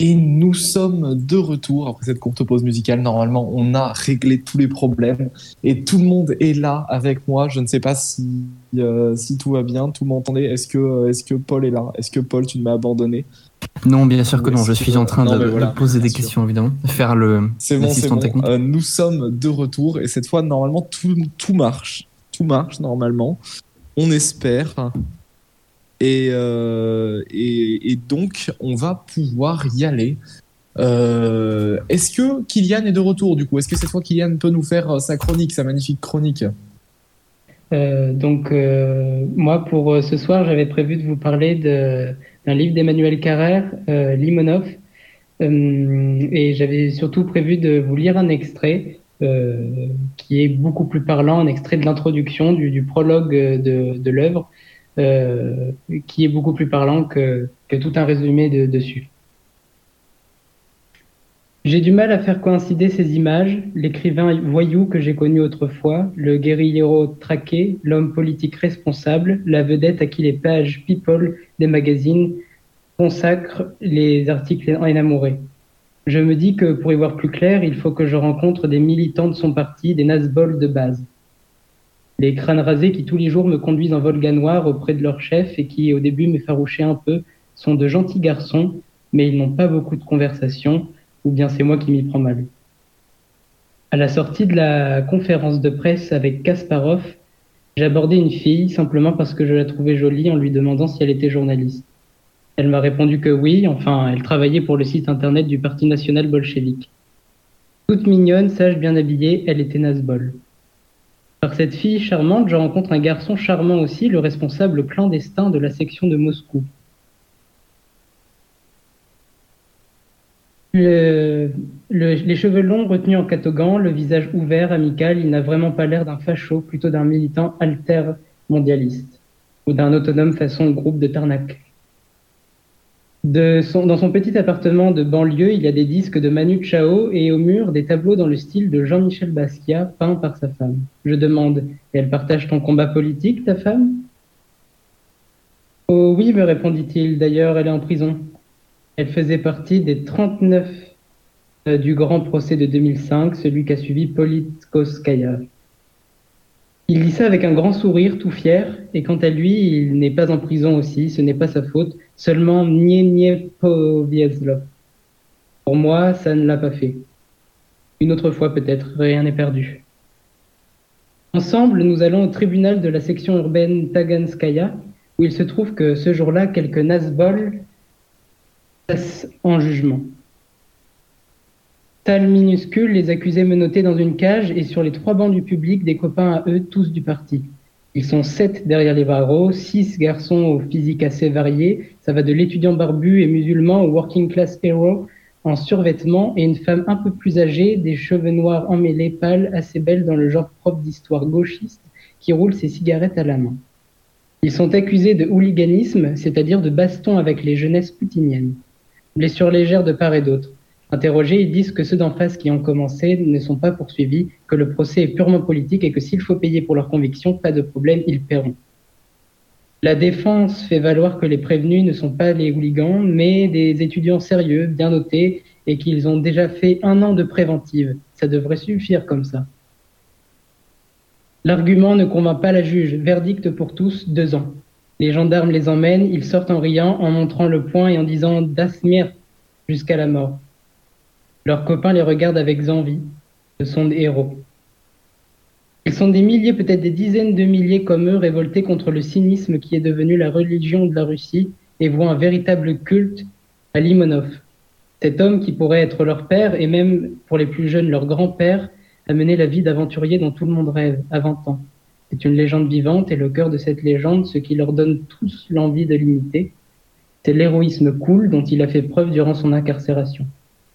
Et nous sommes de retour après cette courte pause musicale. Normalement, on a réglé tous les problèmes et tout le monde est là avec moi. Je ne sais pas si, euh, si tout va bien. Tout m'entendait Est-ce que, est que Paul est là? Est-ce que Paul, tu ne m'as abandonné? Non, bien sûr que non. Je suis en train de, poser des questions, évidemment. Faire le. C'est bon, c'est bon. Euh, nous sommes de retour et cette fois, normalement, tout, tout marche. Tout marche normalement. On espère. Euh, et, donc, on va pouvoir y aller. Euh, est-ce que Kylian est de retour du coup? Est-ce que cette fois Kylian peut nous faire euh, sa chronique, sa magnifique chronique? Donc, moi, pour ce soir, j'avais prévu de vous parler d'un livre d'Emmanuel Carrère, Limonov. et j'avais surtout prévu de vous lire un extrait qui est beaucoup plus parlant, un extrait de l'introduction, du, prologue de l'œuvre. Euh, qui est beaucoup plus parlant que, tout un résumé de, dessus. J'ai du mal à faire coïncider ces images, l'écrivain voyou que j'ai connu autrefois, le guérillero traqué, l'homme politique responsable, la vedette à qui les pages people des magazines consacrent les articles enamourés. Je me dis que pour y voir plus clair, il faut que je rencontre des militants de son parti, des nasbols de base les crânes rasés qui tous les jours me conduisent en Volga noir auprès de leur chef et qui au début m'effarouchaient un peu sont de gentils garçons, mais ils n'ont pas beaucoup de conversation, ou bien c'est moi qui m'y prends mal. À la sortie de la conférence de presse avec Kasparov, abordé une fille simplement parce que je la trouvais jolie en lui demandant si elle était journaliste. Elle m'a répondu que oui, enfin, elle travaillait pour le site internet du Parti national bolchevique. Toute mignonne, sage, bien habillée, elle était Nazbol. Par cette fille charmante, je rencontre un garçon charmant aussi, le responsable clandestin de la section de Moscou. les cheveux longs retenus en catogan, le visage ouvert, amical, il n'a vraiment pas l'air d'un facho, plutôt d'un militant alter mondialiste ou d'un autonome façon groupe de Tarnac dans son petit appartement de banlieue, il y a des disques de Manu Chao et au mur des tableaux dans le style de Jean-Michel Basquiat, peints par sa femme. Je demande, elle partage ton combat politique, ta femme? Oh oui, me répondit-il, d'ailleurs, elle est en prison. Elle faisait partie des 39 euh, du grand procès de 2005, celui qu'a suivi Politkovskaya. Il dit ça avec un grand sourire, tout fier, et quant à lui, il n'est pas en prison aussi, ce n'est pas sa faute, seulement Poviezlov. Pour moi, ça ne l'a pas fait. Une autre fois peut-être, rien n'est perdu. Ensemble, nous allons au tribunal de la section urbaine Taganskaya, où il se trouve que ce jour-là, quelques Nazbol passent en jugement minuscule, les accusés menottés dans une cage et sur les trois bancs du public, des copains à eux, tous du parti. Ils sont sept derrière les barreaux, six garçons au physique assez varié. Ça va de l'étudiant barbu et musulman au working class hero en survêtement et une femme un peu plus âgée, des cheveux noirs emmêlés, pâles, assez belle dans le genre propre d'histoire gauchiste, qui roule ses cigarettes à la main. Ils sont accusés de hooliganisme, c'est-à-dire de baston avec les jeunesses poutiniennes. Blessures légères de part et d'autre. Interrogés, ils disent que ceux d'en face qui ont commencé ne sont pas poursuivis, que le procès est purement politique et que s'il faut payer pour leurs convictions, pas de problème, ils paieront. La défense fait valoir que les prévenus ne sont pas les hooligans, mais des étudiants sérieux, bien notés, et qu'ils ont déjà fait un an de préventive. Ça devrait suffire comme ça. L'argument ne convainc pas la juge. Verdict pour tous, deux ans. Les gendarmes les emmènent, ils sortent en riant, en montrant le poing et en disant Das jusqu'à la mort. Leurs copains les regardent avec envie. Ce sont des héros. Ils sont des milliers, peut-être des dizaines de milliers comme eux, révoltés contre le cynisme qui est devenu la religion de la Russie et voient un véritable culte à Limonov. Cet homme qui pourrait être leur père et même pour les plus jeunes leur grand-père a mené la vie d'aventurier dont tout le monde rêve à 20 ans. C'est une légende vivante et le cœur de cette légende, ce qui leur donne tous l'envie de l'imiter, c'est l'héroïsme cool dont il a fait preuve durant son incarcération.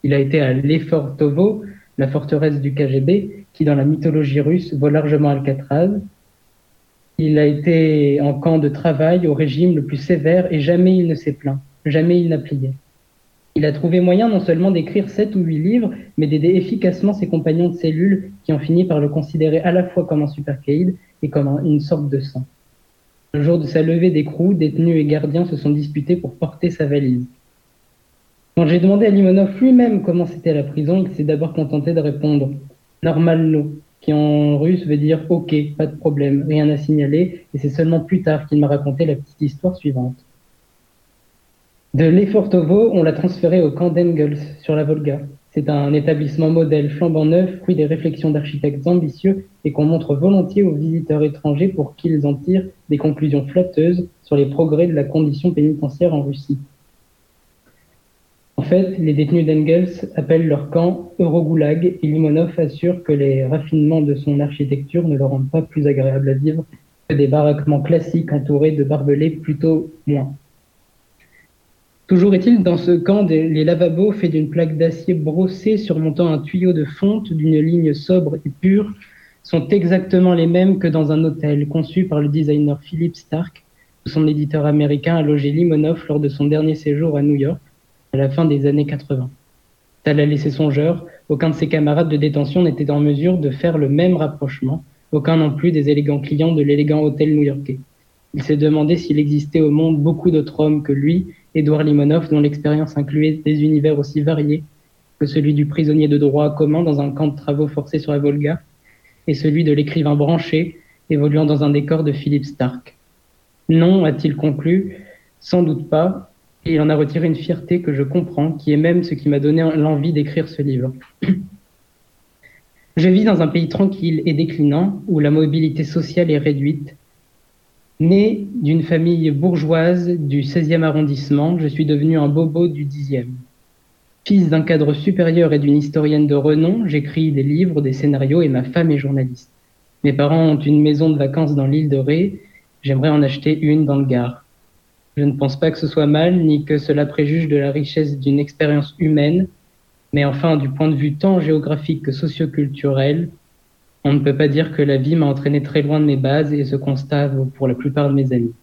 Il a été à Lefortovo, la forteresse du KGB, qui dans la mythologie russe vaut largement Alcatraz. Il a été en camp de travail au régime le plus sévère et jamais il ne s'est plaint, jamais il n'a plié. Il a trouvé moyen non seulement d'écrire sept ou huit livres, mais d'aider efficacement ses compagnons de cellule qui ont fini par le considérer à la fois comme un supercaïd et comme une sorte de saint. Le jour de sa levée d'écrou, détenus et gardiens se sont disputés pour porter sa valise. Quand j'ai demandé à Limonov lui-même comment c'était la prison, il s'est d'abord contenté de répondre Normalno, qui en russe veut dire OK, pas de problème, rien à signaler, et c'est seulement plus tard qu'il m'a raconté la petite histoire suivante. De Lefortovo, on l'a transféré au camp d'Engels, sur la Volga. C'est un établissement modèle flambant neuf, fruit des réflexions d'architectes ambitieux et qu'on montre volontiers aux visiteurs étrangers pour qu'ils en tirent des conclusions flatteuses sur les progrès de la condition pénitentiaire en Russie. En fait, les détenus d'Engels appellent leur camp Eurogoulag et Limonov assure que les raffinements de son architecture ne le rendent pas plus agréable à vivre que des baraquements classiques entourés de barbelés plutôt moins. Toujours est-il, dans ce camp, les lavabos faits d'une plaque d'acier brossée surmontant un tuyau de fonte d'une ligne sobre et pure sont exactement les mêmes que dans un hôtel conçu par le designer Philip Stark, où son éditeur américain a logé Limonov lors de son dernier séjour à New York à la fin des années 80. Tel a laissé songeur, aucun de ses camarades de détention n'était en mesure de faire le même rapprochement, aucun non plus des élégants clients de l'élégant hôtel new-yorkais. Il s'est demandé s'il existait au monde beaucoup d'autres hommes que lui Édouard Limonov, dont l'expérience incluait des univers aussi variés que celui du prisonnier de droit commun dans un camp de travaux forcés sur la Volga, et celui de l'écrivain branché évoluant dans un décor de Philippe Stark. Non, a-t-il conclu, sans doute pas, et il en a retiré une fierté que je comprends, qui est même ce qui m'a donné l'envie d'écrire ce livre. je vis dans un pays tranquille et déclinant, où la mobilité sociale est réduite, Né d'une famille bourgeoise du 16e arrondissement, je suis devenu un bobo du 10e. Fils d'un cadre supérieur et d'une historienne de renom, j'écris des livres, des scénarios et ma femme est journaliste. Mes parents ont une maison de vacances dans l'île de Ré, j'aimerais en acheter une dans le Gard. Je ne pense pas que ce soit mal, ni que cela préjuge de la richesse d'une expérience humaine, mais enfin, du point de vue tant géographique que socioculturel, on ne peut pas dire que la vie m'a entraîné très loin de mes bases et ce constat pour la plupart de mes amis.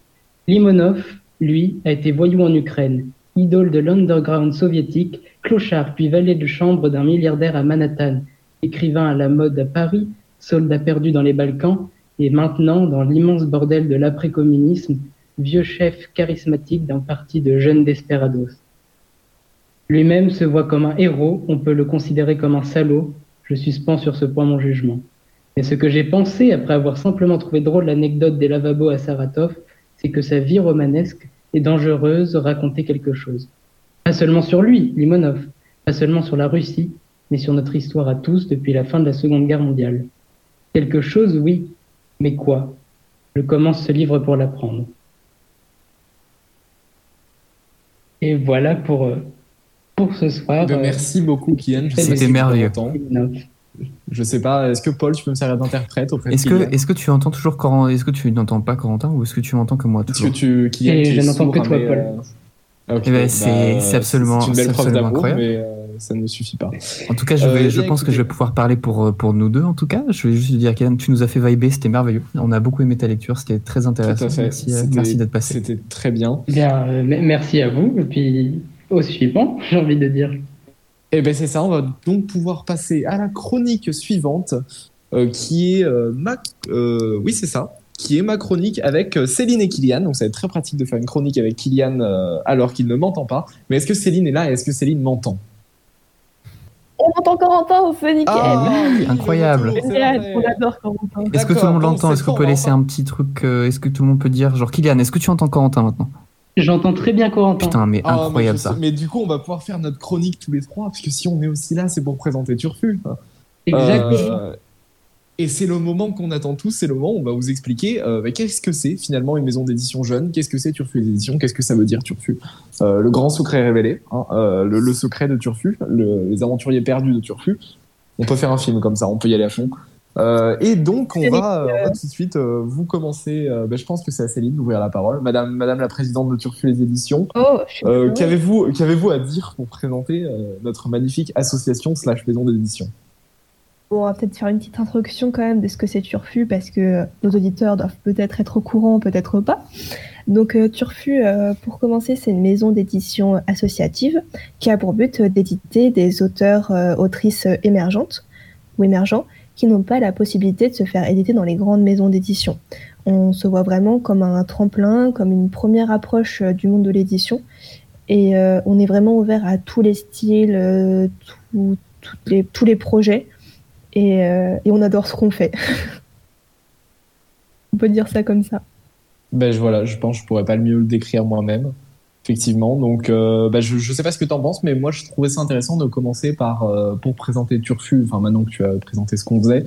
Limonov, lui, a été voyou en Ukraine, idole de l'underground soviétique, clochard puis valet de chambre d'un milliardaire à Manhattan, écrivain à la mode à Paris, soldat perdu dans les Balkans et maintenant dans l'immense bordel de l'après-communisme, vieux chef charismatique d'un parti de jeunes desperados. Lui-même se voit comme un héros, on peut le considérer comme un salaud, je suspends sur ce point mon jugement. Et ce que j'ai pensé après avoir simplement trouvé drôle l'anecdote des lavabos à Saratov, c'est que sa vie romanesque et dangereuse racontait quelque chose. Pas seulement sur lui, Limonov, pas seulement sur la Russie, mais sur notre histoire à tous depuis la fin de la Seconde Guerre mondiale. Quelque chose, oui, mais quoi? Je commence ce livre pour l'apprendre. Et voilà pour, euh, pour ce soir. Ben, merci beaucoup, Kian. C'était merveilleux. Je sais pas, est-ce que Paul, tu peux me servir d'interprète Est-ce que, est que tu entends toujours Corentin Est-ce que tu n'entends pas Corentin ou est-ce que tu m'entends que moi toujours Est-ce que tu, qui, je n'entends que toi, Paul. Euh, eh ben, c'est bah, absolument, une belle preuve d'amour, mais euh, ça ne suffit pas. En tout cas, je, vais, euh, je pense que je vais pouvoir parler pour, pour nous deux. En tout cas, je vais juste dire, Kylian, tu nous as fait vibrer, c'était merveilleux. On a beaucoup aimé ta lecture, c'était très intéressant. Merci, merci d'être passé. C'était très bien. Bien, merci à vous. Et puis au suivant, j'ai envie de dire. Eh bien, c'est ça. On va donc pouvoir passer à la chronique suivante, euh, qui est euh, ma. Euh, oui, c'est ça. Qui est ma chronique avec Céline et Kylian. Donc, ça va être très pratique de faire une chronique avec Kylian alors qu'il ne m'entend pas. Mais est-ce que Céline est là et est-ce que Céline m'entend? On entend Corentin au feu nickel. Ah, incroyable. on adore Corentin. Est-ce que tout le monde l'entend Est-ce qu'on peut laisser un petit truc Est-ce que tout le monde peut dire, genre Kylian, est-ce que tu entends Corentin maintenant? J'entends très bien Corentin. Putain, mais ah, incroyable ça. Mais du coup, on va pouvoir faire notre chronique tous les trois, parce que si on est aussi là, c'est pour présenter Turfu. Exactement. Euh, et c'est le moment qu'on attend tous, c'est le moment où on va vous expliquer euh, bah, qu'est-ce que c'est finalement une maison d'édition jeune, qu'est-ce que c'est Turfu Éditions, qu'est-ce que ça veut dire Turfu? Euh, le grand secret révélé, hein, le, secret de Turfu, les aventuriers perdus de Turfu. On peut faire un film comme ça, on peut y aller à fond. Euh, et donc, on va, euh, tout de suite euh, vous commencer. Ben, je pense que c'est à Céline d'ouvrir la parole. Madame, Madame la présidente de Turfu les éditions. Oh, Qu'avez-vous qu'avez-vous à dire pour présenter notre magnifique association slash maison d'édition? On va peut-être faire une petite introduction quand même de ce que c'est Turfu parce que nos auditeurs doivent peut-être être au courant, peut-être pas. Donc Turfu, pour commencer, c'est une maison d'édition associative qui a pour but d'éditer des auteurs, autrices émergentes ou émergents qui n'ont pas la possibilité de se faire éditer dans les grandes maisons d'édition. On se voit vraiment comme un tremplin, comme une première approche euh, du monde de l'édition. Et on est vraiment ouvert à tous les styles, les, tous les projets. Et, et on adore ce qu'on fait. on peut dire ça comme ça. Ben, je, voilà, je pense que je pourrais pas le mieux le décrire moi-même. Effectivement. Donc, euh, ben, je ne sais pas ce que tu en penses, mais moi, je trouvais ça intéressant de commencer par, euh, pour présenter Turfu, enfin, maintenant que tu as présenté ce qu'on faisait,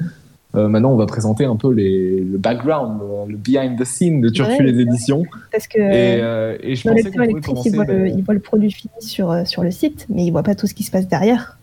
euh, maintenant, on va présenter un peu les, le background, le behind the scene de Turfu les éditions. Parce que et, et je pensais qu'on pouvait commencer... Il voit, le, le, produit fini sur, sur le site, mais il voit pas tout ce qui se passe derrière.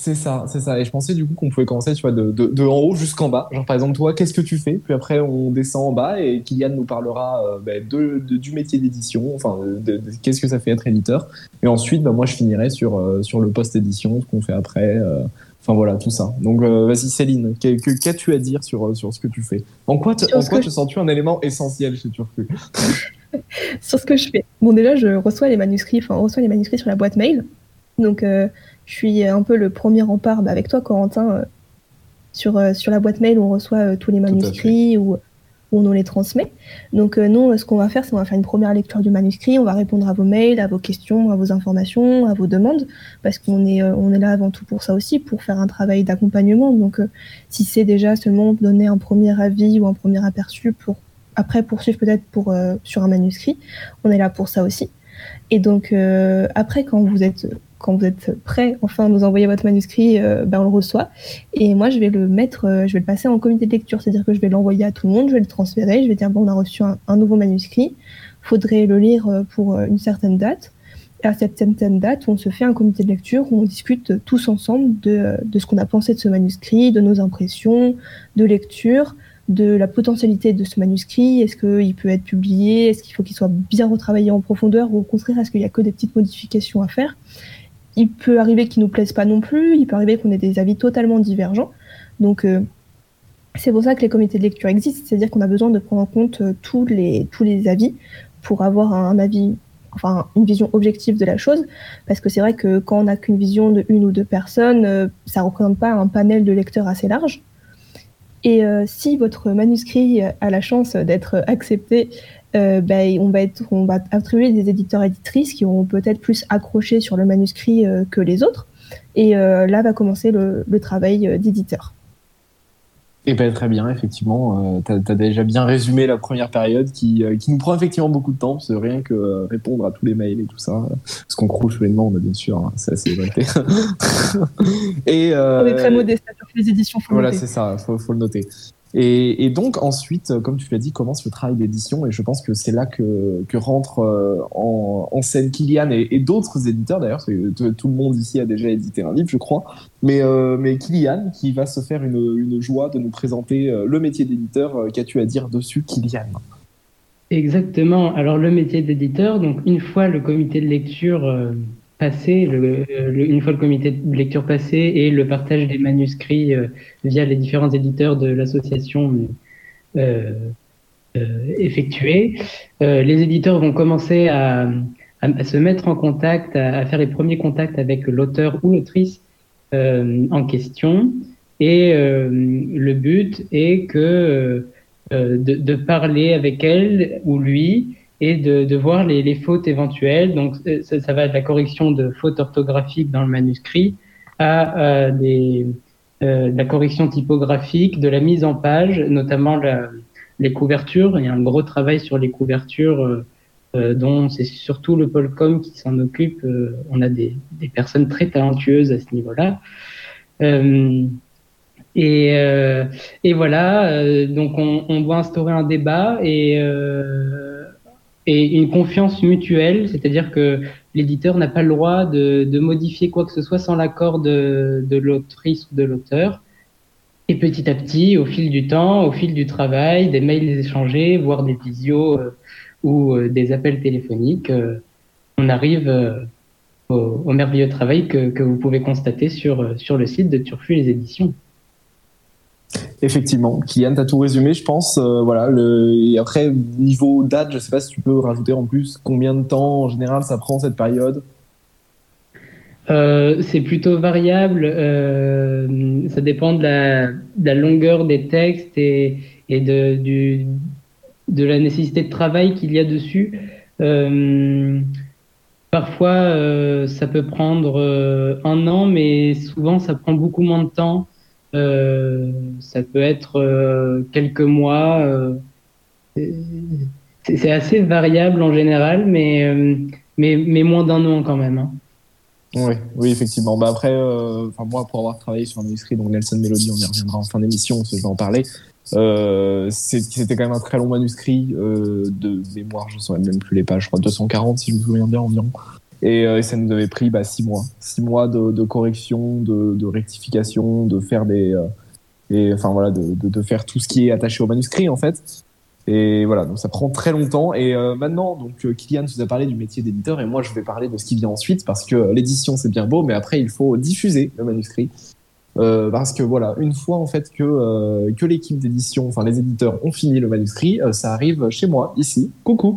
C'est ça, c'est ça. Et je pensais du coup qu'on pouvait commencer, tu vois, de, de, en haut jusqu'en bas. Genre par exemple, toi, qu'est-ce que tu fais? Puis après, on descend en bas et Kylian nous parlera euh, bah, de, du métier d'édition, enfin, de, qu'est-ce que ça fait être éditeur. Et ensuite, bah, moi, je finirai sur, euh, sur le post-édition, ce qu'on fait après. Euh, enfin voilà, tout ça. Donc vas-y, Céline, qu'as-tu à dire sur, sur ce que tu fais? En quoi, te, en quoi te sens-tu un élément essentiel chez Turfu? Sur ce que je fais. Bon, déjà, je reçois les manuscrits, enfin, on reçoit les manuscrits sur la boîte mail. Donc, je suis un peu le premier rempart bah, avec toi, Corentin, euh, sur, euh, sur la boîte mail où on reçoit euh, tous les manuscrits ou on nous les transmet. Donc nous, ce qu'on va faire, c'est qu'on va faire une première lecture du manuscrit, on va répondre à vos mails, à vos questions, à vos informations, à vos demandes, parce qu'on est, on est là avant tout pour ça aussi, pour faire un travail d'accompagnement. Donc si c'est déjà seulement donner un premier avis ou un premier aperçu pour après poursuivre peut-être pour sur un manuscrit, on est là pour ça aussi. Et donc après, quand vous êtes quand vous êtes prêt enfin à nous envoyer votre manuscrit, euh, ben on le reçoit. Et moi, je vais le mettre, euh, je vais le passer en comité de lecture, c'est-à-dire que je vais l'envoyer à tout le monde, je vais le transférer, je vais dire bon, on a reçu un, nouveau manuscrit, faudrait le lire euh, pour une certaine date. Et à cette certaine date, on se fait un comité de lecture où on discute tous ensemble de, de ce qu'on a pensé de ce manuscrit, de nos impressions, de lecture, de la potentialité de ce manuscrit. Est-ce qu'il peut être publié? Est-ce qu'il faut qu'il soit bien retravaillé en profondeur? Ou au contraire, est-ce qu'il n'y a que des petites modifications à faire? Il peut arriver qu'ils nous plaisent pas non plus, il peut arriver qu'on ait des avis totalement divergents. Donc euh, c'est pour ça que les comités de lecture existent, c'est-à-dire qu'on a besoin de prendre en compte euh, tous les tous les avis pour avoir un avis enfin une vision objective de la chose parce que c'est vrai que quand on n'a qu'une vision de une ou deux personnes, euh, ça représente pas un panel de lecteurs assez large. Et si votre manuscrit a la chance d'être accepté euh, ben, on, va être, on va attribuer des éditeurs éditrices qui auront peut-être plus accroché sur le manuscrit euh, que les autres. Et euh, là va commencer le, travail d'éditeur. Et eh ben, très bien, effectivement. tu as, déjà bien résumé la première période qui, qui nous prend effectivement beaucoup de temps, parce que rien que répondre à tous les mails et tout ça, parce qu'on croule les demandes, bien sûr, hein, c'est assez vrai. et, On est très modeste sur les éditions. Voilà, c'est ça, faut, faut le noter. Et, donc ensuite, comme tu l'as dit, commence le travail d'édition et je pense que c'est là que, rentre euh, en, scène Kylian et, d'autres éditeurs d'ailleurs, tout le monde ici a déjà édité un livre, je crois, mais, euh, mais Kylian qui va se faire une, joie de nous présenter euh, le métier d'éditeur. Qu'as-tu à dire dessus, Kylian? Exactement. Alors le métier d'éditeur, donc une fois le comité de lecture passé, une fois le comité de lecture passé et le partage des manuscrits euh, via les différents éditeurs de l'association euh, euh, effectué, les éditeurs vont commencer à, se mettre en contact, à, faire les premiers contacts avec l'auteur ou l'autrice en question. Et le but est que de, parler avec elle ou lui et de, de voir les, les, fautes éventuelles. Donc, euh, ça, ça, va de la correction de fautes orthographiques dans le manuscrit à euh, des, euh, la correction typographique, de la mise en page, notamment la, les couvertures. Il y a un gros travail sur les couvertures, euh, euh dont c'est surtout le Polcom qui s'en occupe. on a des, des, personnes très talentueuses à ce niveau-là. Et, euh, et, voilà, donc on, on, doit instaurer un débat et euh, et une confiance mutuelle, c'est-à-dire que l'éditeur n'a pas le droit de, modifier quoi que ce soit sans l'accord de, l'autrice ou de l'auteur. Et petit à petit, au fil du temps, au fil du travail, des mails échangés, voire des visios euh, ou euh, des appels téléphoniques, euh, on arrive au, merveilleux travail que, que, vous pouvez constater sur, sur le site de Turfu les éditions. Effectivement, Kylian, t'as tout résumé, je pense. Euh, voilà. Et après, niveau date, je sais pas si tu peux rajouter en plus combien de temps en général ça prend cette période. Euh, c'est plutôt variable. Euh, ça dépend de la, longueur des textes et, de, la nécessité de travail qu'il y a dessus. Parfois, ça peut prendre un an, mais souvent, ça prend beaucoup moins de temps. Ça peut être quelques mois. c'est assez variable en général, mais, mais, moins d'un an quand même. Hein. Oui, oui, effectivement. Bah après, euh, moi, pour avoir travaillé sur un manuscrit, donc Nelson Melody, on y reviendra en fin d'émission, je vais en parler. Euh, c'était quand même un très long manuscrit euh, de mémoire, je ne saurais même plus les pages, je crois 240 si je me souviens bien environ. Et, euh, ça nous avait pris bah, six mois, six mois de, de correction, de, de, rectification, de faire des, euh, et enfin voilà, de, de, faire tout ce qui est attaché au manuscrit en fait. Et voilà, donc ça prend très longtemps. Et euh, maintenant, donc euh, Kylian vous a parlé du métier d'éditeur, et moi je vais parler de ce qui vient ensuite, parce que l'édition c'est bien beau, mais après il faut diffuser le manuscrit. Euh, parce que voilà, une fois en fait que euh, que l'équipe d'édition, enfin les éditeurs ont fini le manuscrit, ça arrive chez moi ici. Coucou.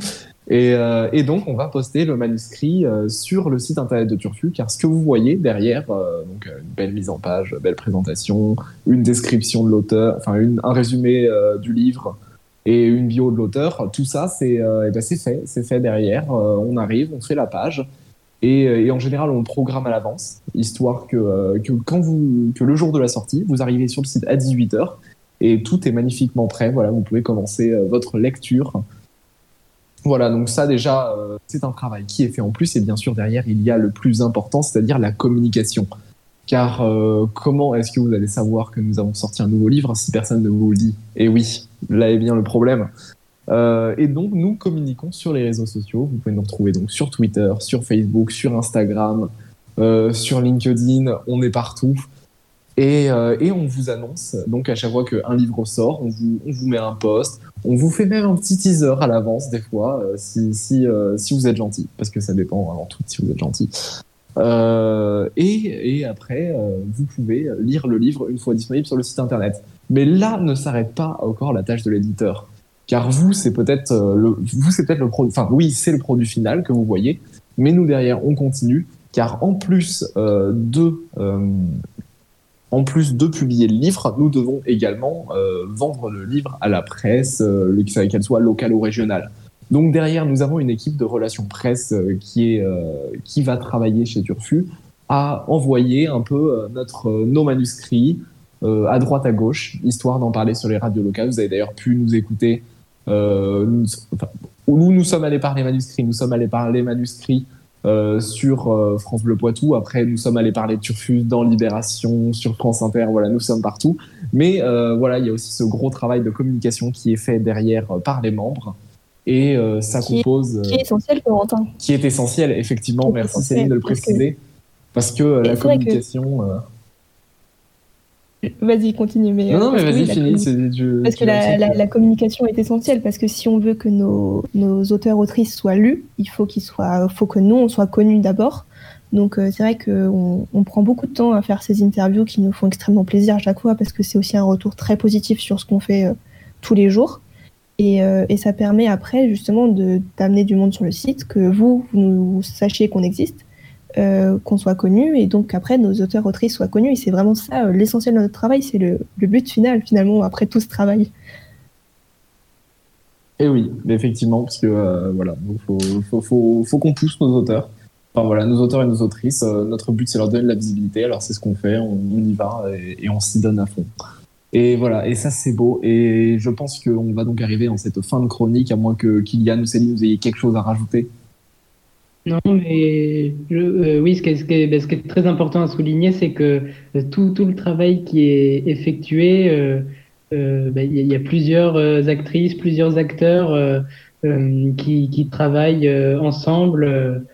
Et, et donc on va poster le manuscrit sur le site internet de Turfu, car ce que vous voyez derrière, donc une belle mise en page, belle présentation, une description de l'auteur, enfin un résumé du livre et une bio de l'auteur. Tout ça, c'est euh, eh ben fait, c'est fait derrière. Euh, on arrive, on fait la page. Et, en général, on le programme à l'avance, histoire que, euh, que, quand vous, que le jour de la sortie, vous arrivez sur le site à 18h et tout est magnifiquement prêt. Voilà, vous pouvez commencer votre lecture. Voilà, donc ça déjà, c'est un travail qui est fait en plus. Et bien sûr, derrière, il y a le plus important, c'est-à-dire la communication. Car euh, comment est-ce que vous allez savoir que nous avons sorti un nouveau livre si personne ne vous le dit? Et oui, là est bien le problème. Euh, et donc nous communiquons sur les réseaux sociaux. Vous pouvez nous retrouver donc sur Twitter, sur Facebook, sur Instagram, euh, sur LinkedIn. On est partout. Et, euh, et, on vous annonce donc à chaque fois qu'un livre sort, on vous, on vous met un post, on vous fait même un petit teaser à l'avance des fois euh, si, si, si vous êtes gentil, parce que ça dépend avant tout si vous êtes gentil. Euh, et, et, après, euh, vous pouvez lire le livre une fois disponible sur le site internet. Mais là ne s'arrête pas encore la tâche de l'éditeur, car vous c'est peut-être euh, le, vous c'est peut-être le produit, enfin oui c'est le produit final que vous voyez, mais nous derrière on continue, car en plus euh, de en plus de publier le livre, nous devons également vendre le livre à la presse, qu'elle soit locale ou régionale. Donc derrière, nous avons une équipe de relations presse euh, qui, euh, va travailler chez Turfu à envoyer un peu euh, notre, nos manuscrits à droite à gauche, histoire d'en parler sur les radios locales. Vous avez d'ailleurs pu nous écouter euh, nous, où nous sommes allés parler manuscrits. Nous sommes allés parler manuscrits euh, sur euh, France Bleu Poitou. Après, nous sommes allés parler de Turfu dans Libération, sur France Inter. Voilà, nous sommes partout. Mais voilà, il y a aussi ce gros travail de communication qui est fait derrière par les membres et euh, ça compose. qui est essentiel, Corentin. Qui est essentiel, effectivement. Merci Céline de le préciser. Parce que, euh, la communication. Euh, vas-y, continue. Mais, non, non, mais vas-y, finis. Parce que la, la, communication est essentielle, parce que si on veut que nos, nos auteurs-autrices soient lus, il faut, qu'ils soient, faut que nous, on soit connus d'abord. Donc c'est vrai qu'on on prend beaucoup de temps à faire ces interviews qui nous font extrêmement plaisir à chaque fois, parce que c'est aussi un retour très positif sur ce qu'on fait tous les jours. Et, euh, et, ça permet après justement d'amener du monde sur le site, que vous, vous sachiez qu'on existe, euh, qu'on soit connu, et donc après nos auteurs, autrices soient connus. Et c'est vraiment ça, euh, l'essentiel de notre travail, c'est le, but final finalement, après tout ce travail. Et oui, effectivement, parce que euh, voilà, il faut, qu'on pousse nos auteurs. Enfin voilà, nos auteurs et nos autrices, notre but c'est leur donner de la visibilité, alors c'est ce qu'on fait, on, y va et, et on s'y donne à fond. Et voilà, et ça c'est beau. Et je pense qu'on va donc arriver en cette fin de chronique, à moins que Kylian ou Céline vous ayez quelque chose à rajouter. Non, mais euh, oui, ce qui, est, ce, qui est, ben, ce qui, est, très important à souligner, c'est que euh, tout, tout, le travail qui est effectué, euh, euh ben, il y, a plusieurs actrices, plusieurs acteurs qui, qui, travaillent ensemble.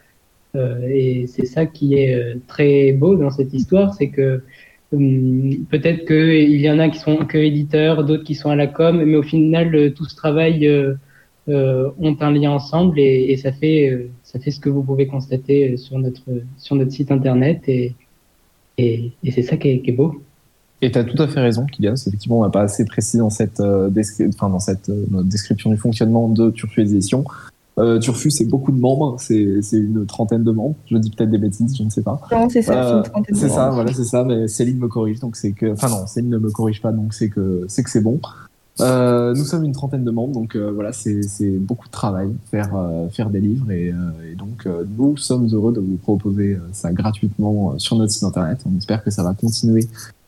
et c'est ça qui est très beau dans cette histoire, c'est que Hum, peut-être qu'il y en a qui sont que éditeurs, d'autres qui sont à la com, mais au final, euh, tout ce travail euh, euh, ont un lien ensemble et, et, ça fait euh, ça fait ce que vous pouvez constater sur notre sur notre site internet et et, et c'est ça qui est, qui est, beau. Et tu as tout à fait raison, Kylian. Effectivement, on n'a pas assez précis dans cette, euh, enfin, dans cette description du fonctionnement de Turfu Édition. Euh, Turfu, c'est beaucoup de membres, c'est une trentaine de membres. Je dis peut-être des bêtises, je ne sais pas. Non, c'est ça, euh, c'est ça, voilà, c'est ça. Mais Céline me corrige, donc c'est que, enfin non, Céline ne me corrige pas, donc c'est que c'est que c'est bon. Euh, nous sommes une trentaine de membres, donc euh, voilà, c'est beaucoup de travail faire euh, faire des livres et, et donc nous sommes heureux de vous proposer ça gratuitement sur notre site internet. On espère que ça va continuer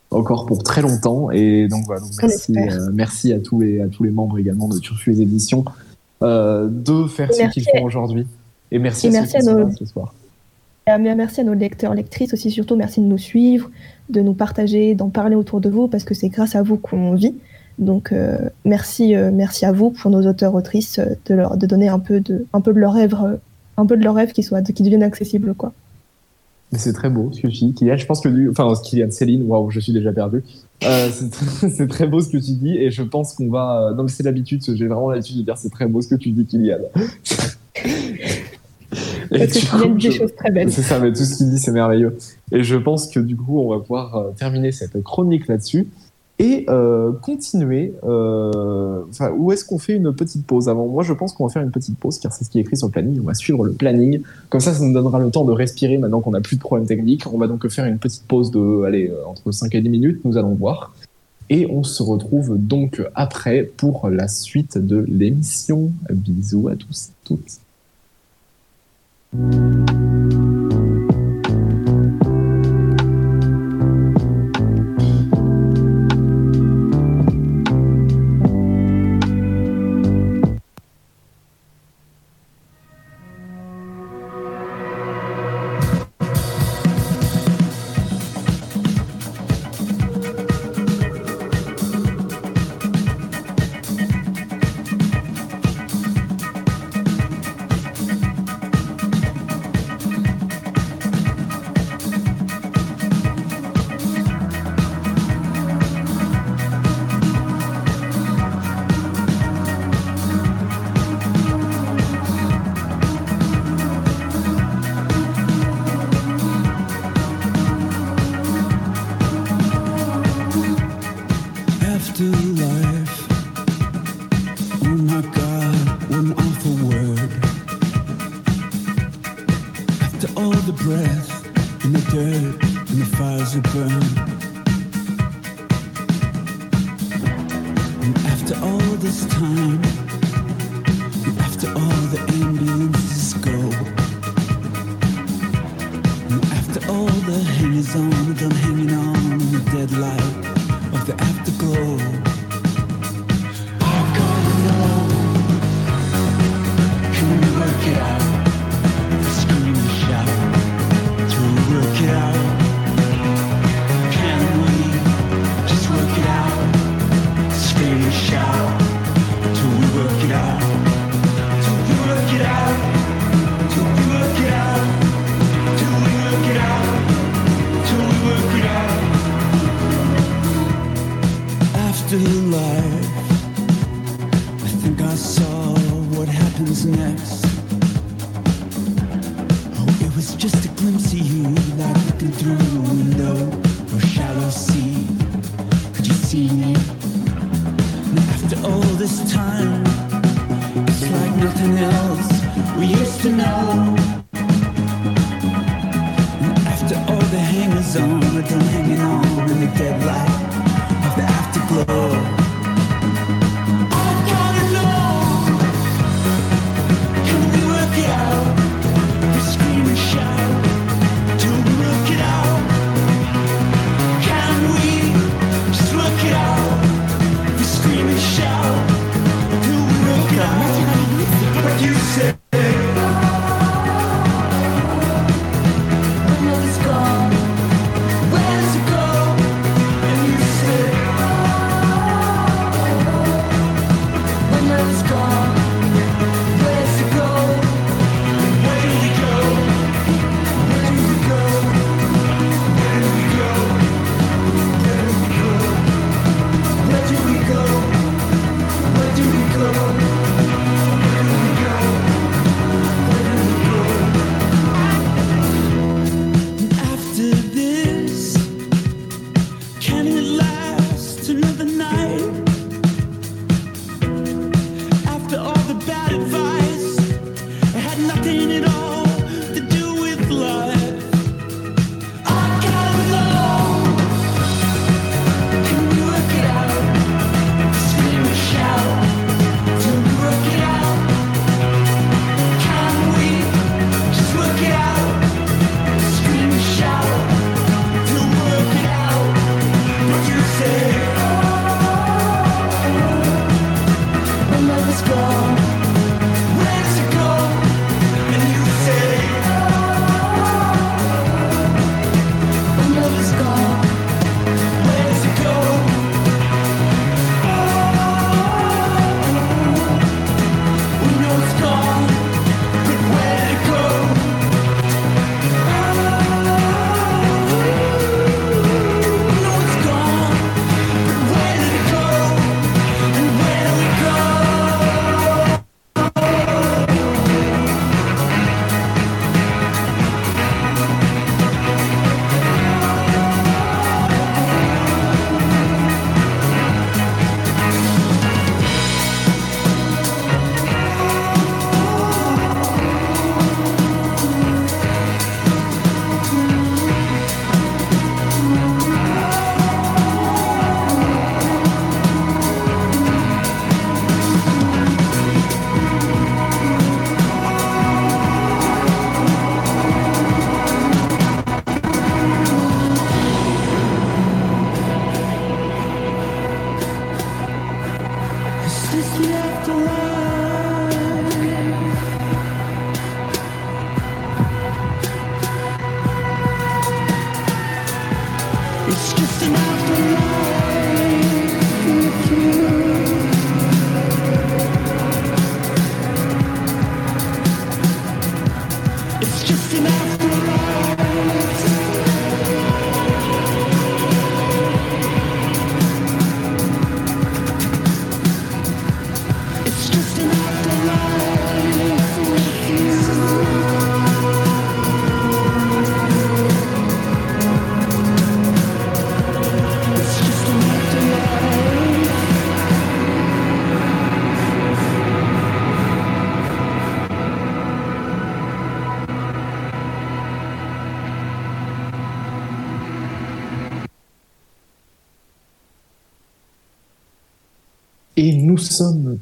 encore pour très longtemps et donc voilà, donc merci merci à tous les à tous les membres également de Turfu les éditions de faire ce qu'ils font aujourd'hui et merci, à, merci à nos... ce soir. Merci à nos lecteurs, lectrices aussi, surtout merci de nous suivre, de nous partager, d'en parler autour de vous, parce que c'est grâce à vous qu'on vit. Donc euh, merci, euh, merci à vous pour nos auteurs autrices euh, de leur de donner un peu de un peu de leur rêve, un peu de leur rêve qui soit qui devienne accessible quoi. C'est très beau ce que tu dis, Kylian. Je pense que du, enfin Kylian, Céline, waouh, je suis déjà perdu. c'est très beau ce que tu dis et je pense qu'on va. Non mais c'est l'habitude, j'ai vraiment l'habitude de dire c'est très beau ce que tu dis, Kylian. Parce que Kylian dit des choses très belles. C'est ça, mais tout ce qu'il dit c'est merveilleux. Et je pense que du coup on va pouvoir terminer cette chronique là-dessus et euh, continuer. Euh, où est-ce qu'on fait une petite pause avant? Moi, je pense qu'on va faire une petite pause car c'est ce qui est écrit sur le planning. On va suivre le planning. Comme ça, ça nous donnera le temps de respirer maintenant qu'on n'a plus de problèmes techniques. On va donc faire une petite pause de, allez, euh, entre 5 et 10 minutes. Nous allons voir. Et on se retrouve donc après pour la suite de l'émission. Bisous à tous et toutes.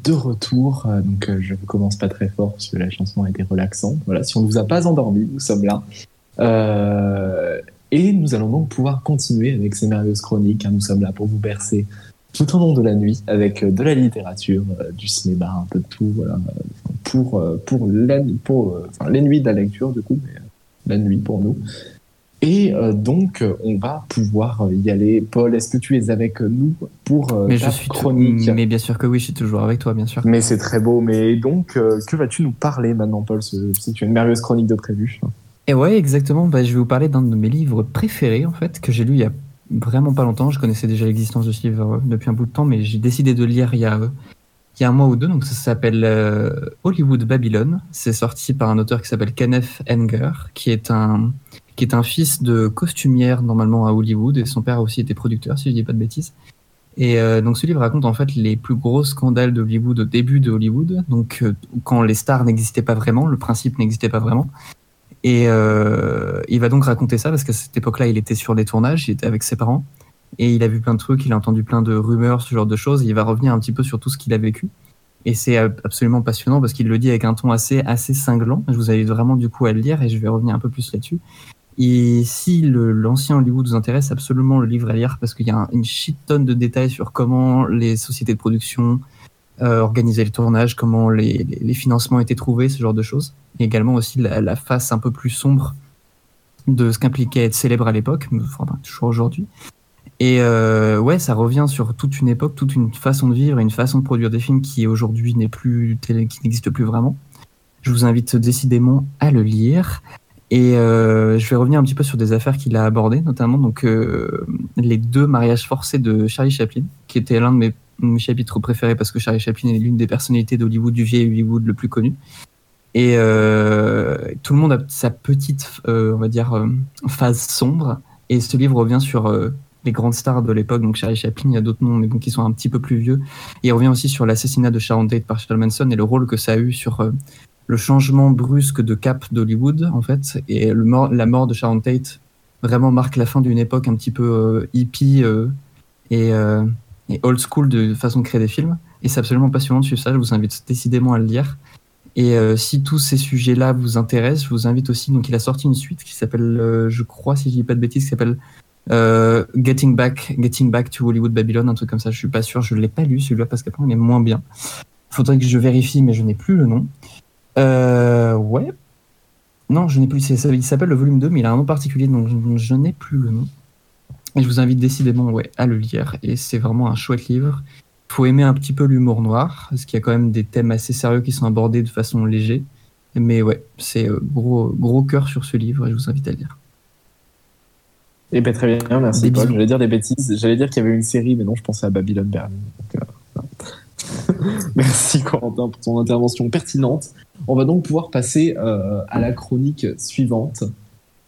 De retour. Euh, donc, euh, je ne commence pas très fort parce que la chanson a été relaxante. Voilà, si on ne vous a pas endormi, nous sommes là. Euh, et nous allons donc pouvoir continuer avec ces merveilleuses chroniques. Hein. Nous sommes là pour vous bercer tout au long de la nuit avec de la littérature, du cinéma, un peu de tout. Voilà, pour, pour, pour les nuits de la lecture, du coup, mais la nuit pour nous. Et euh, donc, on va pouvoir y aller. Paul, est-ce que tu es avec nous pour euh, mais ta je suis chronique? Mais bien sûr que oui, je suis toujours avec toi, bien sûr. Mais c'est très beau. Mais donc, euh, que vas-tu nous parler maintenant, Paul? Si tu as une merveilleuse chronique de prévu. Et ouais, exactement. Bah, je vais vous parler d'un de mes livres préférés, en fait, que j'ai lu il y a vraiment pas longtemps. Je connaissais déjà l'existence de ce livre depuis un bout de temps, mais j'ai décidé de le lire il y a il y a un mois ou deux. Donc ça s'appelle Hollywood Babylon. C'est sorti par un auteur qui s'appelle Kenneth Enger, qui est un qui est un fils de costumière normalement à Hollywood, et son père aussi été producteur, si je dis pas de bêtises. Et euh, donc ce livre raconte en fait les plus gros scandales de Hollywood au début de Hollywood, donc euh, quand les stars n'existaient pas vraiment, le principe n'existait pas vraiment. Et euh, il va donc raconter ça parce qu'à cette époque-là, il était sur des tournages, il était avec ses parents, et il a vu plein de trucs, il a entendu plein de rumeurs, ce genre de choses. Il va revenir un petit peu sur tout ce qu'il a vécu. Et c'est absolument passionnant parce qu'il le dit avec un ton assez, assez cinglant. Je vous invite vraiment du coup à le lire et je vais revenir un peu plus là-dessus. Et si l'ancien Hollywood vous intéresse, absolument le livre à lire parce qu'il y a une shit tonne de détails sur comment les sociétés de production euh, organisaient le tournage, comment les, financements étaient trouvés, ce genre de choses. Et également aussi la, face un peu plus sombre de ce qu'impliquait être célèbre à l'époque, enfin toujours aujourd'hui. Et euh, ouais, ça revient sur toute une époque, toute une façon de vivre une façon de produire des films qui aujourd'hui n'existe plus vraiment. Je vous invite décidément à le lire. Et euh, je vais revenir un petit peu sur des affaires qu'il a abordées, notamment donc euh, les deux mariages forcés de Charlie Chaplin, qui était l'un de mes, chapitres préférés parce que Charlie Chaplin est l'une des personnalités d'Hollywood, du vieil Hollywood le plus connu. Et euh, tout le monde a sa petite, on va dire, phase sombre. Et ce livre revient sur les grandes stars de l'époque, donc Charlie Chaplin, il y a d'autres noms, mais bon, qui sont un petit peu plus vieux. Et il revient aussi sur l'assassinat de Sharon Tate par Charles Manson et le rôle que ça a eu sur le changement brusque de cap d'Hollywood, en fait, et la mort de Sharon Tate vraiment marque la fin d'une époque un petit peu euh, hippie euh, euh, et, old school de façon de créer des films. Et c'est absolument passionnant de suivre ça. Je vous invite décidément à le lire. Et si tous ces sujets-là vous intéressent, je vous invite aussi. Donc, il a sorti une suite qui s'appelle, je crois, si je dis pas de bêtises, qui s'appelle Getting Back, Getting Back to Hollywood Babylon, un truc comme ça. Je suis pas sûr. Je l'ai pas lu celui-là parce qu'après il est moins bien. Faudrait que je vérifie, mais je n'ai plus le nom. Euh, ouais. Non, je n'ai plus. Il s'appelle le volume 2, mais il a un nom particulier, donc je, n'ai plus le nom. Et je vous invite décidément ouais, à le lire. Et c'est vraiment un chouette livre. Il faut aimer un petit peu l'humour noir, parce qu'il y a quand même des thèmes assez sérieux qui sont abordés de façon légère. Mais ouais, c'est euh, gros, gros cœur sur ce livre et je vous invite à le lire. Eh ben, très bien, merci Paul. J'allais dire des bêtises. J'allais dire qu'il y avait une série, mais non, je pensais à Babylon Berlin. Euh, merci Corentin pour ton intervention pertinente. On va donc pouvoir passer euh, à la chronique suivante.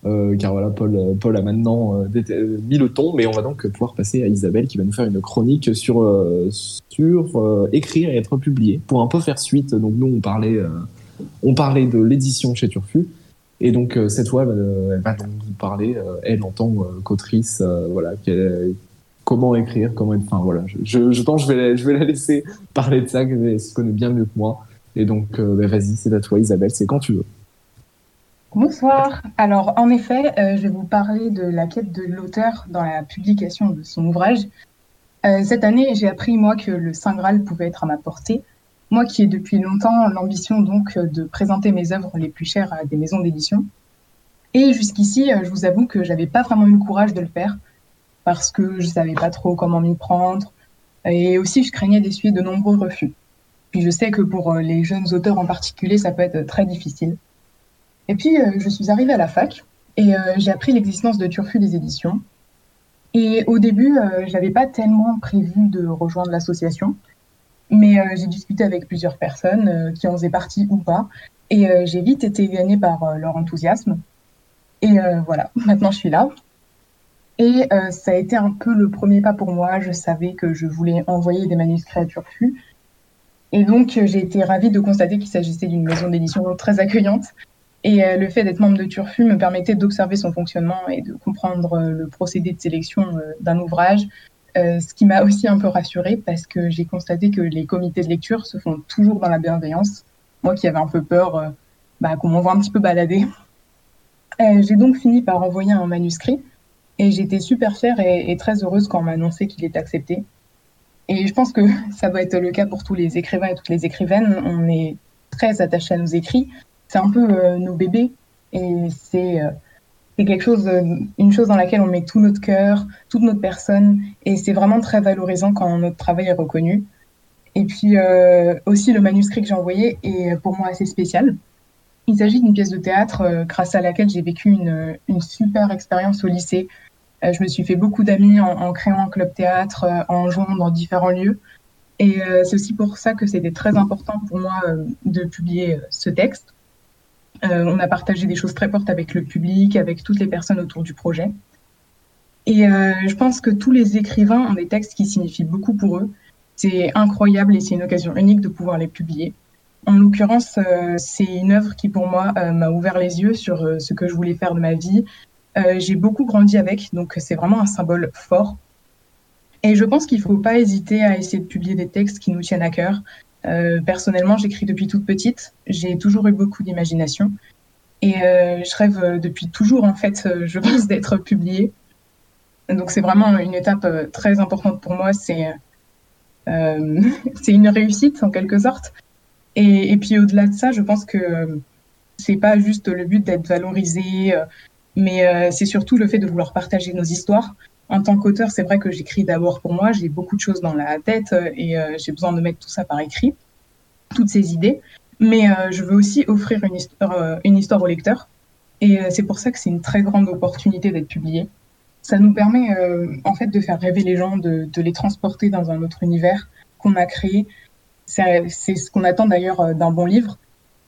Euh, car voilà, Paul, Paul a maintenant euh, mis le ton, mais on va donc pouvoir passer à Isabelle qui va nous faire une chronique sur, sur écrire et être publié. Pour un peu faire suite, donc nous on parlait, on parlait de l'édition chez Turfu, et donc cette fois elle va donc vous parler, elle en tant qu'autrice, voilà, comment écrire, comment être, enfin voilà, je, pense je vais, je vais la laisser parler de ça, elle se connaît bien mieux que moi. Et donc, euh, bah, vas-y, c'est à toi, Isabelle, c'est quand tu veux. Bonsoir. Alors, en effet, euh, je vais vous parler de la quête de l'auteur dans la publication de son ouvrage. Euh, cette année, j'ai appris, moi, que le Saint Graal pouvait être à ma portée. Moi qui ai depuis longtemps l'ambition, donc, de présenter mes œuvres les plus chères à des maisons d'édition. Et jusqu'ici, je vous avoue que j'avais pas vraiment eu le courage de le faire. Parce que je savais pas trop comment m'y prendre. Et aussi, je craignais d'essuyer de nombreux refus. Puis je sais que pour les jeunes auteurs en particulier, ça peut être très difficile. Et puis, je suis arrivée à la fac et j'ai appris l'existence de Turfu des éditions. Et au début, je n'avais pas tellement prévu de rejoindre l'association. Mais euh, j'ai discuté avec plusieurs personnes euh, qui en faisaient partie ou pas. Et euh, j'ai vite été gagnée par leur enthousiasme. Et voilà, maintenant je suis là. Et ça a été un peu le premier pas pour moi. Je savais que je voulais envoyer des manuscrits à Turfu. Et donc, j'ai été ravie de constater qu'il s'agissait d'une maison d'édition très accueillante. Et le fait d'être membre de Turfu me permettait d'observer son fonctionnement et de comprendre le procédé de sélection d'un ouvrage, euh, ce qui m'a aussi un peu rassurée parce que j'ai constaté que les comités de lecture se font toujours dans la bienveillance. Moi qui avais un peu peur euh, bah, qu'on m'envoie un petit peu balader. Euh, j'ai donc fini par envoyer un manuscrit et j'étais super fière et, très heureuse quand on m'a annoncé qu'il était accepté. Et je pense que ça doit être le cas pour tous les écrivains et toutes les écrivaines. On est très attachés à nos écrits. C'est un peu nos bébés et c'est c'est quelque chose, une chose dans laquelle on met tout notre cœur, toute notre personne, et c'est vraiment très valorisant quand notre travail est reconnu. Et puis euh, aussi le manuscrit que j'ai envoyé est pour moi assez spécial. Il s'agit d'une pièce de théâtre euh, grâce à laquelle j'ai vécu une, une, super expérience au lycée. Euh, je me suis fait beaucoup d'amis en, créant un club théâtre, en jouant dans différents lieux. Et c'est aussi pour ça que c'était très important pour moi de publier ce texte euh, on a partagé des choses très fortes avec le public, avec toutes les personnes autour du projet. Et euh, je pense que tous les écrivains ont des textes qui signifient beaucoup pour eux. C'est incroyable et c'est une occasion unique de pouvoir les publier. En l'occurrence, euh, c'est une œuvre qui pour moi m'a ouvert les yeux sur ce que je voulais faire de ma vie. J'ai beaucoup grandi avec, donc c'est vraiment un symbole fort. Et je pense qu'il ne faut pas hésiter à essayer de publier des textes qui nous tiennent à cœur, euh, personnellement, j'écris depuis toute petite. J'ai toujours eu beaucoup d'imagination. Et euh, je rêve euh, depuis toujours, en fait, je pense, d'être publiée. Donc, c'est vraiment une étape très importante pour moi. C'est c'est une réussite, en quelque sorte. Et, puis, au-delà de ça, je pense que c'est pas juste le but d'être valorisé, mais c'est surtout le fait de vouloir partager nos histoires en tant qu'auteur, c'est vrai que j'écris d'abord pour moi, j'ai beaucoup de choses dans la tête euh, et euh, j'ai besoin de mettre tout ça par écrit, toutes ces idées. Mais euh, je veux aussi offrir une histoire, une histoire au lecteur. Et c'est pour ça que c'est une très grande opportunité d'être publié. Ça nous permet en fait de faire rêver les gens, de, les transporter dans un autre univers qu'on a créé. C'est ce qu'on attend d'ailleurs d'un bon livre.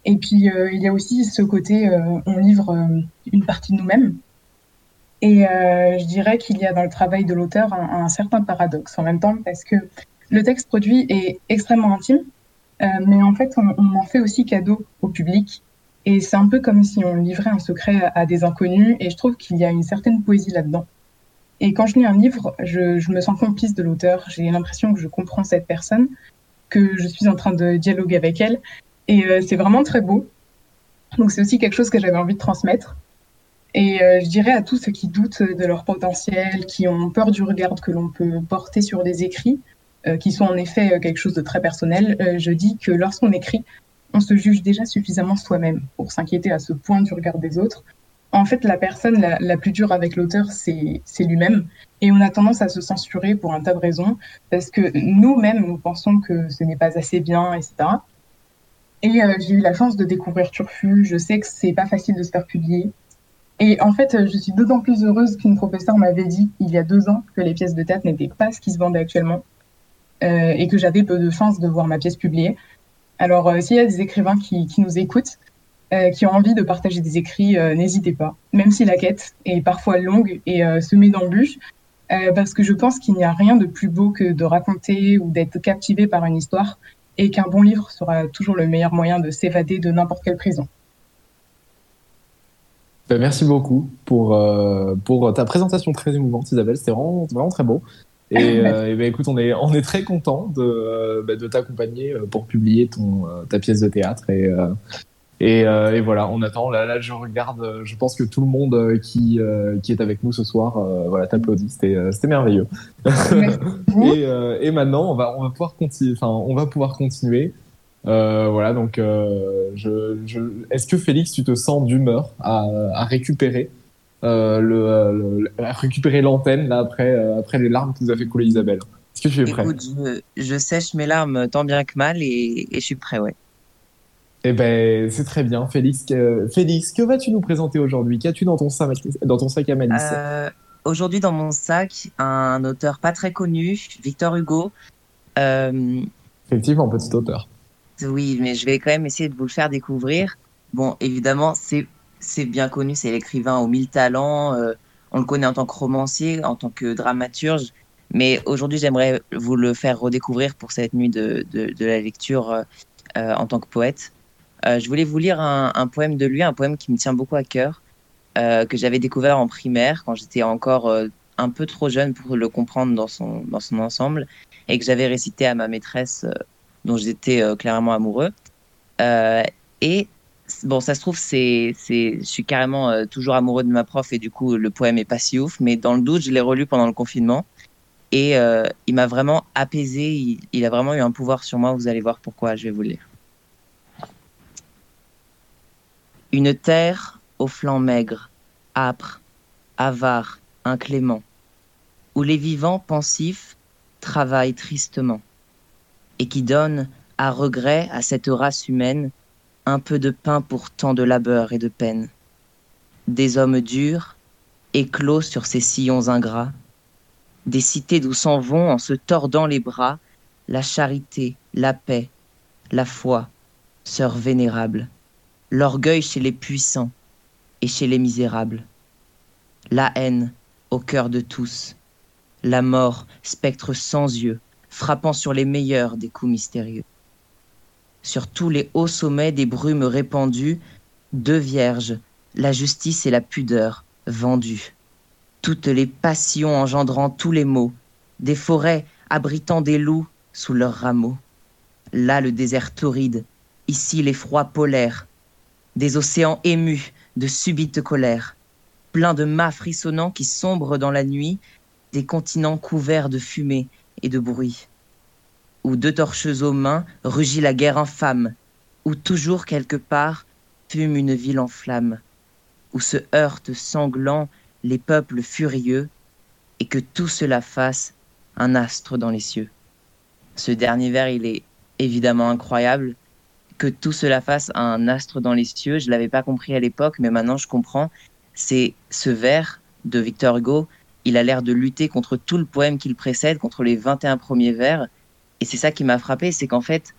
Et puis il y a aussi ce côté, on livre une partie de nous-mêmes et euh, je dirais qu'il y a dans le travail de l'auteur un, certain paradoxe en même temps, parce que le texte produit est extrêmement intime, euh, mais en fait, on, en fait aussi cadeau au public. Et c'est un peu comme si on livrait un secret à, des inconnus, et je trouve qu'il y a une certaine poésie là-dedans. Et quand je lis un livre, je, me sens complice de l'auteur, j'ai l'impression que je comprends cette personne, que je suis en train de dialoguer avec elle, et euh, c'est vraiment très beau. Donc c'est aussi quelque chose que j'avais envie de transmettre. Et euh, je dirais à tous ceux qui doutent de leur potentiel, qui ont peur du regard que l'on peut porter sur des écrits, euh, qui sont en effet quelque chose de très personnel, je dis que lorsqu'on écrit, on se juge déjà suffisamment soi-même pour s'inquiéter à ce point du regard des autres. En fait, la personne la, plus dure avec l'auteur, c'est lui-même. Et on a tendance à se censurer pour un tas de raisons, parce que nous-mêmes, nous pensons que ce n'est pas assez bien, etc. Et j'ai eu la chance de découvrir Turfu. Je sais que c'est pas facile de se faire publier. Et en fait, je suis d'autant plus heureuse qu'une professeure m'avait dit il y a deux ans que les pièces de théâtre n'étaient pas ce qui se vendait actuellement euh, et que j'avais peu de chances de voir ma pièce publiée. Alors, euh, s'il y a des écrivains qui nous écoutent, euh, qui ont envie de partager des écrits, euh, n'hésitez pas, même si la quête est parfois longue et euh, semée d'embûches, parce que je pense qu'il n'y a rien de plus beau que de raconter ou d'être captivé par une histoire et qu'un bon livre sera toujours le meilleur moyen de s'évader de n'importe quelle prison. Ben, merci beaucoup pour, pour ta présentation très émouvante, Isabelle. C'était vraiment, vraiment très beau. Et, euh, et ben, écoute, on est, on est très content de, ben, de t'accompagner pour publier ton, ta pièce de théâtre. Et, et, et, voilà, on attend. Là, là, je regarde, je pense que tout le monde qui, qui est avec nous ce soir voilà, t'applaudit. C'était, c'était merveilleux. et, et maintenant, on va, on va pouvoir continuer. Enfin, on va pouvoir continuer. Euh, voilà, donc euh, je, je... est-ce que Félix, tu te sens d'humeur à, à, récupérer euh, le, le- récupérer l'antenne là après, euh, après les larmes que nous a fait couler Isabelle? Est-ce que tu es prêt? Écoute, je, je sèche mes larmes tant bien que mal et, et je suis prêt, ouais. Eh ben, c'est très bien, Félix. Que, Félix, que vas-tu nous présenter aujourd'hui? Qu'as-tu dans ton sac, dans ton sac à malice? Euh, Aujourd'hui, dans mon sac, un auteur pas très connu, Victor Hugo. Euh, Effectivement, petit auteur. oui, mais je vais quand même essayer de vous le faire découvrir. Bon, évidemment, c'est c'est bien connu, c'est l'écrivain aux mille talents. euh, on le connaît en tant que romancier, en tant que dramaturge. Mais aujourd'hui, j'aimerais vous le faire redécouvrir pour cette nuit de, de, de la lecture euh, en tant que poète. Euh, je voulais vous lire un, poème de lui, un poème qui me tient beaucoup à cœur, euh, que j'avais découvert en primaire quand j'étais encore euh, un peu trop jeune pour le comprendre dans son, dans son ensemble et que j'avais récité à ma maîtresse dont j'étais clairement amoureux. Et bon, ça se trouve, c'est, c'est, je suis carrément toujours amoureux de ma prof et du coup, le poème est pas si ouf, mais dans le doute, je l'ai relu pendant le confinement et il m'a vraiment apaisé. Il a vraiment eu un pouvoir sur moi. Vous allez voir pourquoi. Je vais vous le lire. Une terre aux flancs maigres, âpres, avares, incléments, où les vivants pensifs travaillent tristement, et qui donne, à regret à cette race humaine, un peu de pain pour tant de labeur et de peine. Des hommes durs, éclos sur ces sillons ingrats, des cités d'où s'en vont en se tordant les bras la charité, la paix, la foi, sœurs vénérables, l'orgueil chez les puissants et chez les misérables, la haine au cœur de tous, la mort, spectre sans yeux, frappant sur les meilleurs des coups mystérieux. Sur tous les hauts sommets des brumes répandues, deux vierges, la justice et la pudeur, vendues. Toutes les passions engendrant tous les maux, des forêts abritant des loups sous leurs rameaux. Là le désert torride, ici l'effroi polaire, des océans émus de subite colère, pleins de mâts frissonnants qui sombrent dans la nuit, des continents couverts de fumée et de bruit, où deux torches aux mains rugit la guerre infâme, où toujours quelque part fume une ville en flammes, où se heurtent sanglants les peuples furieux, et que tout cela fasse un astre dans les cieux. Ce dernier vers, il est évidemment incroyable. Que tout cela fasse un astre dans les cieux, je l'avais pas compris à l'époque, mais maintenant je comprends. C'est ce vers de Victor Hugo, il a l'air de lutter contre tout le poème qu'il précède, contre les 21 premiers vers. Et c'est ça qui m'a frappé, c'est qu'en fait,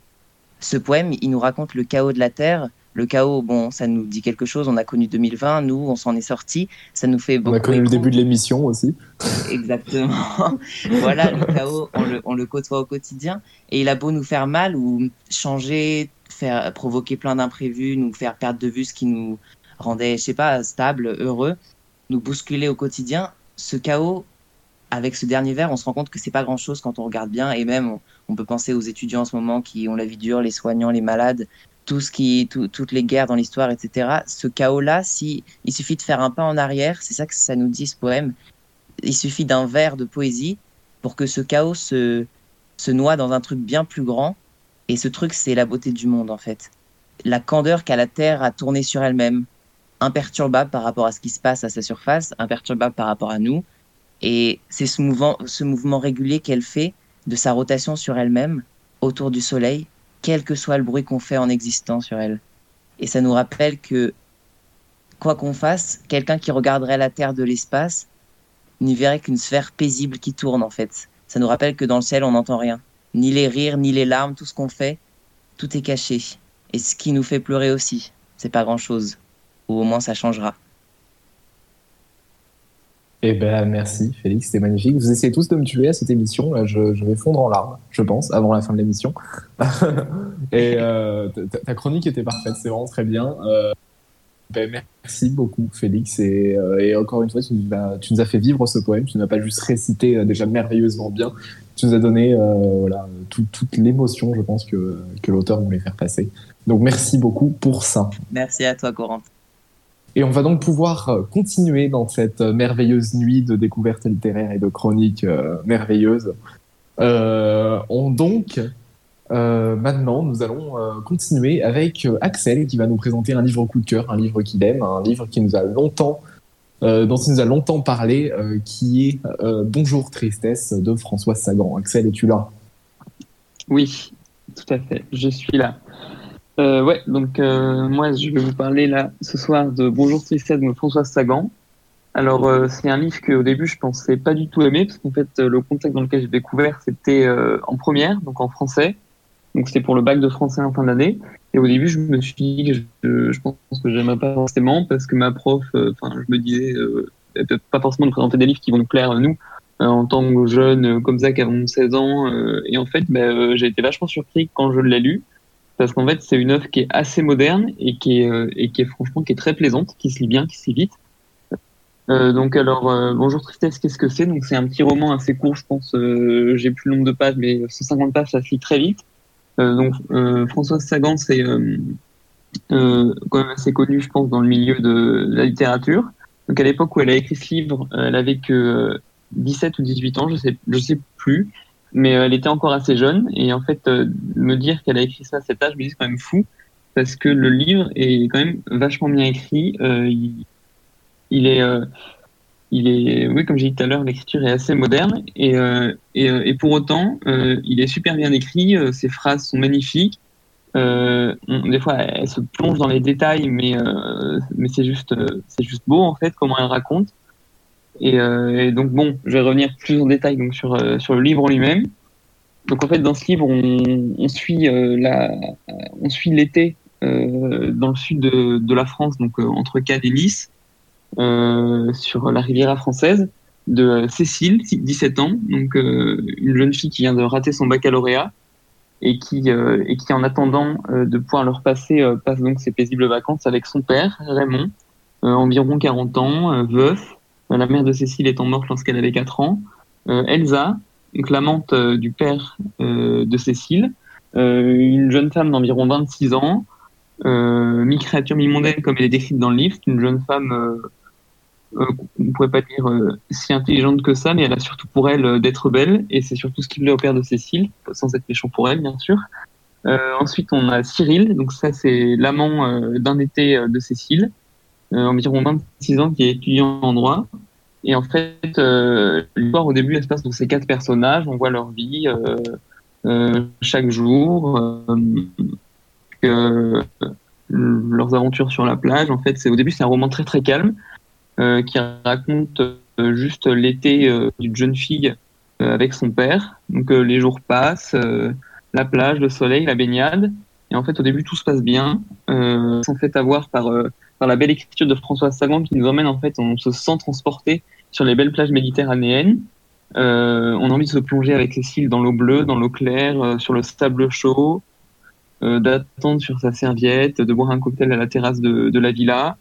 ce poème, il nous raconte le chaos de la Terre. Le chaos, bon, ça nous dit quelque chose. On a connu 2020, nous, on s'en est sorti. Ça nous fait On beaucoup. a connu le début de l'émission aussi. Exactement. voilà, le chaos, on le, on le côtoie au quotidien. Et il a beau nous faire mal ou changer, faire provoquer plein d'imprévus, nous faire perdre de vue ce qui nous rendait, je sais pas, stable, heureux, nous bousculer au quotidien. Ce chaos, avec ce dernier verre, on se rend compte que c'est pas grand chose quand on regarde bien. Et même, on, peut penser aux étudiants en ce moment qui ont la vie dure, les soignants, les malades, tout ce qui, tout- toutes les guerres dans l'histoire, etc. Ce chaos-là, si il suffit de faire un pas en arrière, c'est ça que ça nous dit ce poème il suffit d'un vers de poésie pour que ce chaos se noie dans un truc bien plus grand. Et ce truc, c'est la beauté du monde, en fait. La candeur qu'a la Terre à tourner sur elle-même, imperturbable par rapport à ce qui se passe à sa surface, imperturbable par rapport à nous. Et c'est ce mouvement, ce mouvement régulier qu'elle fait de sa rotation sur elle-même, autour du Soleil, quel que soit le bruit qu'on fait en existant sur elle. Et ça nous rappelle que, quoi qu'on fasse, quelqu'un qui regarderait la Terre de l'espace n'y verrait qu'une sphère paisible qui tourne en fait. Ça nous rappelle que dans le ciel on n'entend rien. Ni les rires, ni les larmes, tout ce qu'on fait, tout est caché. Et ce qui nous fait pleurer aussi, c'est pas grand chose. Ou au moins ça changera. Eh ben, merci, Félix, c'était magnifique. Vous essayez tous de me tuer à cette émission. Je, vais fondre en larmes, je pense, avant la fin de l'émission. Et euh, ta, chronique était parfaite, c'est vraiment très bien. Euh, ben, merci beaucoup, Félix. Et, euh, et encore une fois, tu nous, as, tu nous as fait vivre ce poème. Tu n'as pas juste récité déjà merveilleusement bien. Tu nous as donné euh, voilà, tout- toute l'émotion, je pense, que, que l'auteur voulait faire passer. Donc, merci beaucoup pour ça. Merci à toi, Corentin. Et on va donc pouvoir euh, continuer dans cette euh, merveilleuse nuit de découvertes littéraires et de chroniques euh, merveilleuses. Euh, on donc, euh, maintenant, nous allons continuer avec Axel qui va nous présenter un livre coup de cœur, un livre qu'il aime, un livre qui nous a longtemps euh, dont il nous a longtemps parlé, euh, qui est euh, Bonjour Tristesse de François Sagan. Axel, es-tu là? Oui, tout à fait, je suis là. Ouais, donc moi je vais vous parler là ce soir de Bonjour Tristesse de François Sagan. Alors c'est un livre qu'au début je pensais pas du tout aimer parce qu'en fait le contexte dans lequel j'ai découvert c'était en première, donc en français. Donc c'était pour le bac de français en fin d'année. Et au début je me suis dit que je, pense que j'aimerais pas forcément parce que ma prof, euh, enfin je me disais, euh, elle peut pas forcément nous présenter des livres qui vont nous plaire nous euh, en tant que jeunes euh, comme ça qui avons 16 ans. et en fait bah, j'ai été vachement surpris quand je l'ai lu parce qu'en fait c'est une œuvre qui est assez moderne et qui est et qui est franchement qui est très plaisante, qui se lit bien, qui se lit vite. Donc alors bonjour tristesse, qu'est-ce que c'est? Donc c'est un petit roman assez court, je pense. J'ai plus le nombre de pages, mais 150 pages, ça se lit très vite. Euh, donc euh, Françoise Sagan, c'est euh, quand même assez connu, je pense, dans le milieu de la littérature. Donc à l'époque où elle a écrit ce livre, elle avait que euh, 17 ou 18 ans, je sais, je sais plus, mais elle était encore assez jeune. Et en fait, me dire qu'elle a écrit ça à cet âge, je me dis c'est quand même fou, parce que le livre est quand même vachement bien écrit. Euh, il, il est, euh, il est, oui, comme j'ai dit tout à l'heure, l'écriture est assez moderne et, euh, euh, et pour autant, euh, il est super bien écrit. ses phrases sont magnifiques. Des fois, elle se plonge dans les détails, mais mais c'est juste, c'est juste beau en fait comment elle raconte. Et, donc bon, je vais revenir plus en détail donc sur sur le livre lui-même. Donc en fait, dans ce livre, on, suit la, on suit l'été dans le sud de, de la France, donc entre Cannes et Nice, sur la Riviera française, de euh, Cécile, 17 ans, donc euh, une jeune fille qui vient de rater son baccalauréat et qui euh, et qui en attendant euh, de pouvoir le repasser euh, passe donc ses paisibles vacances avec son père Raymond, euh, environ 40 ans, euh, veuf. Euh, La mère de Cécile étant morte lorsqu'elle avait 4 ans. Euh, Elsa, donc l'amante euh, du père euh, de Cécile, euh, une jeune femme d'environ 26 ans, euh, mi-créature, mi-mondaine comme elle est décrite dans le livre, une jeune femme, euh, on pourrait pas dire euh, si intelligente que ça, mais elle a surtout pour elle euh, d'être belle, et c'est surtout ce qui plaît au père de Cécile, sans être méchant pour elle, bien sûr. Ensuite, on a Cyril, donc ça c'est l'amant d'un été de Cécile, environ 26 ans, qui est étudiant en droit. Et en fait, l'histoire au début, elle se passe dans ces quatre personnages. On voit leur vie chaque jour, leurs aventures sur la plage. En fait, au début, c'est un roman très très calme qui raconte euh, juste l'été euh, d'une jeune fille euh, avec son père. Donc euh, les jours passent, euh, la plage, le soleil, la baignade. Et en fait, au début, tout se passe bien. Euh, on fait avoir par euh, par la belle écriture de François Sagan qui nous emmène en fait, on se sent transporté sur les belles plages méditerranéennes. Euh, on a envie de se plonger avec Cécile dans l'eau bleue, dans l'eau claire, euh, sur le sable chaud, euh, d'attendre sur sa serviette, de boire un cocktail à la terrasse de, de la villa.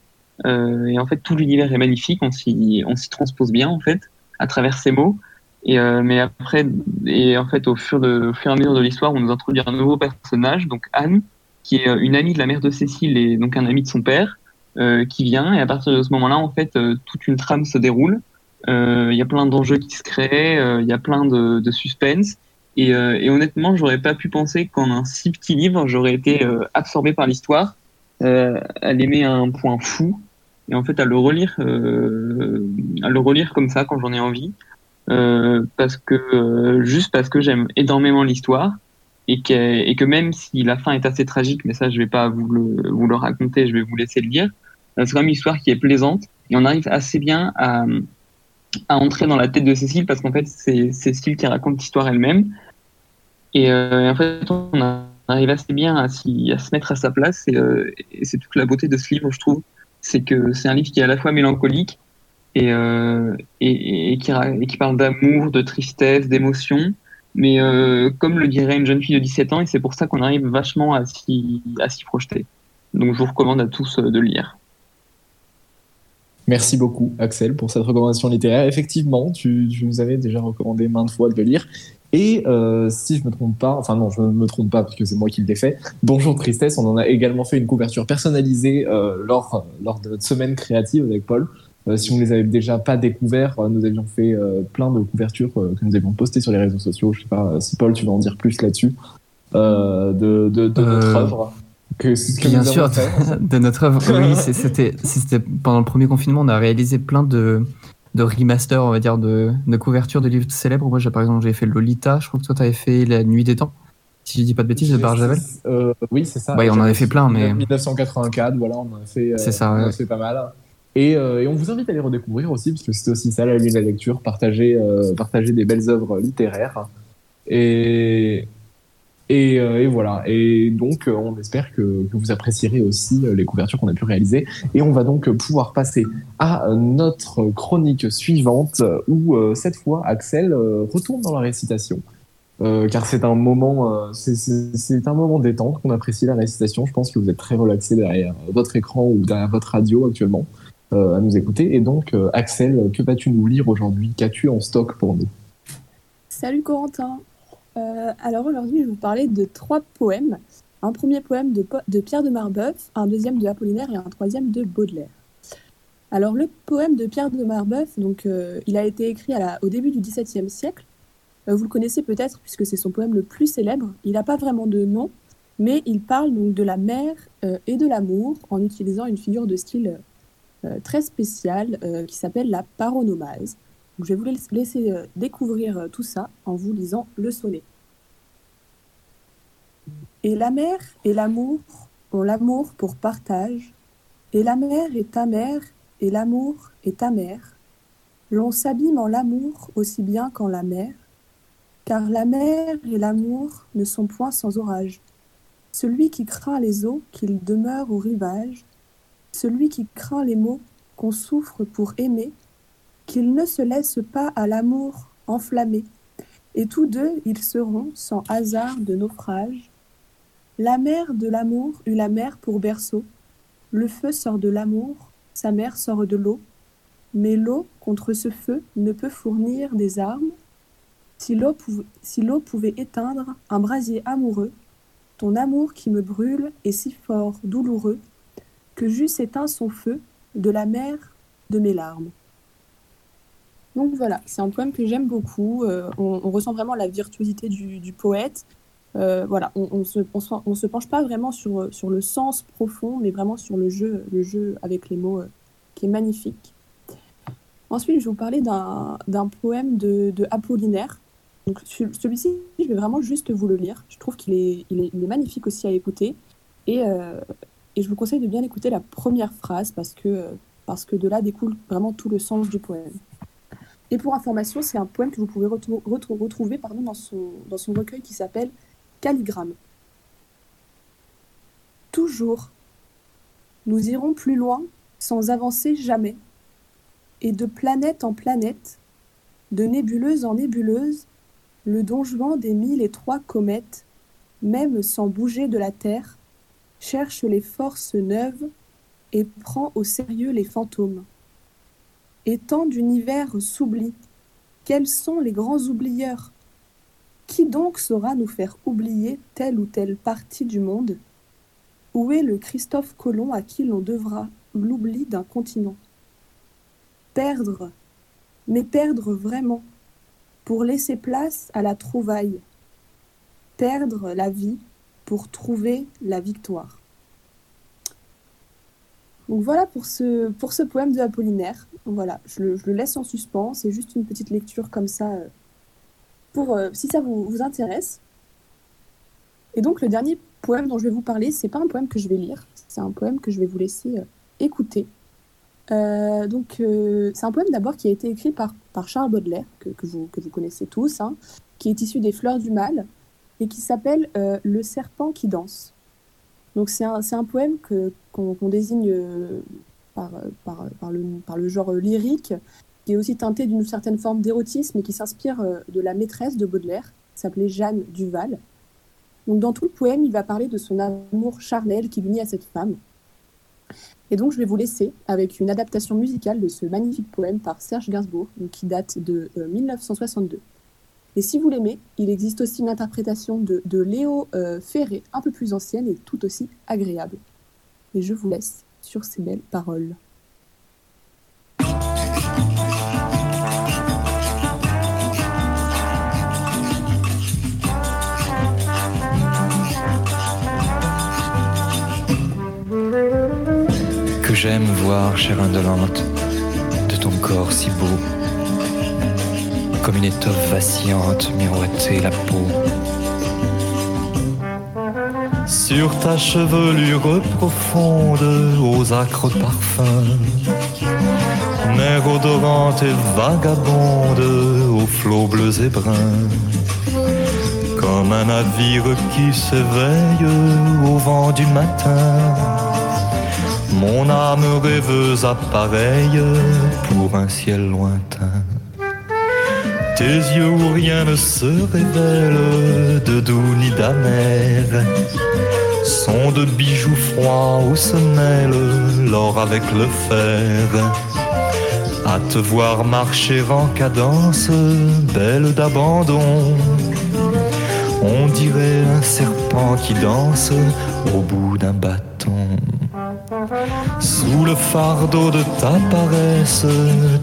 Euh, et en fait, tout l'univers est magnifique, on s'y, transpose bien en fait à travers ces mots. Et euh, mais après, et en fait, au fur, de, fur et à mesure de l'histoire, on nous introduit un nouveau personnage, donc Anne, qui est euh, une amie de la mère de Cécile et donc un ami de son père, qui vient. Et à partir de ce moment-là, en fait, toute une trame se déroule. Il y a plein d'enjeux qui se créent, il y a plein de, suspense. Et, et honnêtement, j'aurais pas pu penser qu'en un si petit livre, j'aurais été absorbé par l'histoire, euh, l'aimer à un point fou, et en fait à le relire, euh, à le relire comme ça quand j'en ai envie, euh, parce que juste parce que j'aime énormément l'histoire et que, même si la fin est assez tragique, mais ça je vais pas vous le, raconter, je vais vous laisser le lire, c'est quand même une histoire qui est plaisante et on arrive assez bien à, entrer dans la tête de Cécile parce qu'en fait c'est Cécile qui raconte l'histoire elle-même. Et, et en fait on arrive assez bien à, à se mettre à sa place et, euh, et c'est toute la beauté de ce livre je trouve c'est que c'est un livre qui est à la fois mélancolique et, euh, qui, parle d'amour, de tristesse, d'émotion, mais euh, comme le dirait une jeune fille de 17 ans, et c'est pour ça qu'on arrive vachement à s'y projeter. Donc je vous recommande à tous de le lire. Merci beaucoup, Axel, pour cette recommandation littéraire. Effectivement, tu nous avais déjà recommandé maintes fois de le lire. Et euh, si je me trompe pas, enfin non, je ne me trompe pas parce que c'est moi qui l'ai fait. Bonjour Tristesse, on en a également fait une couverture personnalisée euh, lors, lors de notre semaine créative avec Paul. Euh, si on les avait déjà pas découverts, nous avions fait plein de couvertures que nous avions postées sur les réseaux sociaux. Je sais pas si Paul, tu veux en dire plus là-dessus de, de, de notre œuvre. que que Bien sûr, de notre œuvre. Oui, c'était pendant le premier confinement, on a réalisé plein de, de remasters, on va dire, de, de couvertures de livres célèbres. Moi, j'ai par exemple, j'ai fait Lolita, je crois que toi, tu avais fait La Nuit des Temps, si je dis pas de bêtises, de Barjavel. Euh, oui, c'est ça. Ouais, on en avait fait plein, mais- 1984, voilà, on en a fait, euh, C'est ça, on en a ouais. fait pas mal. Et, euh, et on vous invite à les redécouvrir aussi, parce que c'est aussi ça la lune de la lecture, partager, euh, partager des belles œuvres littéraires. Et, et, euh, et voilà. Et donc, euh, on espère que, vous apprécierez aussi euh, les couvertures qu'on a pu réaliser. Et on va donc pouvoir passer à notre chronique suivante, où cette fois, Axel retourne dans la récitation. Car c'est un moment, c'est- un moment détente qu'on apprécie la récitation. Je pense que vous êtes très relaxé derrière votre écran ou derrière votre radio actuellement à nous écouter. Et donc, Axel, que vas-tu nous lire aujourd'hui? Qu'as-tu en stock pour nous? Salut Corentin. Euh, alors aujourd'hui, je vais vous parler de trois poèmes. Un premier poème de, Pierre de Marbeuf, un deuxième de Apollinaire et un troisième de Baudelaire. Alors le poème de Pierre de Marbeuf, donc, euh, il a été écrit au début du XVIIe siècle. Euh, vous le connaissez peut-être puisque c'est son poème le plus célèbre. Il n'a pas vraiment de nom, mais il parle donc de la mer et de l'amour en utilisant une figure de style très spéciale qui s'appelle la paronomase. Je vais vous laiss- laisser euh, découvrir euh, tout ça en vous lisant le sonnet. Et la mer et l'amour ont l'amour pour partage, et la mer est ta et l'amour est ta. L'on s'abîme en l'amour aussi bien qu'en la mer, car la mer et l'amour ne sont point sans orage. Celui qui craint les eaux, qu'il demeure au rivage, celui qui craint les maux, qu'on souffre pour aimer, qu'ils ne se laissent pas à l'amour enflammer, et tous deux ils seront sans hasard de naufrage. La mère de l'amour eut la mer pour berceau, le feu sort de l'amour, sa mère sort de l'eau, mais l'eau contre ce feu ne peut fournir des armes. Si l'eau pou- si l'eau pouvait éteindre un brasier amoureux, ton amour qui me brûle est si fort, douloureux, que j'eusse éteint son feu de la mer de mes larmes. Donc voilà, c'est un poème que j'aime beaucoup. euh, on, ressent vraiment la virtuosité du, poète. Euh, voilà, on, on se, penche pas vraiment sur, sur le sens profond, mais vraiment sur le jeu, le jeu avec les mots euh, qui est magnifique. Ensuite, je vais vous parler d'un poème de, Apollinaire. Celui-ci, je vais vraiment juste vous le lire. Je trouve qu'il est, est, il est magnifique aussi à écouter. Et, euh, et je vous conseille de bien écouter la première phrase parce que, euh, parce que de là découle vraiment tout le sens du poème. Et pour information, c'est un poème que vous pouvez retrou- retrou- retrouver pardon, dans, son, dans son recueil qui s'appelle Calligramme. Toujours, nous irons plus loin sans avancer jamais, et de planète en planète, de nébuleuse en nébuleuse, le donjement des mille et trois comètes, même sans bouger de la terre, cherche les forces neuves et prend au sérieux les fantômes. Et tant d'univers s'oublient. Quels sont les grands oublieurs? Qui donc saura nous faire oublier telle ou telle partie du monde? Où est le Christophe Colomb à qui l'on devra l'oubli d'un continent? Perdre, mais perdre vraiment, pour laisser place à la trouvaille. Perdre la vie pour trouver la victoire. Donc voilà pour ce, poème de Apollinaire. Voilà, je le, laisse en suspens. C'est juste une petite lecture comme ça, euh, pour, euh, si ça vous, intéresse. Et donc le dernier poème dont je vais vous parler, c'est pas un poème que je vais lire, c'est un poème que je vais vous laisser euh, écouter. Donc c'est un poème d'abord qui a été écrit par, Charles Baudelaire, que, vous, que vous connaissez tous, hein, qui est issu des Fleurs du Mal et qui s'appelle Le serpent qui danse. Donc c'est un, poème qu'on, désigne euh, par, par, par, le, genre lyrique, qui est aussi teinté d'une certaine forme d'érotisme et qui s'inspire euh, de la maîtresse de Baudelaire, qui s'appelait Jeanne Duval. Dans tout le poème, il va parler de son amour charnel qui l'unit à cette femme. Et donc je vais vous laisser avec une adaptation musicale de ce magnifique poème par Serge Gainsbourg, qui date de euh, 1962. Et si vous l'aimez, il existe aussi une interprétation de, Léo euh, Ferré, un peu plus ancienne et tout aussi agréable. Et je vous laisse sur ces belles paroles. j'aime voir, chère indolente, de ton corps si beau, comme une étoffe vacillante miroiter la peau. Sur ta chevelure profonde, aux acres parfums, mer odorante et vagabonde, aux flots bleus et bruns comme un navire qui s'éveille au vent du matin. Mon âme rêveuse appareille pour un ciel lointain. Tes yeux où rien ne se révèle de doux ni d'amer sont de bijoux froids où se mêle l'or avec le fer. À te voir marcher en cadence, belle d'abandon, on dirait un serpent qui danse au bout d'un bâton. Sous le fardeau de ta paresse,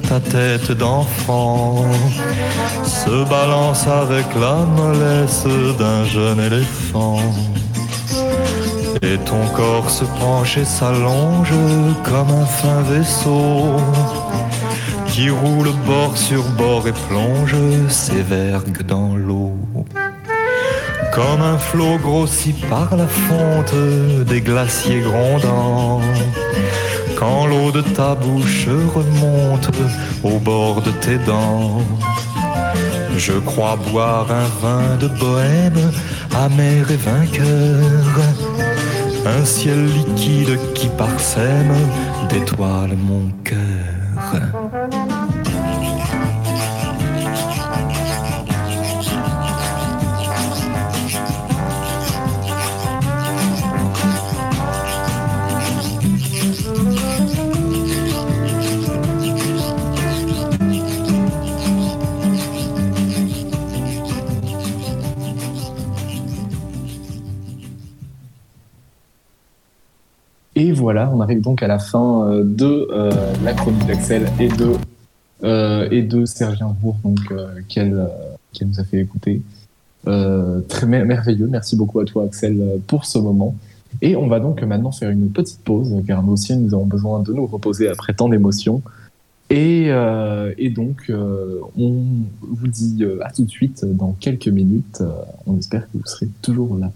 ta tête d'enfant se balance avec la mollesse d'un jeune éléphant. Et ton corps se penche et s'allonge comme un fin vaisseau qui roule bord sur bord et plonge ses vergues dans l'eau. Comme un flot grossi par la fonte des glaciers grondants. Quand l'eau de ta bouche remonte au bord de tes dents. Je crois boire un vin de bohème, amer et vainqueur. Un ciel liquide qui parsème d'étoiles mon cœur. On arrive donc à la fin euh, de euh, la chronique d'Axel et de euh, et de Gainsbourg, donc euh, qu'elle nous a fait écouter. Très mer- merveilleux. Merci beaucoup à toi, Axel, pour ce moment. Et on va donc maintenant faire une petite pause, car nous aussi, nous avons besoin de nous reposer après tant d'émotions. Et, donc, on vous dit à tout de suite dans quelques minutes. On espère que vous serez toujours là.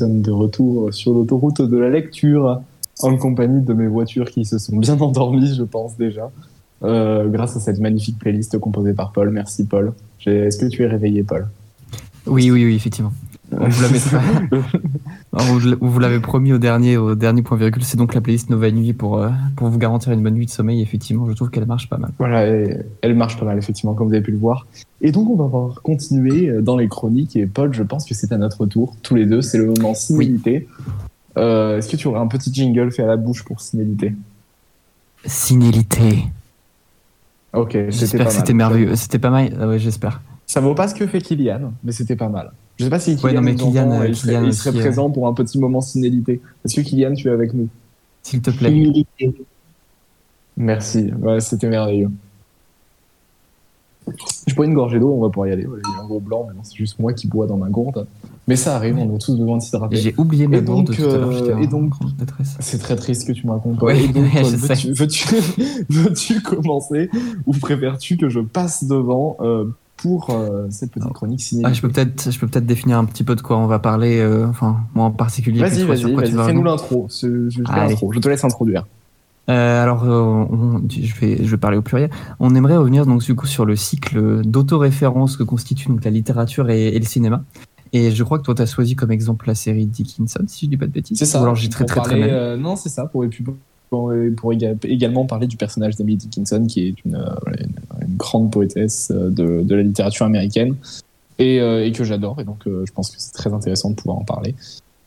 Sommes de retour sur l'autoroute de la lecture, en compagnie de mes voitures qui se sont bien endormies, je pense déjà, euh, grâce à cette magnifique playlist composée par Paul. Merci Paul. Est-ce que tu es réveillé, Paul? Oui, oui, oui, effectivement. On vous l'a- vous l'avait promis au dernier, au dernier point virgule. C'est donc la playlist Nova Nuit pour, euh, pour vous garantir une bonne nuit de sommeil. Effectivement, je trouve qu'elle marche pas mal. Voilà, elle marche pas mal, effectivement, comme vous avez pu le voir. Et donc, on va pouvoir continuer euh, dans les chroniques. Et Paul, je pense que c'est à notre tour, tous les deux. C'est le moment cinédité. Euh, Est-ce que tu aurais un petit jingle fait à la bouche pour cinédité? Cinéalité. Ok, c'était J'espère pas que c'était merveilleux. C'était pas mal. Ah ouais, j'espère. Ça vaut pas ce que fait Kylian, mais c'était pas mal. Je sais pas si Ouais, Kylian, non, mais nous Kylian, entend, euh, et il serait, Kylian il serait aussi, euh. présent pour un petit moment cinédité. Est-ce que Kylian, tu es avec nous? S'il te plaît. Merci, ouais, c'était merveilleux. Je bois une gorgée d'eau, on va pouvoir y aller. Ouais, il y a un gros blanc, mais non, c'est juste moi qui bois dans ma gourde. Mais ça arrive, on a tous besoin de s'hydrater. J'ai oublié ma Et gourde donc, tout à l'heure. euh, et donc-. C'est très triste que tu me racontes. Ouais, ouais, veux-tu, veux-tu commencer ou préfères-tu que je passe devant euh, pour euh, cette petite chronique ciné Ah, je peux peut-être, je peux peut-être définir un petit peu de quoi on va parler. euh, enfin, moi en particulier. Vas-y, vas-y, vas fais-nous l'intro. Je, je te laisse introduire. Euh, alors, euh, on- je, vais, je vais parler au pluriel. On aimerait revenir donc du coup sur le cycle d'autoréférence que constitue donc la littérature et, et le cinéma. Et je crois que toi, tu as choisi comme exemple la série Dickinson, si je dis pas de bêtises. C'est ça. Ou alors j'ai très très très mal. euh, non, c'est ça. Pour, pour, pour- pour éga- également parler du personnage d'Emily Dickinson, qui est une grande poétesse euh, de, la littérature américaine et, euh, que j'adore. Et donc, euh, je pense que c'est très intéressant de pouvoir en parler.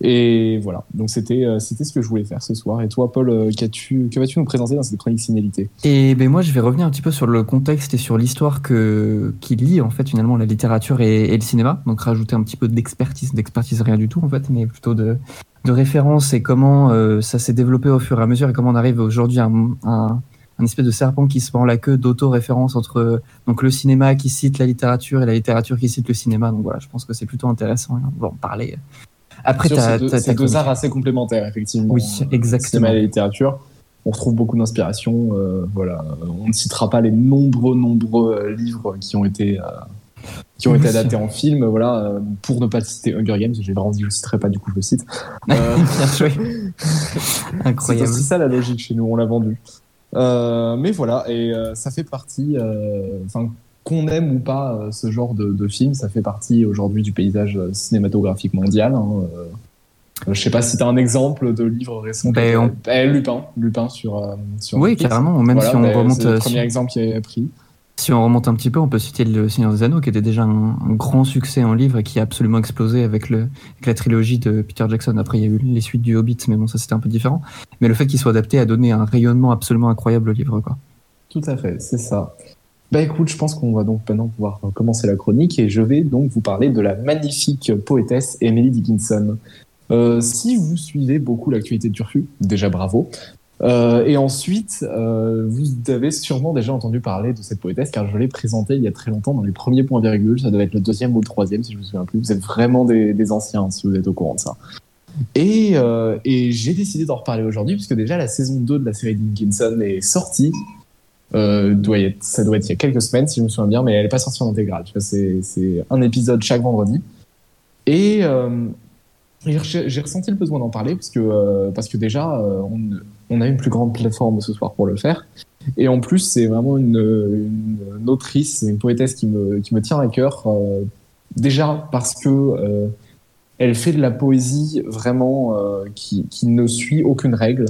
Et voilà. Donc, c'était c'était ce que je voulais faire ce soir. Et toi, Paul, qu'as-tu que vas-tu nous présenter dans cette chronique Sinélité Et ben moi, je vais revenir un petit peu sur le contexte et sur l'histoire que qui lie en fait finalement la littérature et, le cinéma. Donc rajouter un petit peu d'expertise, d'expertise rien du tout en fait, mais plutôt de de référence et comment ça s'est développé au fur et à mesure et comment on arrive aujourd'hui à un, un, espèce de serpent qui se prend la queue d'auto-référence entre euh, donc le cinéma qui cite la littérature et la littérature qui cite le cinéma. Donc voilà, je pense que c'est plutôt intéressant. et On va en parler. Après, Sur t'as ces deux, t'as deux arts assez complémentaires, effectivement. Oui, Euh, exactement. Le cinéma et la littérature. On retrouve beaucoup d'inspiration. euh, voilà. On ne citera pas les nombreux, nombreux euh, livres qui ont été, euh, qui ont été adaptés en film. Voilà. pour ne pas citer Hunger Games, j'ai vraiment dit que je ne citerai pas, du coup, je le cite. Euh, Bien joué. c'est Incroyable. aussi ça la logique chez nous, on l'a vendu. Euh, mais voilà, et euh, ça fait partie, euh, enfin, qu'on aime ou pas ce genre de, de film, ça fait partie aujourd'hui du paysage cinématographique mondial. hein. Je sais pas si tu as un exemple de livre récent. Ben, on- Eh, Lupin, Lupin sur. euh, sur Oui, Netflix. carrément. Même Voilà, si on ben, remonte, c'est le premier exemple qui est pris. Si on remonte un petit peu, on peut citer Le Seigneur des Anneaux, qui était déjà un, grand succès en livre et qui a absolument explosé avec, la trilogie de Peter Jackson. Après, il y a eu les suites du Hobbit, mais bon, ça c'était un peu différent. Mais le fait qu'il soit adapté a donné un rayonnement absolument incroyable au livre. Quoi. Tout à fait, c'est ça. Bah écoute, je pense qu'on va donc maintenant pouvoir commencer la chronique et je vais donc vous parler de la magnifique poétesse Emily Dickinson. Euh, si vous suivez beaucoup l'actualité de Turfu, déjà bravo. Euh, et ensuite, euh, vous avez sûrement déjà entendu parler de cette poétesse car je l'ai présentée il y a très longtemps dans les premiers points virgules. Ça devait être le deuxième ou le troisième si je me souviens plus. Vous êtes vraiment des, anciens si vous êtes au courant de ça. Et, euh, et j'ai décidé d'en reparler aujourd'hui puisque déjà la saison 2 de la série Dickinson est sortie. Ça doit être il y a quelques semaines si je me souviens bien, mais elle n'est pas sortie en intégrale. C'est, un épisode chaque vendredi. Et j'ai ressenti le besoin d'en parler parce que, parce que déjà, on, on a une plus grande plateforme ce soir pour le faire. Et en plus, c'est vraiment une, une, autrice, une poétesse qui me, qui me tient à cœur. euh, déjà parce que euh, elle fait de la poésie vraiment euh, qui, qui ne suit aucune règle.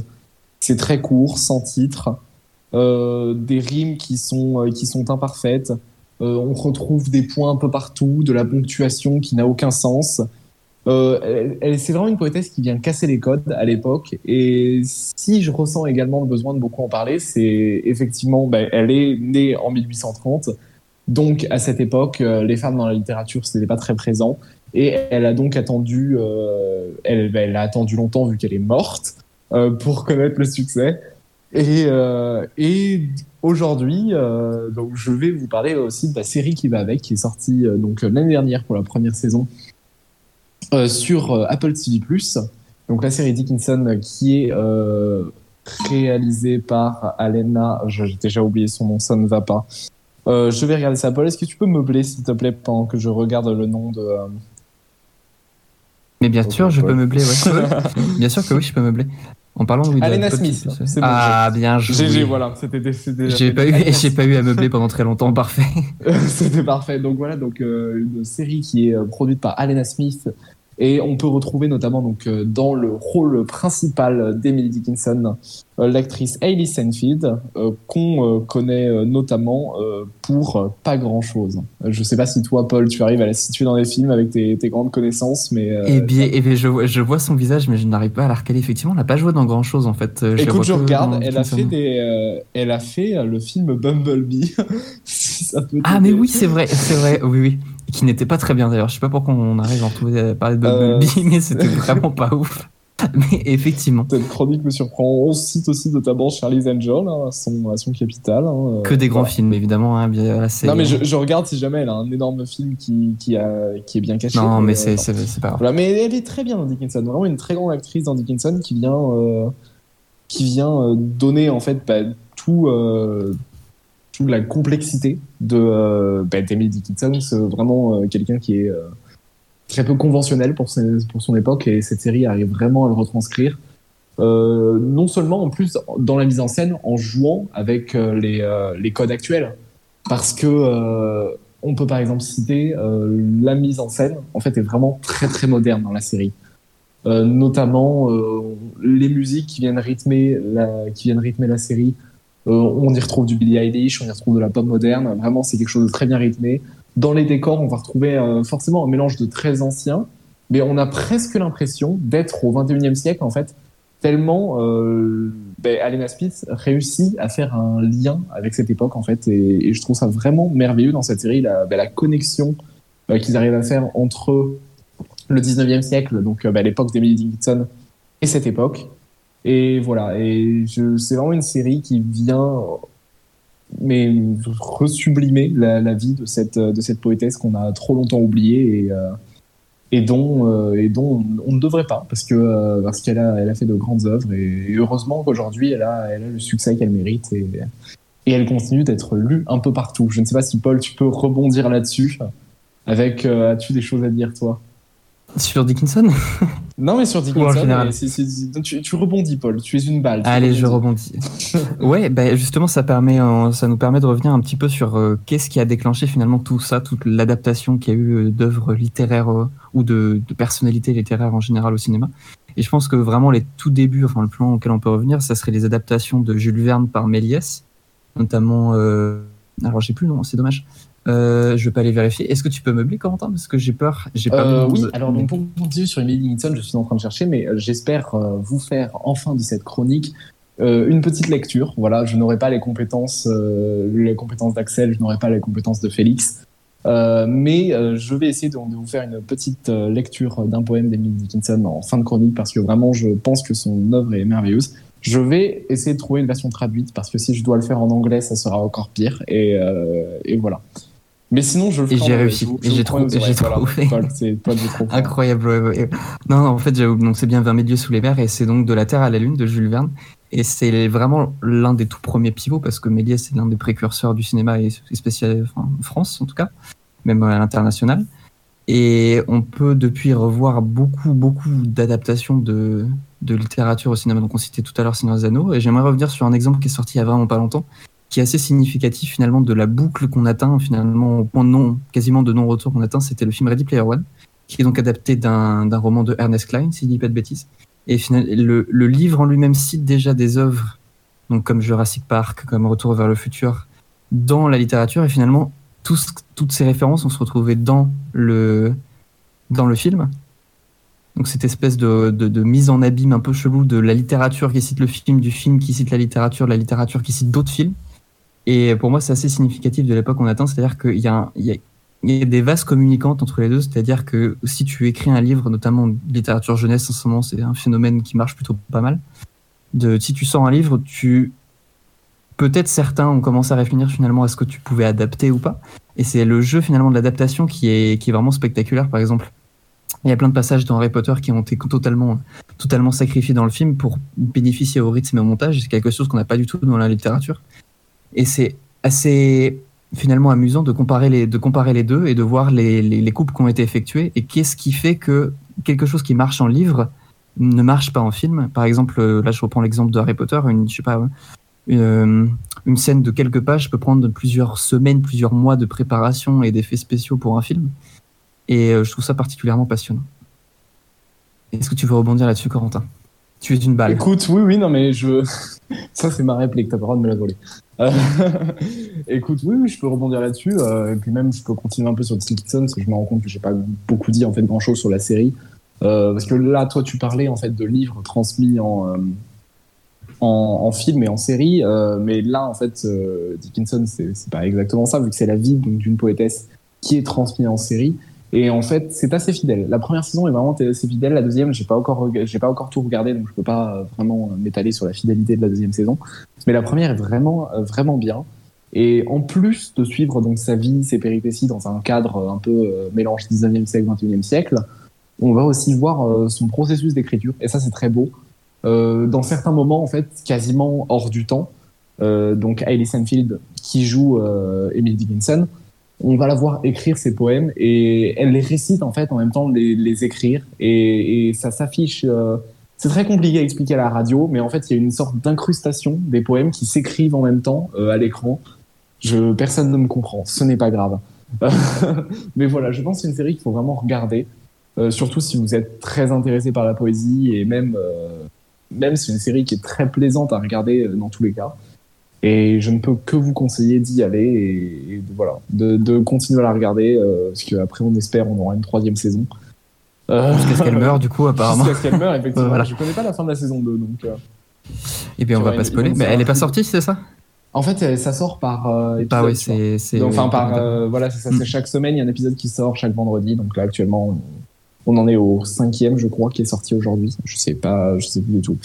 C'est très court, sans titre, des rimes qui sont, qui sont imparfaites. On retrouve des points un peu partout, de la ponctuation qui n'a aucun sens. Euh, c'est vraiment une poétesse qui vient casser les codes à l'époque. Et si je ressens également le besoin de beaucoup en parler, c'est effectivement, ben, elle est née en 1830. Donc à cette époque, euh, les femmes dans la littérature, ce n'était pas très présent. Et elle a donc attendu, euh, elle, ben, elle a attendu longtemps vu qu'elle est morte euh, pour connaître le succès. Et, euh, et aujourd'hui, euh, donc je vais vous parler aussi de la série qui va avec, qui est sortie donc l'année dernière pour la première saison sur euh, Apple TV+. Donc la série Dickinson euh, qui est euh, réalisée par Alena, j'ai déjà oublié son nom, ça ne va pas. Euh, je vais regarder ça. Paul, est-ce que tu peux meubler s'il te plaît pendant que je regarde le nom de... euh, Mais bien sûr, je ouais. peux meubler. Ouais. Bien sûr que oui, je peux meubler. En parlant de Alena Smith, bon, Ah, bien joué. GG, voilà, c'était J'ai pas, eu, j'ai pas eu à meubler pendant très longtemps, parfait. C'était parfait. Donc voilà, donc euh, une série qui est euh, produite par Alena Smith et on peut retrouver notamment donc euh, dans le rôle principal d'Emily Dickinson euh, l'actrice Hailey Steinfeld euh, qu'on euh, connaît euh, notamment pour pas grand chose. Je sais pas si toi Paul tu arrives à la situer dans les films avec tes, tes grandes connaissances, mais Eh bien, eh bien, je, vois- je vois son visage, mais je n'arrive pas à la recaler. Effectivement, elle n'a pas joué dans grand chose en fait. La Écoute, je regarde, elle a fait des, elle a fait le film Bumblebee. Si ça peut Ah, mais oui, c'est vrai, c'est vrai, oui, oui. Qui n'était pas très bien d'ailleurs. Je sais pas pourquoi on arrive à retrouver parler de Euh. Bumblebee, mais c'était vraiment pas ouf. Mais effectivement, Cette chronique me surprend. On cite aussi notamment Charlie's Angel hein, à, son, à son capital. hein, euh, que des grands voilà. films, évidemment. Hein, bien, Non, mais je, je regarde si jamais elle a un énorme film qui, qui, a, qui est bien caché. Non, mais euh, c'est pas grave. Voilà, mais elle est très bien dans Dickinson. Vraiment une très grande actrice dans Dickinson qui vient, euh, qui vient euh, donner en fait bah, tout, euh, toute la complexité de euh, bah, Dickinson. C'est vraiment euh, quelqu'un qui est euh, très peu conventionnel pour, son époque et cette série arrive vraiment à le retranscrire. Euh, non seulement en plus dans la mise en scène en jouant avec les, codes actuels parce que on peut par exemple citer la mise en scène, en fait, est vraiment très très moderne dans la série. Notamment les musiques qui viennent rythmer qui viennent rythmer la série. Euh, on y retrouve du Billie Eilish, on y retrouve de la pop moderne. Vraiment, c'est quelque chose de très bien rythmé. Dans les décors, on va retrouver euh, forcément un mélange de très anciens, mais on a presque l'impression d'être au 21e siècle en fait, tellement euh, ben, Alena Spitz réussit à faire un lien avec cette époque en fait, et, et je trouve ça vraiment merveilleux dans cette série, la, ben, la connexion euh, qu'ils arrivent à faire entre le 19e siècle, donc euh, ben, l'époque d'Emily Dickinson, et cette époque. Et voilà, et c'est vraiment une série qui vient mais resublimer la, vie de cette, de cette poétesse qu'on a trop longtemps oubliée et, euh, dont, euh, et dont on, on ne devrait pas, parce que euh, parce qu'elle a, elle a fait de grandes œuvres et, heureusement qu'aujourd'hui elle a, elle a le succès qu'elle mérite et, et elle continue d'être lue un peu partout. Je ne sais pas si Paul, tu peux rebondir là-dessus. Avec, euh, as-tu des choses à dire toi? Sur Dickinson? Non, mais sur Ou en Dickinson, général. tu, tu rebondis, Paul. Tu es une balle. Allez, je rebondis. ouais, bah, justement, ça, permet, ça nous permet de revenir un petit peu sur euh, qu'est-ce qui a déclenché finalement tout ça, toute l'adaptation qu'il y a eu euh, d'œuvres littéraires euh, ou de, de personnalités littéraires en général au cinéma. Et je pense que vraiment les tout débuts, enfin le plan auquel on peut revenir, ça serait les adaptations de Jules Verne par Méliès, notamment. Euh... Alors j'ai plus le nom, c'est dommage. Euh, je vais pas aller vérifier. Est-ce que tu peux meubler, Corentin? Parce que j'ai peur. J'ai Euh, oui, de- alors donc pour continuer sur Emily Dickinson, je suis en train de chercher, mais euh, j'espère euh, vous faire enfin de cette chronique euh, une petite lecture. Voilà, je n'aurai pas les compétences, euh, les compétences d'Axel, je n'aurai pas les compétences de Félix, Euh, mais euh, je vais essayer de, de vous faire une petite lecture d'un poème d'Emily Dickinson en fin de chronique parce que vraiment je pense que son œuvre est merveilleuse. Je vais essayer de trouver une version traduite parce que si je dois le faire en anglais, ça sera encore pire. Et, euh, et voilà. Mais sinon, je le Et ferai en j'ai réussi. Et j'ai trouvé- voilà. c'est du trop. Incroyable. ouais, ouais. Non, non, en fait, j'avoue, donc c'est bien 20 milieux sous les mers et c'est donc de la Terre à la Lune de Jules Verne. Et c'est vraiment l'un des tout premiers pivots parce que Méliès c'est l'un des précurseurs du cinéma et et spécial, enfin, en France en tout cas, même à l'international. Et on peut depuis revoir beaucoup, beaucoup d'adaptations de, de littérature au cinéma. Donc on citait tout à l'heure Seigneur des Anneaux. Et j'aimerais revenir sur un exemple qui est sorti il y a vraiment pas longtemps, qui est assez significatif finalement de la boucle qu'on atteint finalement au point non, quasiment de non-retour qu'on atteint. C'était le film Ready Player One qui est donc adapté d'un roman de Ernest Cline, si je dis pas de bêtises. Et final- le, le livre en lui-même cite déjà des œuvres, donc comme Jurassic Park, comme Retour vers le futur, dans la littérature. Et finalement, tous- toutes ces références ont se retrouvées dans le, dans le film. Donc cette espèce de, de, de mise en abîme un peu chelou de la littérature qui cite le film, du film qui cite la littérature, de la littérature qui cite d'autres films. Et pour moi, c'est assez significatif de l'époque qu'on atteint, c'est-à-dire qu'il y a, des vases communicantes entre les deux, c'est-à-dire que si tu écris un livre, notamment de littérature jeunesse en ce moment, c'est un phénomène qui marche plutôt pas mal. Si tu sors un livre, peut-être certains ont commencé à réfléchir finalement à ce que tu pouvais adapter ou pas. Et c'est le jeu finalement de l'adaptation qui est, qui est vraiment spectaculaire. Par exemple, il y a plein de passages dans Harry Potter qui ont été totalement, totalement sacrifiés dans le film pour bénéficier au rythme et au montage. C'est quelque chose qu'on n'a pas du tout dans la littérature. Et c'est assez finalement amusant de comparer les, de comparer les deux et de voir les, les, les coupes qui ont été effectuées et qu'est-ce qui fait que quelque chose qui marche en livre ne marche pas en film. Par exemple, euh, là je reprends l'exemple de Harry Potter, une, je sais pas, une, euh, une scène de quelques pages peut prendre plusieurs semaines, plusieurs mois de préparation et d'effets spéciaux pour un film. Et euh, je trouve ça particulièrement passionnant. Est-ce que tu veux rebondir là-dessus, Corentin? Tu es une balle. Écoute, oui, oui, non, mais je. Ça, c'est ma réplique, t'as pas le droit de me la voler. Euh, Écoute, oui, oui, je peux rebondir là-dessus. euh, et puis même, je peux continuer un peu sur Dickinson, parce que je me rends compte que j'ai pas beaucoup dit, en fait, grand-chose sur la série. Euh, parce que là, toi, tu parlais, en fait, de livres transmis en, en, film et en série. mais là, en fait, euh, Dickinson, c'est pas exactement ça, vu que c'est la vie d'une poétesse qui est transmise en série. Et en fait, c'est assez fidèle. La première saison est vraiment assez fidèle. La deuxième, j'ai pas encore, j'ai pas encore tout regardé, donc je peux pas euh, vraiment euh, m'étaler sur la fidélité de la deuxième saison. Mais la première est vraiment, euh, vraiment bien. Et en plus de suivre donc sa vie, ses péripéties dans un cadre un peu mélange 19e siècle, 21e siècle, on va aussi voir son processus d'écriture. Et ça, c'est très beau. Dans certains moments, en fait, quasiment hors du temps. Donc, Hailey Steinfeld, qui joue euh, Emily Dickinson, on va la voir écrire ses poèmes et elle les récite en fait en même temps de les, écrire et, ça s'affiche. euh, c'est très compliqué à expliquer à la radio, mais en fait il y a une sorte d'incrustation des poèmes qui s'écrivent en même temps euh, à l'écran. Je personne ne me comprend, ce n'est pas grave. Mais voilà, je pense que c'est une série qu'il faut vraiment regarder, euh, surtout si vous êtes très intéressé par la poésie et même, même c'est une série qui est très plaisante à regarder dans tous les cas. Et je ne peux que vous conseiller d'y aller et, et de, voilà, de, de continuer à la regarder, euh, parce qu'après on espère on aura une troisième saison. Euh, Jusqu'à ce qu'elle meure, du coup, apparemment. Jusqu'à ce qu'elle meure, effectivement. Voilà. Je connais pas la fin de la saison 2, donc. euh, Et bien, on va pas spoiler. Mais elle est pas sortie, c'est ça? En fait, ça sort par euh, épisode. Bah vois. c'est. Enfin, par, euh, voilà, c'est ça, Mm. c'est chaque semaine, il y a un épisode qui sort chaque vendredi. Donc là, actuellement, on en est au cinquième, je crois, qui est sorti aujourd'hui. Je sais pas, je sais plus du tout.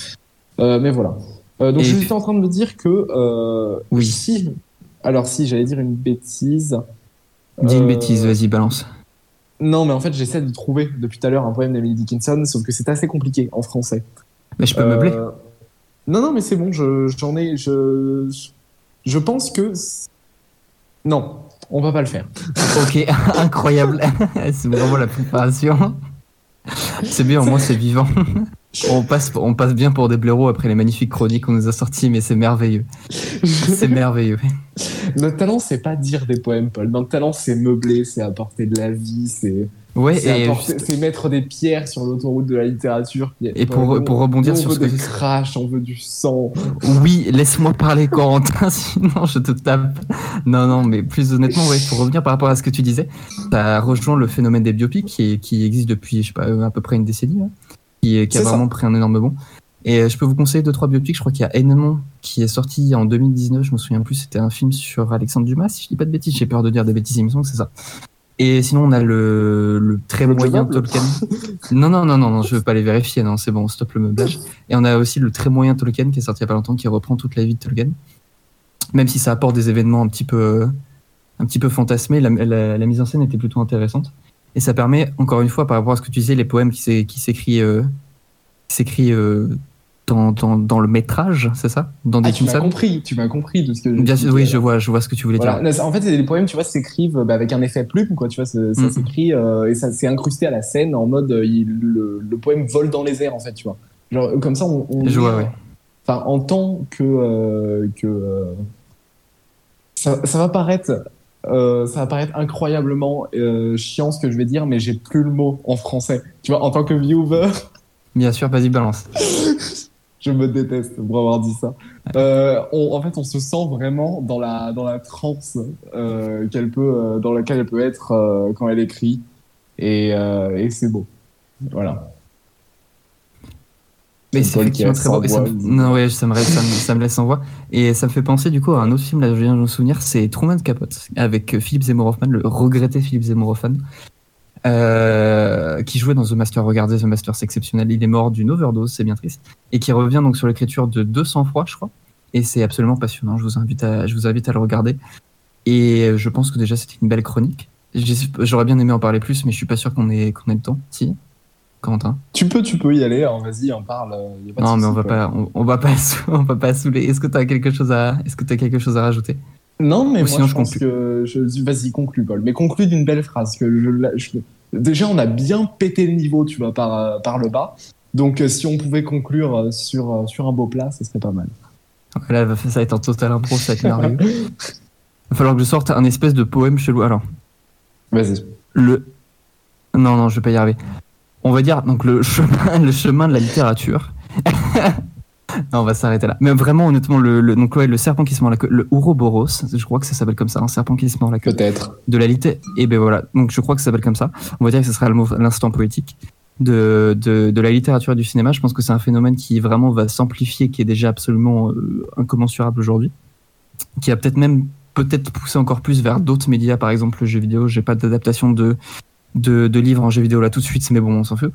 Mais voilà. Euh, donc, Et j'étais en train de me dire que, euh, Oui. si, alors si, j'allais dire une bêtise. Dis une Euh, bêtise, vas-y, balance. Non, mais en fait, j'essaie de trouver depuis tout à l'heure un poème d'Emily Dickinson, sauf que c'est assez compliqué en français. Mais je peux Euh, meubler. Non, non, mais c'est bon, je- j'en ai. Je, je pense que. Non, on va pas le faire. Ok, incroyable. c'est vraiment la préparation. C'est bien, au moins c'est vivant. On passe, on passe bien pour des blaireaux après les magnifiques chroniques qu'on nous a sorties, mais c'est merveilleux. C'est merveilleux. Notre talent, c'est pas dire des poèmes, Paul. Notre talent, c'est meubler, c'est apporter de la vie, c'est Ouais, c'est mettre des pierres sur l'autoroute de la littérature. Et pour- pour rebondir sur ce que des crash, on veut du sang. oui, laisse-moi parler, Corentin, sinon je te tape. Non, non, mais plus honnêtement, ouais, pour revenir par rapport à ce que tu disais, ça rejoint le phénomène des biopics qui, existe depuis, je sais pas, euh, à peu près une décennie, là, qui, qui a ça. vraiment pris un énorme bond. Et euh, je peux vous conseiller deux, trois biopics. Je crois qu'il y a Edmond qui est sorti en 2019, je me souviens plus, c'était un film sur Alexandre Dumas, si je dis pas de bêtises, j'ai peur de dire des bêtises, il me semble que c'est ça. Et sinon, on a le, le très Le moyen Tolkien. Non, non, non, non, non, je veux pas les vérifier, non, c'est bon, stop le meublage. Et on a aussi le très moyen Tolkien qui est sorti il y a pas longtemps, qui reprend toute la vie de Tolkien. Même si ça apporte des événements un petit peu, un petit peu fantasmés, la, la- la mise en scène était plutôt intéressante. Et ça permet, encore une fois, par rapport à ce que tu disais, les poèmes s'écrit, euh, qui s'écrit euh, dans, dans, dans le métrage, c'est ça? Dans Ah, tu m'as compris, tu m'as compris de ce que Bien sûr, oui, je vois, je vois ce que tu voulais Voilà. dire. En fait, des poèmes, tu vois, s'écrivent bah, avec un effet plume, quoi. Tu vois, ça, ça Mhm. s'écrit euh, et ça s'est incrusté à la scène en mode euh, il- le, le poème vole dans les airs, en fait, tu vois. Genre comme ça, on. on Je vois, ouais. Enfin, en tant que euh, que ça, ça va paraître. euh, ça va paraître incroyablement euh, chiant ce que je vais dire, mais j'ai plus le mot en français. Tu vois, en tant que viewer, Bien sûr, vas-y, balance. je me déteste pour avoir dit ça. Euh, on- en fait, on se sent vraiment dans la dans la transe euh, qu'elle peut, euh, dans laquelle elle peut être euh, quand elle écrit, et, et c'est beau. Voilà. Mais C'est effectivement très beau. ça. Non, ouais, ça me, ça, me, ça me laisse sans voix. Et ça me fait penser du coup à un autre film, là, je viens de me souvenir, c'est Truman Capote, avec Philippe Seymour Hoffman, le regretté Philippe Seymour Hoffman, euh, qui jouait dans The Master. Regardez, The Master, c'est exceptionnel. Il est mort d'une overdose, c'est bien triste. Et qui revient donc sur l'écriture de 200 fois, je crois. Et c'est absolument passionnant. Je vous invite à, je vous invite à le regarder. Et je pense que déjà, c'était une belle chronique. J'aurais bien aimé en parler plus, mais je suis pas sûr qu'on ait, qu'on ait le temps. Si Quentin Tu peux, tu peux y aller. Alors vas-y, en parle. euh, y a pas de non, mais on va pas, on, on va pas, on va pas saouler. Est-ce que tu as quelque chose à, est-ce que tu quelque chose à rajouter? Non, mais Ou moi, sinon, je je pense que je, vas-y, conclue, Paul. Mais conclue d'une belle phrase que je, déjà, on a bien pété le niveau, tu vois, par euh, par le bas. Donc, euh, si on pouvait conclure euh, sur sur un beau plat, ce serait pas mal. Là, ça va être en total impro, ça va être merveilleux. Il va falloir que je sorte un espèce de poème chelou. Alors, Vas-y. le, non, non, je vais pas y arriver. On va dire donc le chemin, le chemin de la littérature. non, on va s'arrêter là. Mais vraiment, honnêtement, le, le- donc ouais, le serpent qui se mord la queue, le Ouroboros, je crois que ça s'appelle comme ça, un serpent qui se mord la queue. Peut-être. de la litté. Et ben voilà, donc je crois que ça s'appelle comme ça. On va dire que ce sera l'instant poétique de, de, de la littérature et du cinéma. Je pense que c'est un phénomène qui vraiment va s'amplifier, qui est déjà absolument euh, incommensurable aujourd'hui, qui a peut-être même peut-être poussé encore plus vers d'autres médias, par exemple le jeu vidéo. J'ai pas d'adaptation de, de, de livres en jeu vidéo là tout de suite, mais bon, on s'en fout.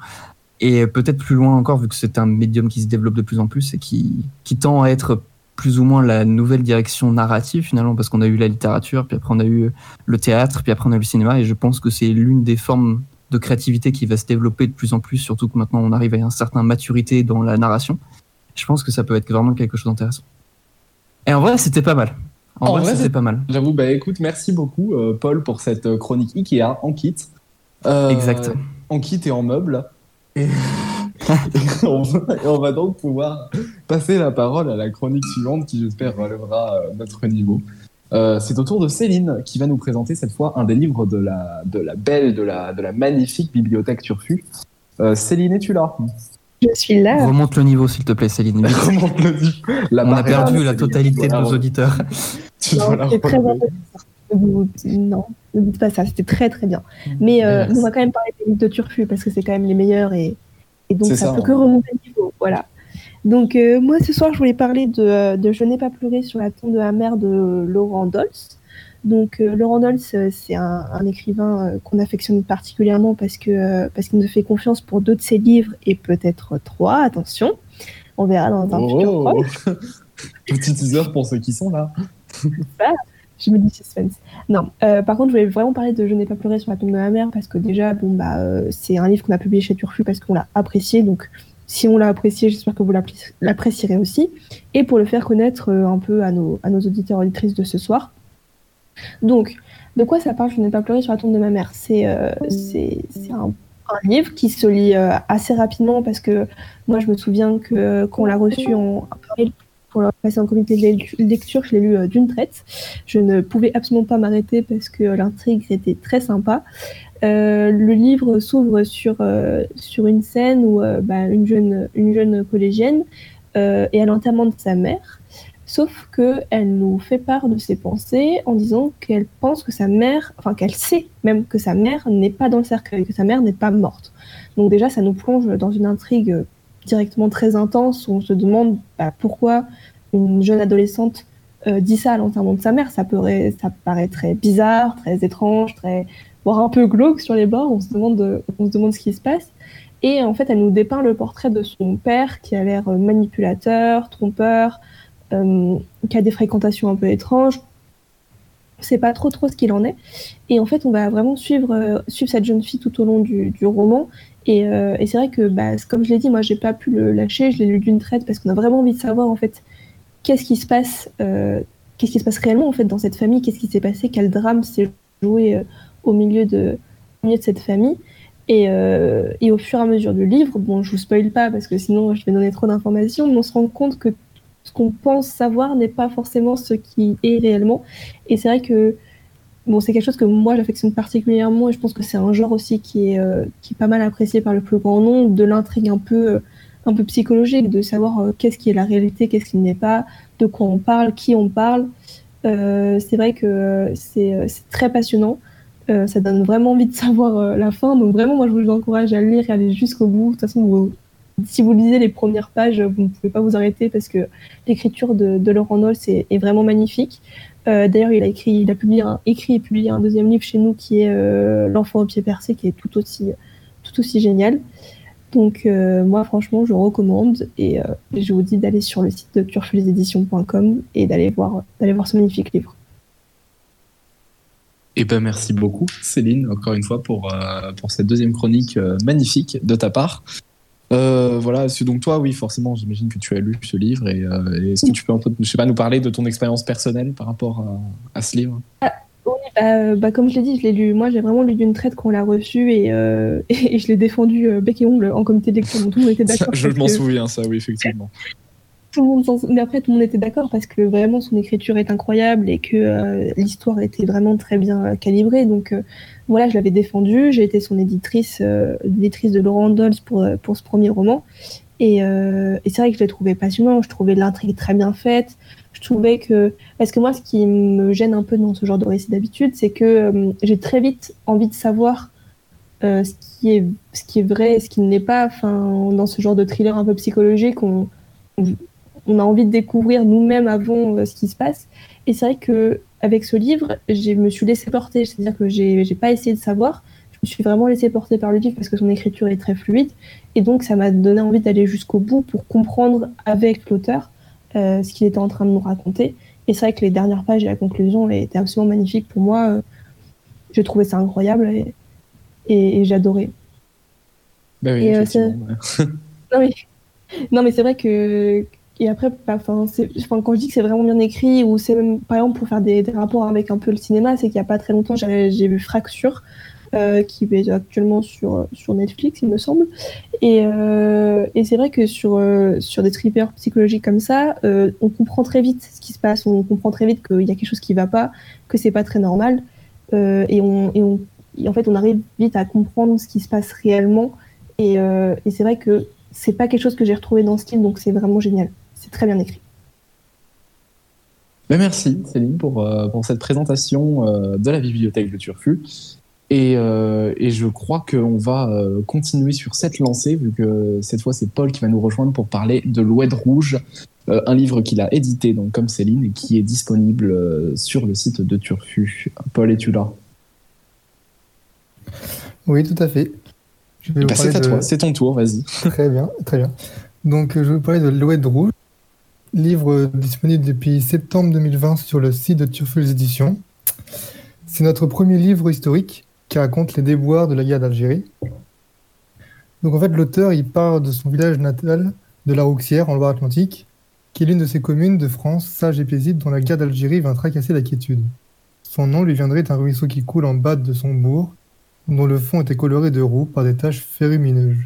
Et peut-être plus loin encore, vu que c'est un médium qui se développe de plus en plus et qui, qui tend à être plus ou moins la nouvelle direction narrative finalement, parce qu'on a eu la littérature, puis après on a eu le théâtre, puis après on a eu le cinéma, et je pense que c'est l'une des formes de créativité qui va se développer de plus en plus, surtout que maintenant on arrive à une certaine maturité dans la narration. Je pense que ça peut être vraiment quelque chose d'intéressant. Et en vrai, c'était pas mal. En, En vrai, vrai, c'était pas mal. J'avoue, bah écoute, merci beaucoup, euh, Paul, pour cette euh, chronique Ikea en kit. Euh, Exact. En kit et en meuble. Et, et on, va, et on va donc pouvoir passer la parole à la chronique suivante qui, j'espère, relèvera euh, notre niveau. Euh, c'est au tour de Céline qui va nous présenter cette fois un des livres de la, de la belle, de la, de la magnifique bibliothèque Turfu. Euh, Céline, es-tu là? Je suis là. Remonte le niveau, s'il te plaît, Céline. Remonte le niveau. La On a perdu la totalité de nos auditeurs. Tu dois la Non, ne dites pas ça, c'était très très bien. Mais euh, on va quand même parler des livres de Turfu parce que c'est quand même les meilleurs et, et donc ça, ça, peut hein. que remonter le niveau. Voilà. Donc euh, moi ce soir je voulais parler de, euh, de Je n'ai pas pleuré sur la tombe de la mère de Laurent Dolce. Donc euh, Laurent Dolce c'est un, un écrivain qu'on affectionne particulièrement parce que parce qu'il nous fait confiance pour deux de ses livres et peut-être trois. Attention, on verra dans un futur Oh. proche. Petit teaser pour ceux qui sont là. Je me dis suspense. Non, euh, par contre, je voulais vraiment parler de Je n'ai pas pleuré sur la tombe de ma mère parce que déjà, bon, bah, euh, c'est un livre qu'on a publié chez Turfu parce qu'on l'a apprécié. Donc, si on l'a apprécié, j'espère que vous l'apprécierez aussi. Et pour le faire connaître euh, un peu à nos, à nos auditeurs auditrices de ce soir. Donc, de quoi ça parle Je n'ai pas pleuré sur la tombe de ma mère? C'est un, livre qui se lit assez rapidement parce que moi, je me souviens que qu'on l'a reçu en pour le passer en comité de lecture, je l'ai lu euh, d'une traite. Je ne pouvais absolument pas m'arrêter parce que l'intrigue était très sympa. Euh, le livre s'ouvre sur, euh, sur une scène où euh, bah, une, jeune, une jeune collégienne euh, est à l'enterrement de sa mère, sauf qu'elle nous fait part de ses pensées en disant qu'elle pense que sa mère, enfin qu'elle sait même que sa mère n'est pas dans le cercueil, que sa mère n'est pas morte. Donc déjà, ça nous plonge dans une intrigue euh, directement très intense où on se demande bah, pourquoi une jeune adolescente euh, dit ça à l'enterrement de sa mère. Ça, paraît, très bizarre, très étrange, très voire un peu glauque sur les bords. On se demande, de- on se demande ce qui se passe. Et en fait, elle nous dépeint le portrait de son père qui a l'air euh, manipulateur, trompeur, euh, qui a des fréquentations un peu étranges. On sait pas trop trop ce qu'il en est. Et en fait, on va vraiment suivre, euh, suivre cette jeune fille tout au long du roman. Et, euh, et c'est vrai que, bah, comme je l'ai dit, moi, j'ai pas pu le lâcher. Je l'ai lu d'une traite parce qu'on a vraiment envie de savoir en fait qu'est-ce qui se passe, euh, qu'est-ce qui se passe réellement en fait dans cette famille, qu'est-ce qui s'est passé, quel drame s'est joué euh, au milieu de, cette famille. Et, et au fur et à mesure du livre, bon, je vous spoil pas parce que sinon je vais donner trop d'informations, mais on se rend compte que ce qu'on pense savoir n'est pas forcément ce qui est réellement. Et c'est vrai que bon, c'est quelque chose que moi j'affectionne particulièrement et je pense que c'est un genre aussi qui est, euh, qui est pas mal apprécié par le plus grand nombre, de l'intrigue un peu, euh, un peu psychologique, de savoir euh, qu'est-ce qui est la réalité, qu'est-ce qui n'est pas, de quoi on parle, qui on parle. C'est vrai que c'est très passionnant. Ça donne vraiment envie de savoir la fin. Donc vraiment, moi, je vous encourage à lire et à aller jusqu'au bout. De toute façon, si vous lisez les premières pages, vous ne pouvez pas vous arrêter parce que l'écriture de, de Laurent Noll est, est vraiment magnifique. Euh, D'ailleurs, il a écrit, publié un, écrit et publié un deuxième livre chez nous qui est euh, L'enfant au pied percé, qui est tout aussi, génial. Donc euh, moi, franchement, je recommande et je vous dis d'aller sur le site de turfuleséditions.com et d'aller voir, ce magnifique livre. Eh ben merci beaucoup Céline encore une fois pour cette deuxième chronique magnifique de ta part. Euh, voilà, c'est donc toi, oui, forcément, j'imagine que tu as lu ce livre et, euh, est-ce que tu peux un peu, je sais pas, nous parler de ton expérience personnelle par rapport à, à ce livre? Oui, bah, bah, comme je l'ai dit, je l'ai lu. Moi, j'ai vraiment lu d'une traite qu'on l'a reçu et, euh, et je l'ai défendu bec et ongle en comité de lecture. Donc, était d'accord. Je m'en que- souviens, ça, oui, effectivement. Tout le monde mais après tout le monde était d'accord parce que vraiment son écriture est incroyable et que euh, l'histoire était vraiment très bien euh, calibrée. Donc euh, voilà je l'avais défendu j'ai été son éditrice euh, l'éditrice de Laurent Dolce pour pour ce premier roman. Et, c'est vrai que je l'ai trouvé passionnant je trouvais l'intrigue très bien faite. Je trouvais que parce que moi ce qui me gêne un peu dans ce genre de récit d'habitude c'est que j'ai très vite envie de savoir ce qui est ce qui est vrai et ce qui ne l'est pas. Enfin dans ce genre de thriller un peu psychologique on- on a envie de découvrir nous-mêmes avant euh, ce qui se passe. Et c'est vrai que avec ce livre, je me suis laissée porter, c'est-à-dire que j'ai j'ai pas essayé de savoir, je me suis vraiment laissée porter par le livre parce que son écriture est très fluide, et donc ça m'a donné envie d'aller jusqu'au bout pour comprendre avec l'auteur euh, ce qu'il était en train de nous raconter. Et c'est vrai que les dernières pages et la conclusion étaient absolument magnifiques pour moi. euh, J'ai trouvé ça incroyable et, et, et j'adorais. Ben oui, euh. Non mais, non, mais c'est vrai que. Et après, bah, quand je dis que c'est vraiment bien écrit, ou c'est même, par exemple, pour faire des, rapports avec un peu le cinéma, c'est qu'il n'y a pas très longtemps, j'ai vu Fracture, euh, qui est actuellement sur, Netflix, il me semble. Et, euh, c'est vrai que sur, euh, sur des thrillers psychologiques comme ça, on comprend très vite ce qui se passe, on comprend très vite qu'il y a quelque chose qui va pas, que c'est pas très normal. Et, en fait, on arrive vite à comprendre ce qui se passe réellement. Et, et c'est vrai que c'est pas quelque chose que j'ai retrouvé dans ce film, donc c'est vraiment génial. C'est très bien écrit. Ben, merci Céline pour, euh, pour cette présentation euh, de la bibliothèque de Turfu. Et, euh, et je crois qu'on va euh, continuer sur cette lancée, vu que cette fois c'est Paul qui va nous rejoindre pour parler de l'Oued Rouge, euh, un livre qu'il a édité, donc comme Céline, et qui est disponible sur le site de Turfu. Paul, es-tu là? Oui, tout à fait. Ben, C'est parler à de- toi, c'est ton tour, vas-y. Très bien, très bien. Donc, je vais vous parler de L'Oued Rouge, livre disponible depuis septembre 2020 sur le site de Turfus Éditions. C'est notre premier livre historique qui raconte les déboires de la guerre d'Algérie. Donc, en fait, l'auteur, il part de son village natal de la Rouxière, en Loire-Atlantique, qui est l'une de ces communes de France sages et paisibles dont la guerre d'Algérie vint tracasser la quiétude. Son nom lui viendrait d'un ruisseau qui coule en bas de son bourg, dont le fond était coloré de roux par des taches férumineuses.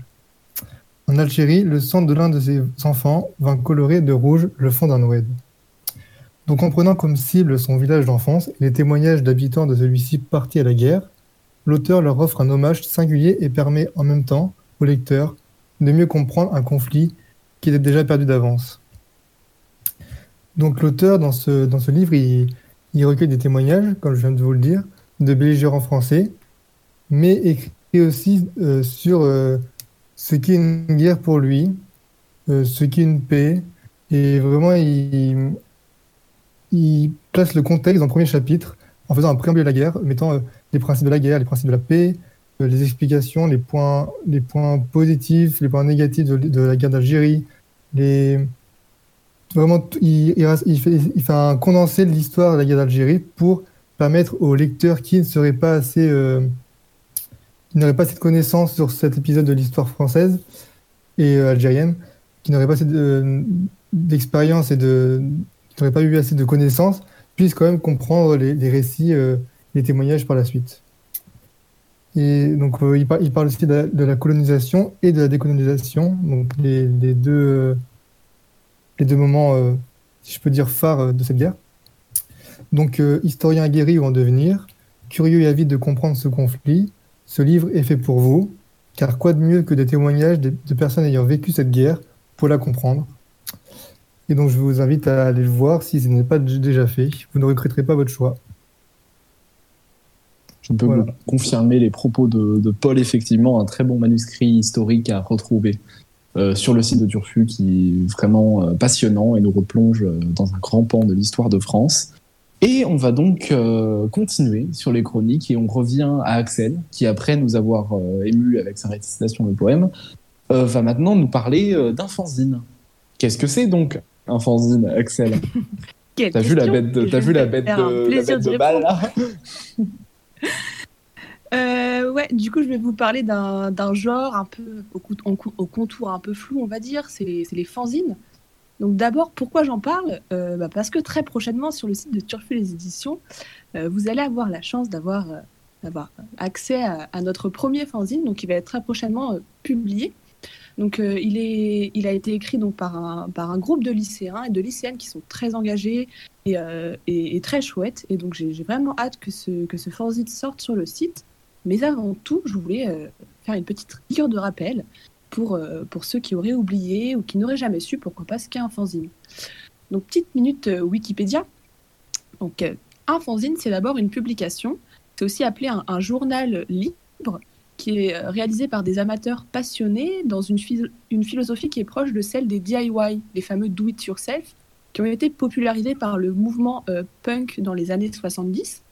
En Algérie, le sang de l'un de ses enfants vint colorer de rouge le fond d'un oued. Donc en prenant comme cible son village d'enfance et les témoignages d'habitants de celui-ci partis à la guerre, l'auteur leur offre un hommage singulier et permet en même temps au lecteur de mieux comprendre un conflit qui était déjà perdu d'avance. Donc l'auteur, dans ce, livre, il, il recueille des témoignages, comme je viens de vous le dire, de belligérants français, mais écrit aussi euh, sur euh, ce qu'est une guerre pour lui, euh, ce qu'est une paix, et vraiment il, place le contexte dans le premier chapitre en faisant un préambule à la guerre, mettant euh, les principes de la guerre, les principes de la paix, euh, les explications, les points, positifs, les points négatifs de, de la guerre d'Algérie, vraiment il, il fait, il fait un condensé de l'histoire de la guerre d'Algérie pour permettre aux lecteurs qui ne seraient pas assez euh, qui n'auraient pas cette connaissance sur cet épisode de l'histoire française et euh, algérienne, qui n'auraient pas assez de- d'expérience et de qui pas eu assez de connaissances, puissent quand même comprendre les, récits, euh, les témoignages par la suite. Et donc euh, il, il parle aussi de la, colonisation et de la décolonisation, donc les, deux, euh, les deux moments, euh, si je peux dire, phares euh, de cette guerre. Donc euh, historien aguerri ou en devenir, curieux et avide de comprendre ce conflit, ce livre est fait pour vous, car quoi de mieux que des témoignages de, de personnes ayant vécu cette guerre pour la comprendre. Et donc je vous invite à aller le voir si ce n'est pas déjà fait. Vous ne regretterez pas votre choix. Je peux Voilà. vous confirmer les propos de, de Paul, effectivement, un très bon manuscrit historique à retrouver euh, sur le site de Turfu qui est vraiment euh, passionnant et nous replonge euh, dans un grand pan de l'histoire de France. Et on va donc euh, continuer sur les chroniques et on revient à Axel, qui après nous avoir euh, ému avec sa récitation de poème, euh, va maintenant nous parler euh, d'un fanzine. Qu'est-ce que c'est donc un fanzine, Axel? T'as vu la bête de, vu la bête de, la plaisir bête de balle là? Ouais, du coup, je vais vous parler d'un genre un peu au, contour un peu flou, on va dire. C'est les, c'est les fanzines. Donc d'abord, pourquoi j'en parle? Euh, bah, Parce que très prochainement, sur le site de Turfu les éditions, euh, vous allez avoir la chance d'avoir euh, accès à, notre premier fanzine, donc il va être très prochainement publié. Donc il, est, il a été écrit donc par un, par un groupe de lycéens et de lycéennes qui sont très engagés et, très chouettes. Et donc j'ai vraiment hâte que ce, que fanzine sorte sur le site. Mais avant tout, je voulais faire une petite piqûre de rappel pour, euh, pour ceux qui auraient oublié ou qui n'auraient jamais su pourquoi pas ce qu'est un fanzine. Donc, petite minute euh, Wikipédia. Donc, euh, un fanzine, c'est d'abord une publication. C'est aussi appelé un, journal libre qui est réalisé par des amateurs passionnés dans une, une philosophie qui est proche de celle des DIY, les fameux do it yourself, qui ont été popularisés par le mouvement punk dans les années 70.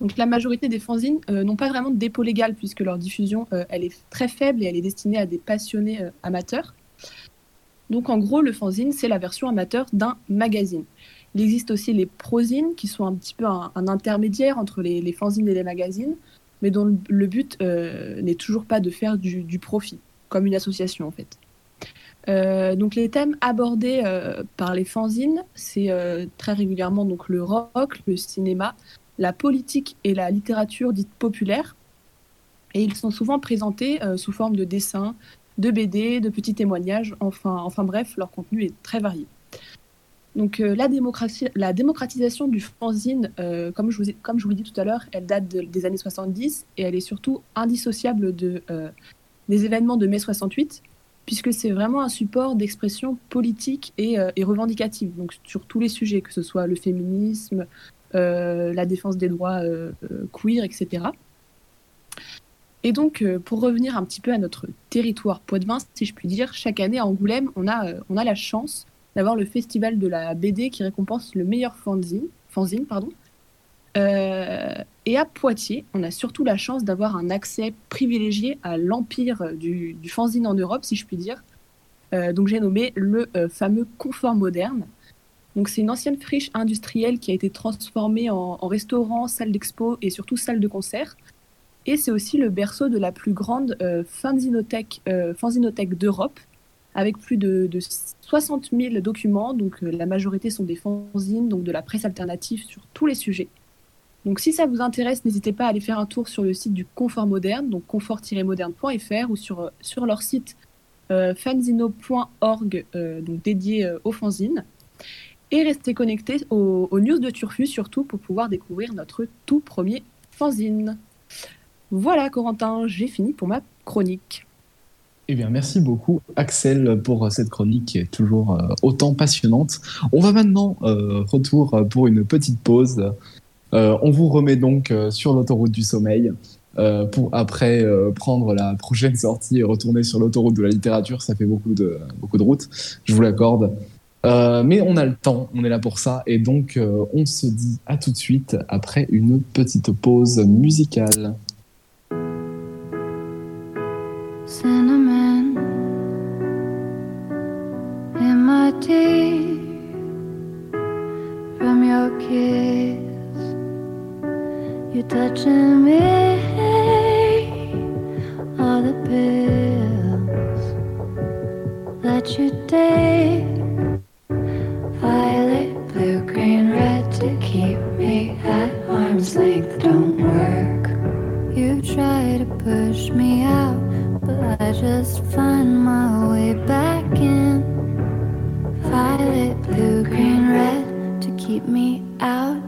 Donc la majorité des fanzines euh, n'ont pas vraiment de dépôt légal puisque leur diffusion euh, elle est très faible et elle est destinée à des passionnés euh, amateurs. Donc en gros le fanzine c'est la version amateur d'un magazine. Il existe aussi les prozines qui sont un petit peu un, intermédiaire entre les, fanzines et les magazines, mais dont le, but n'est toujours pas de faire du, profit, comme une association en fait. Donc les thèmes abordés par les fanzines, c'est très régulièrement donc le rock, le cinéma, la politique et la littérature dite populaire. Et ils sont souvent présentés euh, sous forme de dessins, de BD, de petits témoignages, enfin, enfin bref, leur contenu est très varié. Donc euh, la, démocratie, la démocratisation du fanzine, euh, comme, je vous comme je vous l'ai dit tout à l'heure, elle date de- des années 70 et elle est surtout indissociable de, des événements de mai 68, puisque c'est vraiment un support d'expression politique et, et revendicative, donc sur tous les sujets, que ce soit le féminisme, la défense des droits euh, euh, queer, etc. Et donc, euh, pour revenir un petit peu à notre territoire poitevin, si je puis dire, chaque année à Angoulême, on a, euh, on a la chance d'avoir le festival de la BD qui récompense le meilleur fanzine. pardon. Euh, et à Poitiers, on a surtout la chance d'avoir un accès privilégié à l'empire du, fanzine en Europe, si je puis dire. Euh, donc j'ai nommé le euh, fameux confort moderne. C'est une ancienne friche industrielle qui a été transformée en, restaurant, salle d'expo et surtout salle de concert. Et c'est aussi le berceau de la plus grande euh, fanzinothèque, euh, d'Europe, avec plus de, de 60 000 documents. Donc euh, la majorité sont des fanzines, donc de la presse alternative sur tous les sujets. Donc si ça vous intéresse, n'hésitez pas à aller faire un tour sur le site du Confort Moderne, donc confort-moderne.fr ou sur, leur site euh, fanzino.org, dédié aux fanzines. Et restez connectés aux, news de Turfu surtout pour pouvoir découvrir notre tout premier fanzine. Voilà Corentin, j'ai fini pour ma chronique. Eh bien, merci beaucoup, Axel, pour cette chronique qui est toujours euh, autant passionnante. On va maintenant euh, retour pour une petite pause. Euh, on vous remet donc euh, sur l'autoroute du sommeil euh, pour après euh, prendre la prochaine sortie et retourner sur l'autoroute de la littérature. Ça fait beaucoup de, beaucoup de route, je vous l'accorde. Euh, mais on a le temps, on est là pour ça. Et donc, euh, on se dit à tout de suite après une petite pause musicale. Arm's length don't work. You try to push me out, but I just find my way back in. Violet, blue, green, red to keep me out.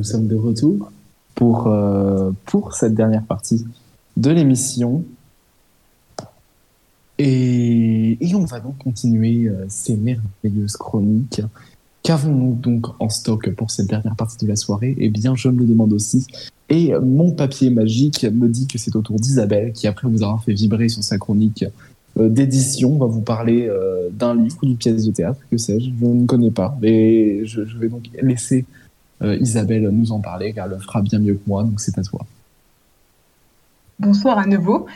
Nous sommes de retour pour, euh, pour cette dernière partie de l'émission. Et, et on va donc continuer euh, ces merveilleuses chroniques. Qu'avons-nous donc en stock pour cette dernière partie de la soirée? Eh bien, je me le demande aussi. Et mon papier magique me dit que c'est au tour d'Isabelle, qui après vous aura fait vibrer sur sa chronique euh, d'édition, va vous parler d'un livre ou d'une pièce de théâtre, que sais-je, je ne connais pas. Et je, vais donc laisser Isabelle nous en parler, car elle le fera bien mieux que moi, donc c'est à toi. Bonsoir à nouveau.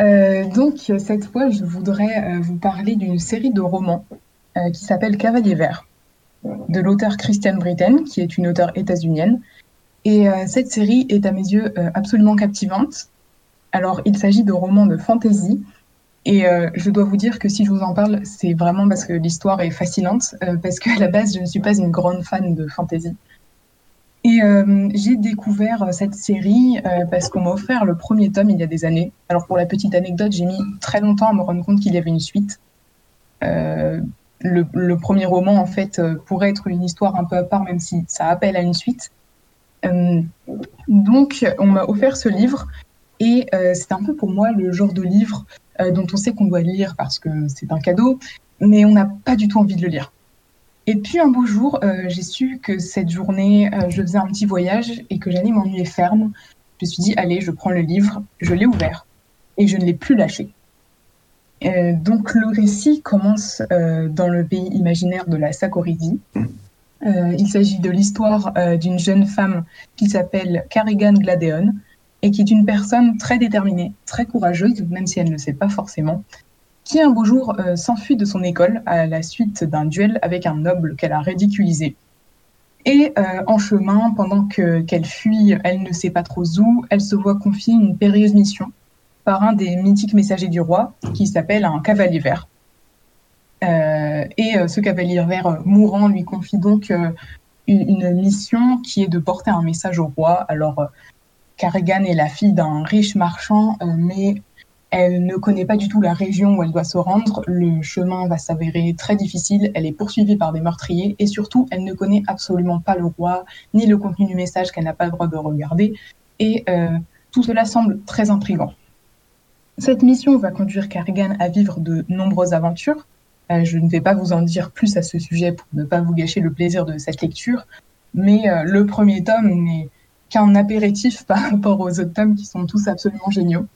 Euh, donc cette fois, je voudrais euh, vous parler d'une série de romans euh, qui s'appelle Cavalier vert, de l'auteur Christiane Britten, qui est une auteure états-unienne. Et euh, cette série est à mes yeux euh, absolument captivante. Alors, il s'agit de romans de fantasy. Et euh, je dois vous dire que si je vous en parle, c'est vraiment parce que l'histoire est fascinante, euh, parce qu'à la base, je ne suis pas une grande fan de fantasy. Et euh, j'ai découvert euh, cette série euh, parce qu'on m'a offert le premier tome il y a des années. Alors pour la petite anecdote, j'ai mis très longtemps à me rendre compte qu'il y avait une suite. Euh, le, le premier roman, en fait, euh, pourrait être une histoire un peu à part, même si ça appelle à une suite. Euh, donc, on m'a offert ce livre et c'est un peu pour moi le genre de livre dont on sait qu'on doit lire parce que c'est un cadeau, mais on n'a pas du tout envie de le lire. Et puis un beau jour, euh, j'ai su que cette journée, euh, je faisais un petit voyage et que j'allais m'ennuyer ferme. Je me suis dit, allez, je prends le livre, je l'ai ouvert et je ne l'ai plus lâché. Euh, donc le récit commence dans le pays imaginaire de la Sakoridie. Euh, il s'agit de l'histoire d'une jeune femme qui s'appelle Carrigan Gladeon et qui est une personne très déterminée, très courageuse, même si elle ne le sait pas forcément, qui un beau jour euh, s'enfuit de son école à la suite d'un duel avec un noble qu'elle a ridiculisé. Et euh, en chemin, pendant que qu'elle fuit, elle ne sait pas trop où, elle se voit confier une périlleuse mission par un des mythiques messagers du roi, qui s'appelle un cavalier vert. Euh, et ce cavalier vert mourant lui confie donc une, mission qui est de porter un message au roi. Alors, Carrigan est la fille d'un riche marchand, mais elle ne connaît pas du tout la région où elle doit se rendre. Le chemin va s'avérer très difficile. Elle est poursuivie par des meurtriers et surtout, elle ne connaît absolument pas le roi ni le contenu du message qu'elle n'a pas le droit de regarder. Et euh, tout cela semble très intrigant. Cette mission va conduire Carrigan à vivre de nombreuses aventures. Euh, je ne vais pas vous en dire plus à ce sujet pour ne pas vous gâcher le plaisir de cette lecture, mais euh, le premier tome n'est qu'un apéritif par rapport aux autres tomes qui sont tous absolument géniaux.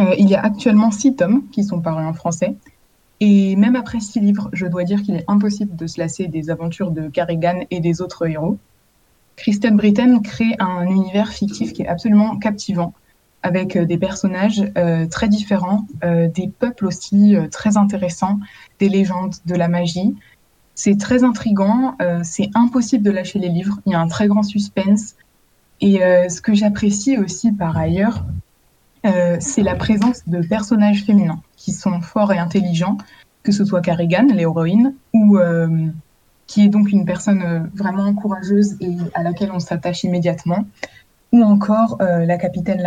Euh, il y a actuellement six tomes qui sont parus en français. Et même après six livres, je dois dire qu'il est impossible de se lasser des aventures de Carrigan et des autres héros. Kristen Britten crée un univers fictif qui est absolument captivant, avec euh, des personnages euh, très différents, des peuples aussi très intéressants, des légendes, de la magie. C'est très intrigant, c'est impossible de lâcher les livres, il y a un très grand suspense. Et ce que j'apprécie aussi par ailleurs, euh, c'est la présence de personnages féminins qui sont forts et intelligents, que ce soit Carrigan, l'héroïne, ou euh, qui est donc une personne euh, vraiment courageuse et à laquelle on s'attache immédiatement, ou encore la capitaine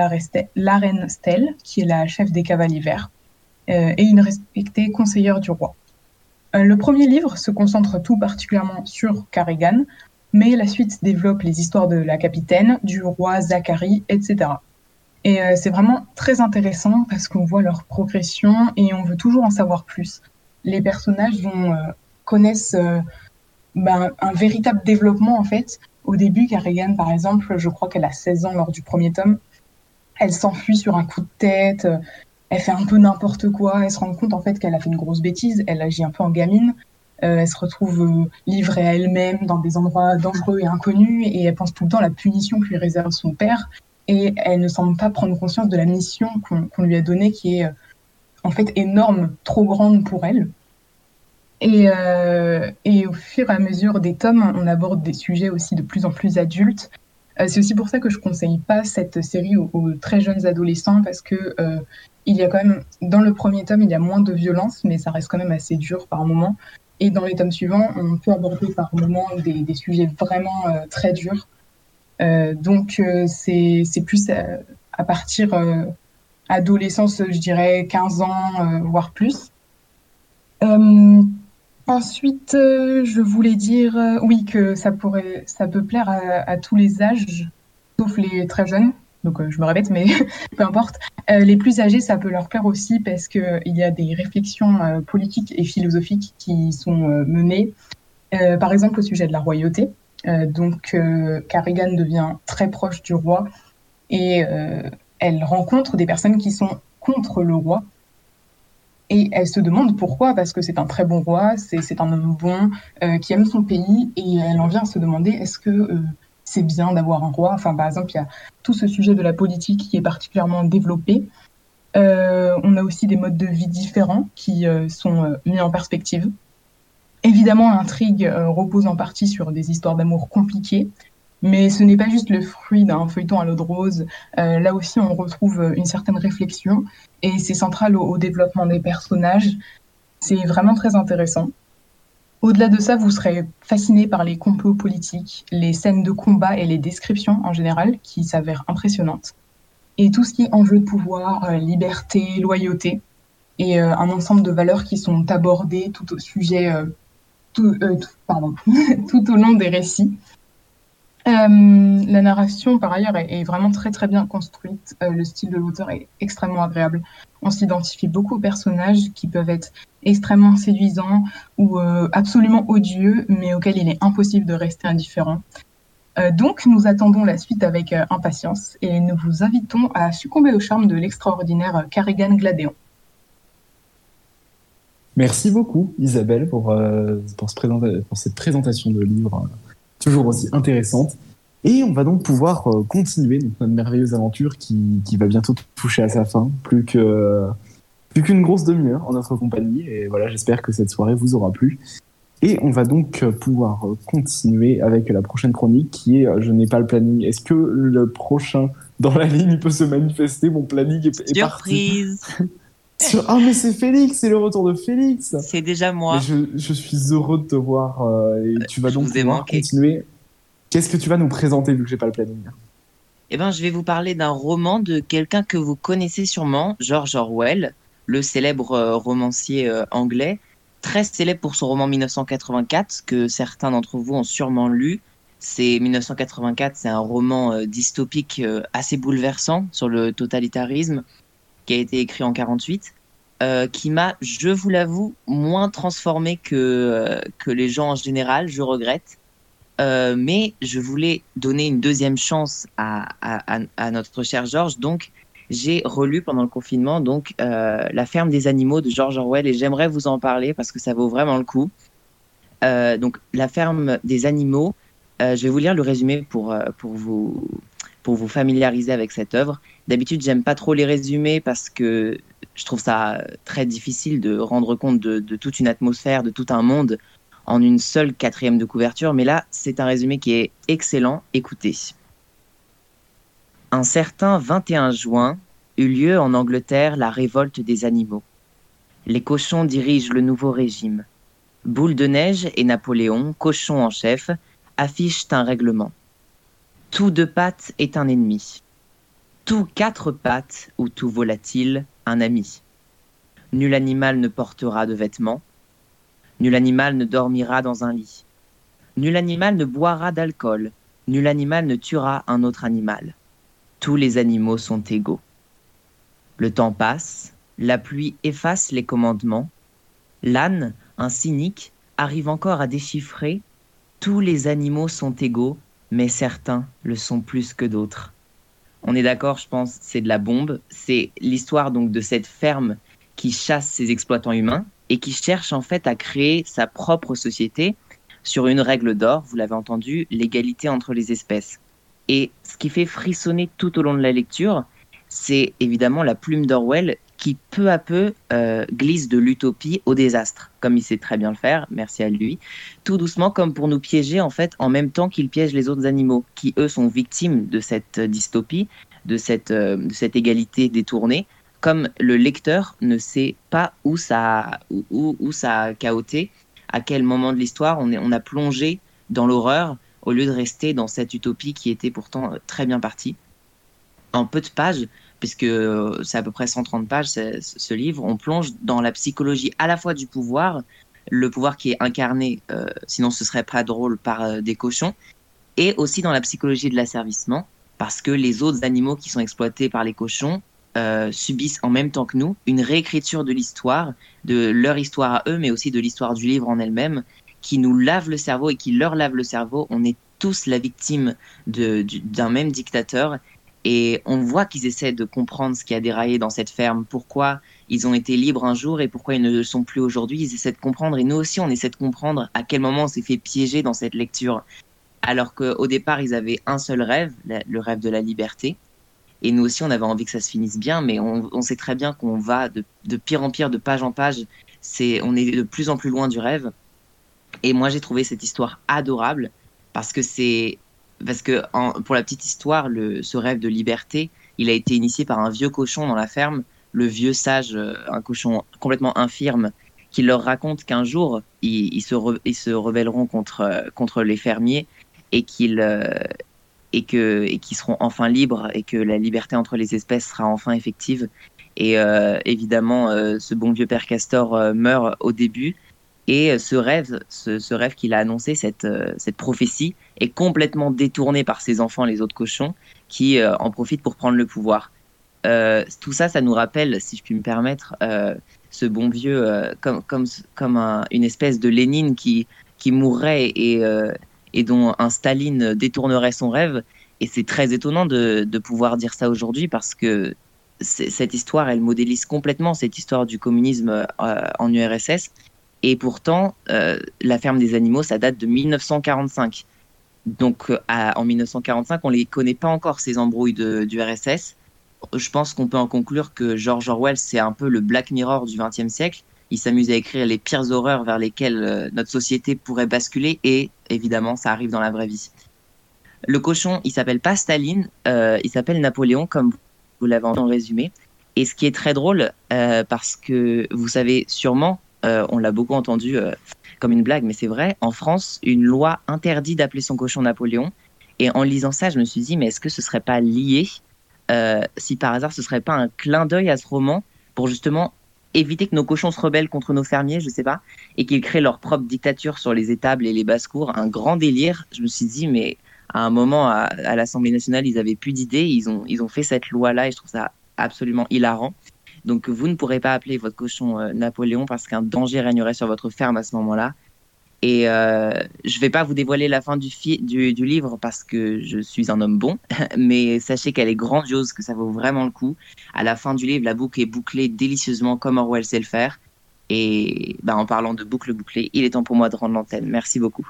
Laren Stell, qui est la chef des cavaliers verts, et une respectée conseillère du roi. Le premier livre se concentre tout particulièrement sur Carrigan, mais la suite développe les histoires de la capitaine, du roi Zachary, etc. Et euh, c'est vraiment très intéressant parce qu'on voit leur progression et on veut toujours en savoir plus. Les personnages euh, connaissent euh, ben, un véritable développement en fait. Au début, Carrigan, par exemple, je crois qu'elle a 16 ans lors du premier tome. Elle s'enfuit sur un coup de tête, elle fait un peu n'importe quoi, elle se rend compte en fait qu'elle a fait une grosse bêtise, elle agit un peu en gamine. Elle se retrouve livrée à elle-même dans des endroits dangereux et inconnus et elle pense tout le temps à la punition que lui réserve son père et elle ne semble pas prendre conscience de la mission qu'on lui a donnée qui est euh, en fait énorme, trop grande pour elle. Et, euh, et au fur et à mesure des tomes, on aborde des sujets aussi de plus en plus adultes. Euh, c'est aussi pour ça que je conseille pas cette série aux, très jeunes adolescents parce que il y a quand même dans le premier tome il y a moins de violence, mais ça reste quand même assez dur par moment. Et dans les tomes suivants, on peut aborder par moments des, sujets vraiment très durs. Euh, donc euh, c'est plus à, à partir euh, adolescence, je dirais 15 ans, euh, voire plus. Euh, ensuite, euh, je voulais dire, euh, oui, que ça pourrait, ça peut plaire à, tous les âges, sauf les très jeunes. Donc, euh, je me répète, mais peu importe. Euh, les plus âgés, ça peut leur plaire aussi parce que il y a des réflexions euh, politiques et philosophiques qui sont euh, menées. Euh, par exemple, au sujet de la royauté. Euh, donc, euh, Carrigan devient très proche du roi et euh, elle rencontre des personnes qui sont contre le roi. Et elle se demande pourquoi, parce que c'est un très bon roi, c'est un homme bon, euh, qui aime son pays, et elle en vient à se demander est-ce que euh, c'est bien d'avoir un roi? Enfin, par exemple, il y a tout ce sujet de la politique qui est particulièrement développé. Euh, on a aussi des modes de vie différents qui euh, sont euh, mis en perspective. Évidemment, l'intrigue euh, repose en partie sur des histoires d'amour compliquées, mais ce n'est pas juste le fruit d'un feuilleton à l'eau de rose. Euh, là aussi, on retrouve euh, une certaine réflexion et c'est central au, développement des personnages. C'est vraiment très intéressant. Au-delà de ça, vous serez fasciné par les complots politiques, les scènes de combat et les descriptions en général qui s'avèrent impressionnantes. Et tout ce qui est enjeu de pouvoir, liberté, loyauté et un ensemble de valeurs qui sont abordées tout au sujet, tout, euh, tout- au long des récits. Euh, la narration, par ailleurs, est, vraiment très très bien construite. Euh, le style de l'auteur est extrêmement agréable. On s'identifie beaucoup aux personnages qui peuvent être extrêmement séduisants ou absolument odieux, mais auxquels il est impossible de rester indifférent. Donc, nous attendons la suite avec impatience et nous vous invitons à succomber au charme de l'extraordinaire Carrigan Gladéon. Merci beaucoup, Isabelle, pour, euh, pour, ce présenta- pour cette présentation de livre euh, toujours aussi intéressante. Et on va donc pouvoir euh, continuer donc, notre merveilleuse aventure qui, qui va bientôt toucher à sa fin. Plus que plus qu'une grosse demi-heure en notre compagnie. Et voilà, j'espère que cette soirée vous aura plu. Et on va donc pouvoir continuer avec la prochaine chronique qui est Je n'ai pas le planning. Est-ce que le prochain dans la ligne peut se manifester? Mon planning est, est parti. Sur- Ah, mais c'est Félix, c'est le retour de Félix. C'est déjà moi. Je, je suis heureux de te voir euh, et tu vas je donc pouvoir continuer. Qu'est-ce que tu vas nous présenter vu que j'ai pas le planning Eh ben, je vais vous parler d'un roman de quelqu'un que vous connaissez sûrement, George Orwell, le célèbre euh, romancier euh, anglais, très célèbre pour son roman 1984 que certains d'entre vous ont sûrement lu. C'est 1984, c'est un roman dystopique assez bouleversant sur le totalitarisme qui a été écrit en 48, euh, qui m'a, je vous l'avoue, moins transformé que euh, que les gens en général. Je regrette. Euh, mais je voulais donner une deuxième chance à, à, notre cher Georges. Donc, j'ai relu pendant le confinement donc La ferme des animaux de George Orwell et j'aimerais vous en parler parce que ça vaut vraiment le coup. Donc, La ferme des animaux, je vais vous lire le résumé pour, pour, vous, pour vous familiariser avec cette œuvre. D'habitude, j'aime pas trop les résumés parce que je trouve ça très difficile de rendre compte de, toute une atmosphère, de tout un monde en une seule quatrième de couverture. Mais là, c'est un résumé qui est excellent. Écoutez. Un certain 21 juin eut lieu en Angleterre la révolte des animaux. Les cochons dirigent le nouveau régime. Boule de neige et Napoléon, cochon en chef, affichent un règlement. Tout deux pattes est un ennemi. Tout quatre pattes ou tout volatile, un ami. Nul animal ne portera de vêtements. Nul animal ne dormira dans un lit. Nul animal ne boira d'alcool. Nul animal ne tuera un autre animal. Tous les animaux sont égaux. Le temps passe, la pluie efface les commandements. L'âne, un cynique, arrive encore à déchiffrer tous les animaux sont égaux, mais certains le sont plus que d'autres. On est d'accord, je pense, c'est de la bombe. C'est l'histoire donc de cette ferme qui chasse ses exploitants humains et qui cherche en fait à créer sa propre société sur une règle d'or, vous l'avez entendu, l'égalité entre les espèces. Et ce qui fait frissonner tout au long de la lecture, c'est évidemment la plume d'Orwell qui peu à peu euh, glisse de l'utopie au désastre, comme il sait très bien le faire, merci à lui, tout doucement comme pour nous piéger en fait en même temps qu'il piège les autres animaux, qui eux sont victimes de cette dystopie, de cette, euh, de cette égalité détournée, comme le lecteur ne sait pas où ça, où, où ça a chaoté, à quel moment de l'histoire on, a plongé dans l'horreur au lieu de rester dans cette utopie qui était pourtant euh, très bien partie. En peu de pages, puisque euh, c'est à peu près 130 pages ce, livre, on plonge dans la psychologie à la fois du pouvoir, le pouvoir qui est incarné, euh, sinon ce serait pas drôle, par euh, des cochons, et aussi dans la psychologie de l'asservissement, parce que les autres animaux qui sont exploités par les cochons subissent en même temps que nous une réécriture de l'histoire, de leur histoire à eux, mais aussi de l'histoire du livre en elle-même, qui nous lave le cerveau et qui leur lave le cerveau. On est tous la victime d'un même dictateur et on voit qu'ils essaient de comprendre ce qui a déraillé dans cette ferme, pourquoi ils ont été libres un jour et pourquoi ils ne le sont plus aujourd'hui. Ils essaient de comprendre et nous aussi on essaie de comprendre à quel moment on s'est fait piéger dans cette lecture. Alors qu'au départ ils avaient un seul rêve, le rêve de la liberté. Et nous aussi on avait envie que ça se finisse bien, mais on, sait très bien qu'on va de, de, pire en pire, de page en page. C'est, on est de plus en plus loin du rêve. Et moi, j'ai trouvé cette histoire adorable parce que c'est parce que pour la petite histoire, ce rêve de liberté, il a été initié par un vieux cochon dans la ferme, le vieux sage, euh, un cochon complètement infirme, qui leur raconte qu'un jour ils, se re, ils se rebelleront contre contre les fermiers et qu'ils euh, et que et seront enfin libres et que la liberté entre les espèces sera enfin effective. Et euh, évidemment, euh, ce bon vieux père Castor euh, meurt au début et ce rêve, ce, rêve qu'il a annoncé, cette, euh, prophétie, est complètement détourné par ses enfants, les autres cochons, qui euh, en profitent pour prendre le pouvoir. Euh, tout ça, ça nous rappelle, si je puis me permettre, euh, ce bon vieux euh, comme, comme, comme un, une espèce de Lénine qui, mourrait et, euh, dont un Staline détournerait son rêve. Et c'est très étonnant de pouvoir dire ça aujourd'hui parce que cette histoire, elle modélise complètement cette histoire du communisme en URSS et pourtant, euh, la ferme des animaux, ça date de 1945. Donc, euh, en 1945, on ne les connaît pas encore, ces embrouilles du RSS. Je pense qu'on peut en conclure que George Orwell, c'est un peu le Black Mirror du XXe siècle. Il s'amuse à écrire les pires horreurs vers lesquelles euh, notre société pourrait basculer, et évidemment, ça arrive dans la vraie vie. Le cochon, il s'appelle pas Staline, il s'appelle Napoléon, comme vous l'avez en résumé. Et ce qui est très drôle, parce que vous savez sûrement on l'a beaucoup entendu euh, comme une blague, mais c'est vrai, en France, une loi interdit d'appeler son cochon Napoléon. Et en lisant ça, je me suis dit, mais est-ce que ce serait pas lié euh, si par hasard ce serait pas un clin d'œil à ce roman pour justement éviter que nos cochons se rebellent contre nos fermiers, je sais pas, et qu'ils créent leur propre dictature sur les étables et les basses-cours, un grand délire. Je me suis dit, mais à un moment, à, à l'Assemblée nationale, ils avaient plus d'idées, ils ont, ils ont fait cette loi-là, et je trouve ça absolument hilarant. Donc vous ne pourrez pas appeler votre cochon euh, Napoléon parce qu'un danger régnerait sur votre ferme à ce moment-là. Et euh, je ne vais pas vous dévoiler la fin du, livre parce que je suis un homme bon, mais sachez qu'elle est grandiose, que ça vaut vraiment le coup. À la fin du livre, la boucle est bouclée délicieusement comme Orwell sait le faire. Et bah, en parlant de boucle bouclée, il est temps pour moi de rendre l'antenne. Merci beaucoup.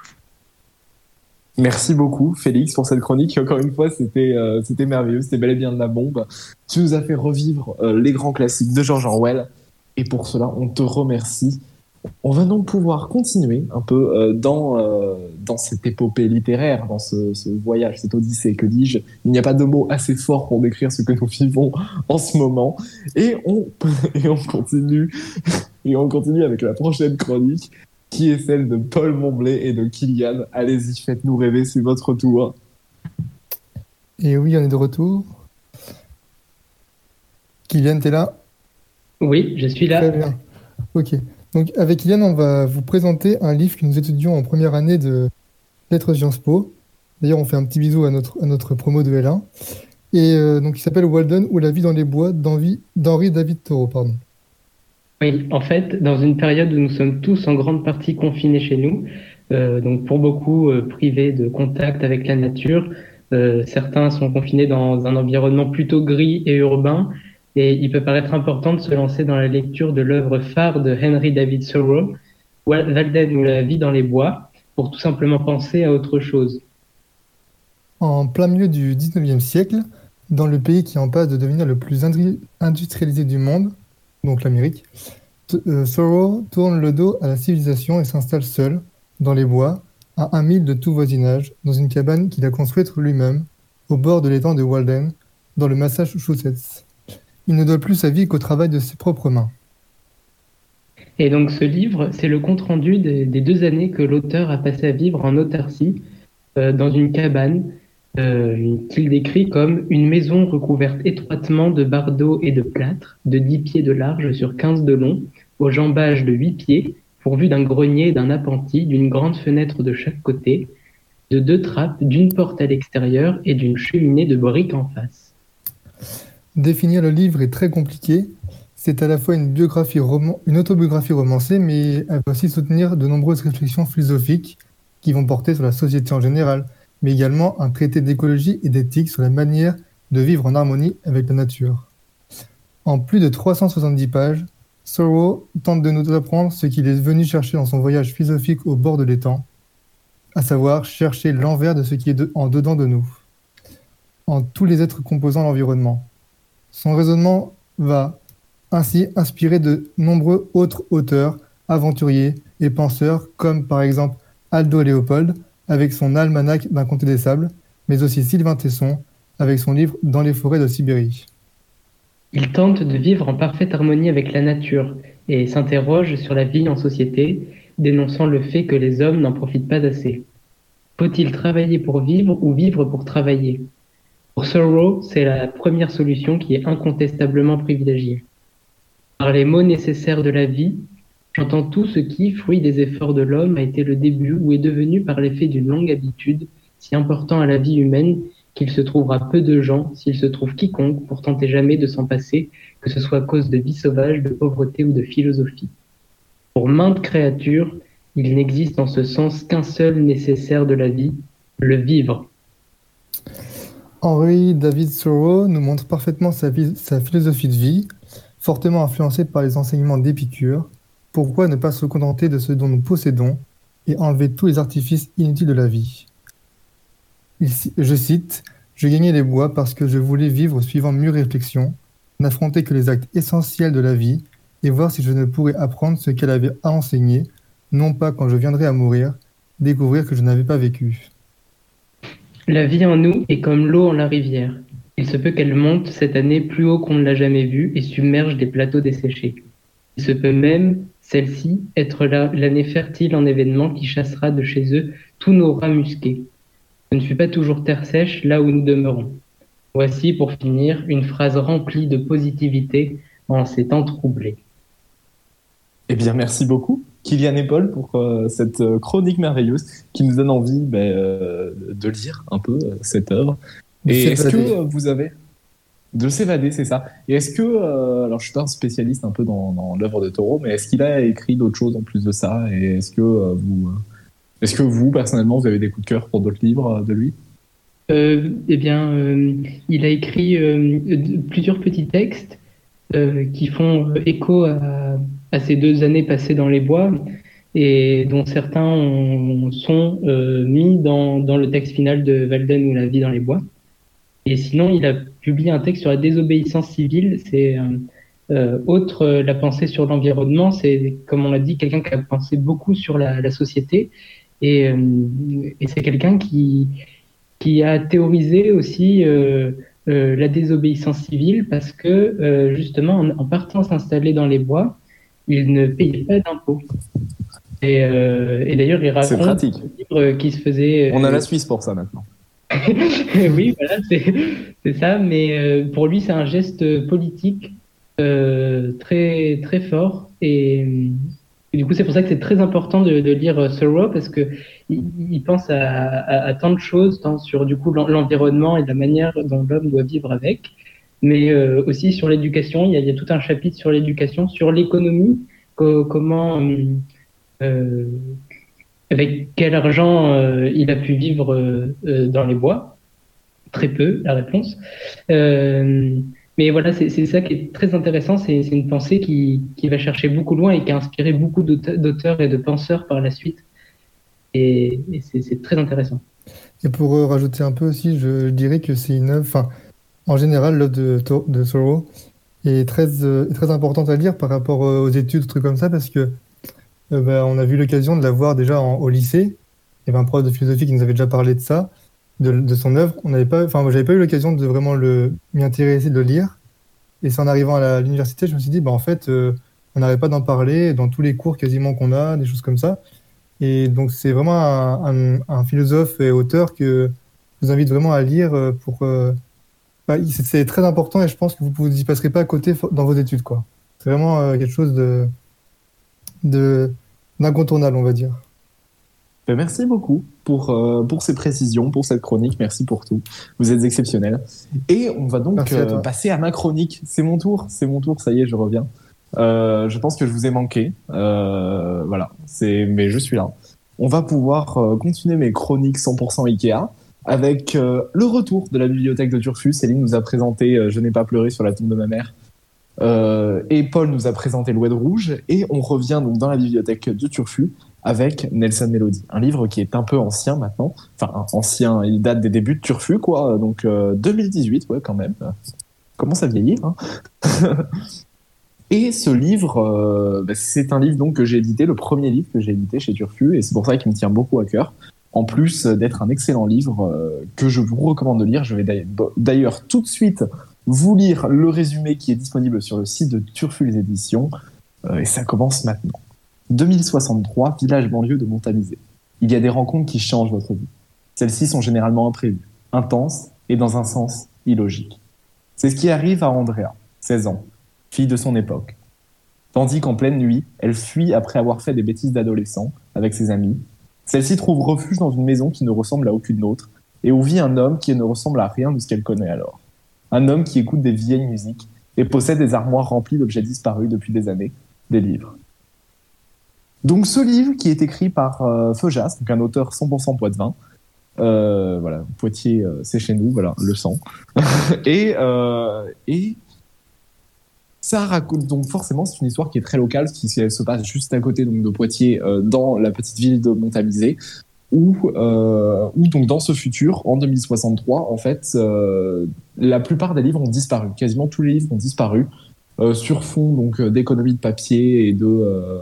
Merci beaucoup, Félix, pour cette chronique. Encore une fois, c'était euh, merveilleux, c'était bel et bien de la bombe. Tu nous as fait revivre euh, les grands classiques de George Orwell, et pour cela, on te remercie. On va donc pouvoir continuer un peu euh, dans euh, dans cette épopée littéraire, dans ce, ce voyage, cette odyssée, que dis-je. Il n'y a pas de mots assez forts pour décrire ce que nous vivons en ce moment, et on et on continue et on continue avec la prochaine chronique qui est celle de Paul Montblé et de Kylian. Allez-y, faites-nous rêver, c'est votre tour. Et oui, on est de retour. Kylian, t'es là? Oui, je suis là. Très bien. Ok. Donc, avec Kylian, on va vous présenter un livre que nous étudions en première année de Lettres Sciences Po. D'ailleurs, on fait un petit bisou à notre, à notre promo de L1. Et euh, donc, il s'appelle Walden ou La vie dans les bois d'Henri d'Henri David Thoreau. Pardon. Oui, en fait, dans une période où nous sommes tous en grande partie confinés chez nous, euh, donc pour beaucoup euh, privés de contact avec la nature, euh, certains sont confinés dans un environnement plutôt gris et urbain, et il peut paraître important de se lancer dans la lecture de l'œuvre phare de Henry David Thoreau, Walden ou la vie dans les bois, pour tout simplement penser à autre chose. En plein milieu du 19e siècle, dans le pays qui en passe de devenir le plus industrialisé du monde, donc l'Amérique, euh, Thoreau tourne le dos à la civilisation et s'installe seul, dans les bois, à un mille de tout voisinage, dans une cabane qu'il a construite lui-même, au bord de l'étang de Walden, dans le Massachusetts. Il ne doit plus sa vie qu'au travail de ses propres mains. Et donc ce livre, c'est le compte-rendu des, des deux années que l'auteur a passé à vivre en autarcie, euh, dans une cabane euh, qu'il décrit comme une maison recouverte étroitement de bardeaux et de plâtre, de 10 pieds de large sur 15 de long, au jambage de 8 pieds, pourvu d'un grenier d'un appentis, d'une grande fenêtre de chaque côté, de deux trappes, d'une porte à l'extérieur et d'une cheminée de briques en face. Définir le livre est très compliqué. C'est à la fois une, biographie une autobiographie romancée, mais elle va aussi soutenir de nombreuses réflexions philosophiques qui vont porter sur la société en général, mais également un traité d'écologie et d'éthique sur la manière de vivre en harmonie avec la nature. En plus de 370 pages, Thoreau tente de nous apprendre ce qu'il est venu chercher dans son voyage philosophique au bord de l'étang, à savoir chercher l'envers de ce qui est en dedans de nous, en tous les êtres composant l'environnement. Son raisonnement va ainsi inspirer de nombreux autres auteurs, aventuriers et penseurs, comme par exemple Aldo Léopold avec son almanach d'un comté des sables, mais aussi Sylvain Tesson avec son livre Dans les forêts de Sibérie. Il tente de vivre en parfaite harmonie avec la nature et s'interroge sur la vie en société, dénonçant le fait que les hommes n'en profitent pas assez. Faut-il travailler pour vivre ou vivre pour travailler? Pour Thoreau, c'est la première solution qui est incontestablement privilégiée. Par les mots nécessaires de la vie, j'entends tout ce qui, fruit des efforts de l'homme, a été le début ou est devenu par l'effet d'une longue habitude, si important à la vie humaine qu'il se trouvera peu de gens, s'il se trouve quiconque, pour tenter jamais de s'en passer, que ce soit à cause de vie sauvage, de pauvreté ou de philosophie. Pour maintes créatures, il n'existe en ce sens qu'un seul nécessaire de la vie, le vivre. Henry David Thoreau nous montre parfaitement sa, sa philosophie de vie, fortement influencée par les enseignements d'Épicure. Pourquoi ne pas se contenter de ce dont nous possédons et enlever tous les artifices inutiles de la vie? Je cite Je gagnais les bois parce que je voulais vivre suivant mûre réflexion, n'affronter que les actes essentiels de la vie et voir si je ne pourrais apprendre ce qu'elle avait à enseigner, non pas quand je viendrais à mourir, découvrir que je n'avais pas vécu. La vie en nous est comme l'eau en la rivière. Il se peut qu'elle monte cette année plus haut qu'on ne l'a jamais vu et submerge des plateaux desséchés. Il se peut même, celle-ci, être la- l'année fertile en événements qui chassera de chez eux tous nos rats musqués. Ce ne fut pas toujours terre sèche là où nous demeurons. Voici, pour finir, une phrase remplie de positivité en ces temps troublés. Eh bien, merci beaucoup, Kylian et Paul, pour euh, cette euh, chronique merveilleuse qui nous donne envie ben, euh, de lire un peu euh, cette œuvre. Et est-ce que euh, vous avez de s'évader, c'est ça. Et est-ce que, euh, alors je suis pas un spécialiste un peu dans, l'œuvre de Taureau, mais est-ce qu'il a écrit d'autres choses en plus de ça? Et est-ce que euh, vous, euh, est-ce que vous personnellement, vous avez des coups de cœur pour d'autres livres de lui? Eh bien, il a écrit plusieurs petits textes qui font écho à, ces deux années passées dans les bois. et dont certains ont- sont mis dans, dans le texte final de Walden ou La vie dans les bois. Et sinon, il a publié un texte sur la désobéissance civile. C'est euh, euh, autre euh, la pensée sur l'environnement. C'est, comme on l'a dit, quelqu'un qui a pensé beaucoup sur la, la société. Et, et c'est quelqu'un qui, qui a théorisé aussi la désobéissance civile parce que, justement, en, en partant s'installer dans les bois, il ne payait pas d'impôts. Et, euh, et d'ailleurs, il raconte un livre qui se faisait. On a la Suisse pour ça maintenant. oui, voilà, c'est ça. Mais euh, pour lui, c'est un geste politique euh, très très fort. Et, du coup, c'est pour ça que c'est très important de, de lire euh, Thoreau parce que il, pense à, tant de choses, tant sur du coup l'en- l'environnement et la manière dont l'homme doit vivre avec, mais euh, aussi sur l'éducation. Il y, a, tout un chapitre sur l'éducation, sur l'économie, co- comment hum, euh, avec quel argent euh, il a pu vivre euh, euh, dans les bois? Très peu, la réponse. Mais voilà, c'est ça qui est très intéressant. C'est une pensée qui, qui va chercher beaucoup loin et qui a inspiré beaucoup d'auteur- d'auteurs et de penseurs par la suite. Et, c'est très intéressant. Et pour rajouter un peu aussi, je, dirais que c'est une œuvre, en général, l'œuvre de, de Thoreau est très, très importante à lire par rapport aux études, trucs comme ça, parce que euh, bah, on a eu l'occasion de la voir déjà au lycée. Il y avait un prof de philosophie qui nous avait déjà parlé de ça, de, son œuvre. On n'avait pas, enfin, j'avais pas eu l'occasion de vraiment le, m'y intéresser, de le lire. Et c'est en arrivant à l'université, je me suis dit, bah, en fait, euh, on n'arrête pas d'en parler dans tous les cours quasiment qu'on a, des choses comme ça. Et donc, c'est vraiment un, philosophe et auteur que je vous invite vraiment à lire euh, pour. bah, c'est très important et je pense que vous vous y passerez pas à côté dans vos études, quoi. C'est vraiment quelque chose de d'incontournable, on va dire. Ben, merci beaucoup pour, euh, pour ces précisions, pour cette chronique. Merci pour tout. Vous êtes exceptionnels. Et on va donc à euh, passer à ma chronique. C'est mon tour. C'est mon tour. Ça y est, je reviens. Euh, je pense que je vous ai manqué. Voilà. C'est, mais je suis là. On va pouvoir continuer mes chroniques 100% Ikea avec le retour de la bibliothèque de Turfu. Céline nous a présenté Je n'ai pas pleuré sur la tombe de ma mère. Euh, et Paul nous a présenté l'Oued Rouge. Et on revient donc dans la bibliothèque de Turfu avec Nelson Melody, un livre qui est un peu ancien maintenant. Enfin, ancien, il date des débuts de Turfu, quoi. Donc euh, 2018, ouais, quand même. Commence à vieillir. Hein. Et ce livre, euh, bah, c'est un livre donc que j'ai édité, le premier livre que j'ai édité chez Turfu, et c'est pour ça qu'il me tient beaucoup à cœur. En plus d'être un excellent livre euh, que je vous recommande de lire, je vais d'ailleurs tout de suite vous lire le résumé qui est disponible sur le site de Turfu les éditions, euh, et ça commence maintenant. 2063, village banlieue de Montamisé. Il y a des rencontres qui changent votre vie. Celles-ci sont généralement imprévues, intenses et dans un sens illogique. C'est ce qui arrive à Andrea, 16 ans, fille de son époque. Tandis qu'en pleine nuit, elle fuit après avoir fait des bêtises d'adolescent avec ses amis. Celle-ci trouve refuge dans une maison qui ne ressemble à aucune autre et où vit un homme qui ne ressemble à rien de ce qu'elle connaît alors. Un homme qui écoute des vieilles musiques et possède des armoires remplies d'objets disparus depuis des années, des livres. Donc ce livre qui est écrit par euh, Feujas, donc un auteur 100% poitevin, euh, voilà, Poitiers, euh, c'est chez nous, voilà, le sang. et, euh, et ça raconte donc forcément c'est une histoire qui est très locale, qui se se passe juste à côté de Poitiers, euh, dans la petite ville de Montamisé, où, euh, où donc dans ce futur, en 2063, en fait, euh, la plupart des livres ont disparu, quasiment tous les livres ont disparu euh, sur fond donc euh, d'économie de papier et de euh,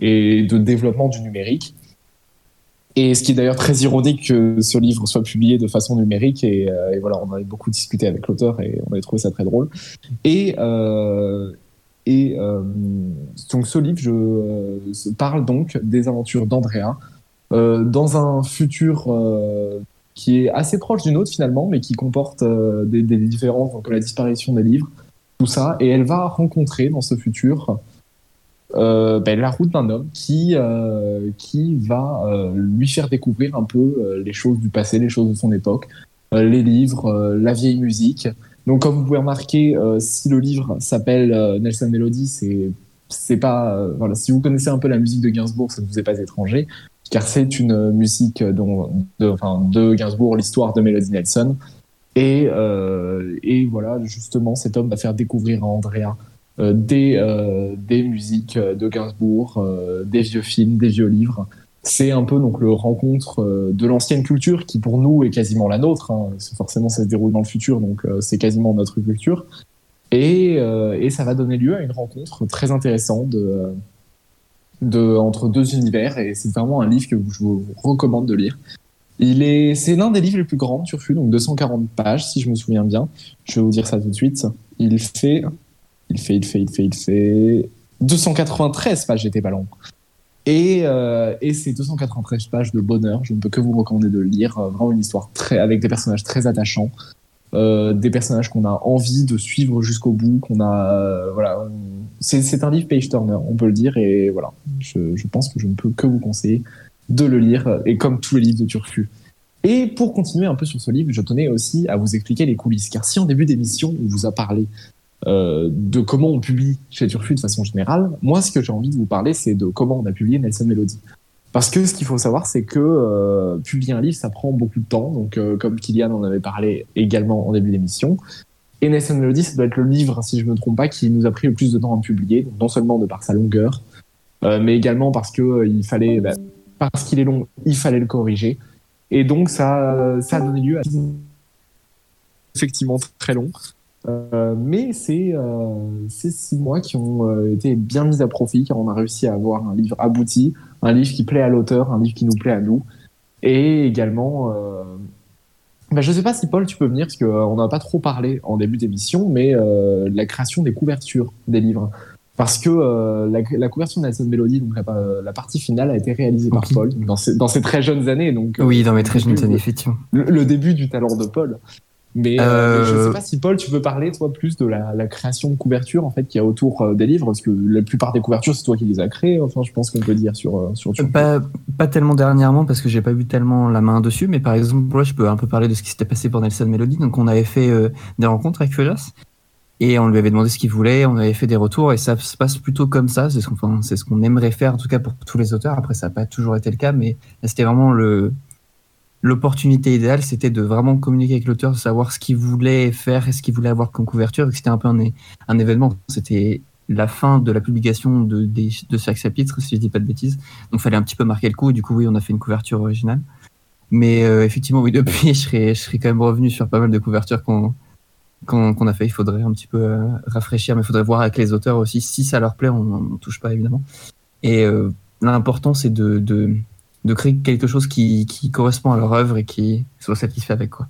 et de développement du numérique. Et ce qui est d'ailleurs très ironique que ce livre soit publié de façon numérique. Et, euh, et voilà, on avait beaucoup discuté avec l'auteur et on avait trouvé ça très drôle. Et, et donc ce livre je, parle donc des aventures d'Andrea dans un futur euh, qui est assez proche du nôtre finalement, mais qui comporte euh, des, différences, donc la disparition des livres, tout ça. Et elle va rencontrer dans ce futur euh, ben, la route d'un homme qui, euh, qui va euh, lui faire découvrir un peu euh, les choses du passé, les choses de son époque, euh, les livres, euh, la vieille musique. Donc, comme vous pouvez remarquer, euh, si le livre s'appelle euh, Nelson Melody, c'est c'est pas euh, voilà. Si vous connaissez un peu la musique de Gainsbourg, ça ne vous est pas étranger, car c'est une euh, musique dont, de, enfin, de Gainsbourg, l'histoire de Melody Nelson. Et, euh, et voilà, justement, cet homme va faire découvrir à Andrea euh, des, euh, des musiques de Gainsbourg, euh, des vieux films, des vieux livres. C'est un peu donc le rencontre euh, de l'ancienne culture qui pour nous est quasiment la nôtre. hein. Forcément, ça se déroule dans le futur, donc euh, c'est quasiment notre culture. Et, euh, et ça va donner lieu à une rencontre très intéressante de, entre deux univers. Et c'est vraiment un livre que je vous recommande de lire. Il est, c'est l'un des livres les plus grands de Turfu, donc 240 pages, si je me souviens bien. Je vais vous dire ça tout de suite. Il fait, il fait, il fait, il fait, il fait 293 pages, j'étais pas long. Et, euh, et c'est 293 pages de bonheur. Je ne peux que vous recommander de le lire. Euh, Vraiment une histoire très, avec des personnages très attachants, euh, des personnages qu'on a envie de suivre jusqu'au bout. Qu'on a, euh, voilà, c'est un livre page turner, on peut le dire. Et voilà, je, je pense que je ne peux que vous conseiller de le lire. Et comme tous les livres de Turfu. Et pour continuer un peu sur ce livre, je tenais aussi à vous expliquer les coulisses. Car si en début d'émission, on vous a parlé euh, de comment on publie chez Turfu de façon générale, moi, ce que j'ai envie de vous parler, c'est de comment on a publié Nelson Melody. Parce que ce qu'il faut savoir, c'est que euh, publier un livre, ça prend beaucoup de temps. Donc, euh, comme Kylian en avait parlé également en début d'émission. Et Nelson Melody, ça doit être le livre, si je ne me trompe pas, qui nous a pris le plus de temps à publier. Non seulement de par sa longueur, euh, mais également parce que il fallait, bah, parce qu'il est long, il fallait le corriger. Et donc, ça, ça a donné lieu à effectivement très long. Euh, mais c'est euh, c'est six mois qui ont euh, été bien mis à profit car on a réussi à avoir un livre abouti, un livre qui plaît à l'auteur, un livre qui nous plaît à nous, et également. Euh, bah, je sais pas si Paul tu peux venir parce qu'on n'a pas trop parlé en début d'émission, mais euh, la création des couvertures des livres. Parce que euh, la, la couverture de Nelson Melody, donc la, la partie finale, a été réalisée par. Paul dans ses, dans ses très jeunes années. Donc, euh, Oui, dans mes très jeunes années, effectivement. le, le début du talent de Paul. Mais euh, Euh, je sais pas si Paul, tu peux parler toi plus de la, la création de couverture en fait qu'il y a autour euh, des livres, parce que la plupart des couvertures c'est toi qui les as créées. Enfin, je pense qu'on peut dire sur euh, sur. sur- Pas, pas tellement dernièrement parce que j'ai pas eu tellement la main dessus, mais par exemple, moi, je peux un peu parler de ce qui s'était passé pour Nelson Melody. Donc, on avait fait euh, des rencontres avec Feujas et on lui avait demandé ce qu'il voulait, on avait fait des retours et ça se passe plutôt comme ça. C'est ce qu'on enfin, c'est ce qu'on aimerait faire, en tout cas pour tous les auteurs. Après, ça n'a pas toujours été le cas, mais c'était vraiment le l'opportunité idéale, c'était de vraiment communiquer avec l'auteur, de savoir ce qu'il voulait faire et ce qu'il voulait avoir comme couverture. C'était un peu un, événement. C'était la fin de la publication de, des- de chaque chapitre, si je dis pas de bêtises. Donc, fallait un petit peu marquer le coup. Et du coup, oui, on a fait une couverture originale. Mais euh, effectivement, oui, depuis, je serais, je serais quand même revenu sur pas mal de couvertures qu'on qu'on a fait. Il faudrait un petit peu euh, rafraîchir, mais il faudrait voir avec les auteurs aussi. Si ça leur plaît, on ne touche pas, évidemment. Et euh, l'important, c'est de, de, de créer quelque chose qui, qui correspond à leur œuvre et qui soit satisfait avec. Quoi.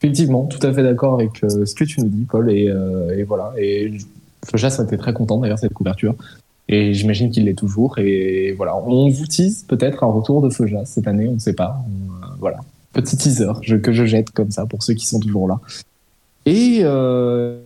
Effectivement, tout à fait d'accord avec euh, ce que tu nous dis, Paul. Et, euh, et voilà. Et a été très content d'ailleurs cette couverture. Et j'imagine qu'il l'est toujours. Et voilà, on vous tease peut-être un retour de Feujas cette année, on ne sait pas. Euh, voilà, petit teaser que je jette comme ça pour ceux qui sont toujours là. Et euh,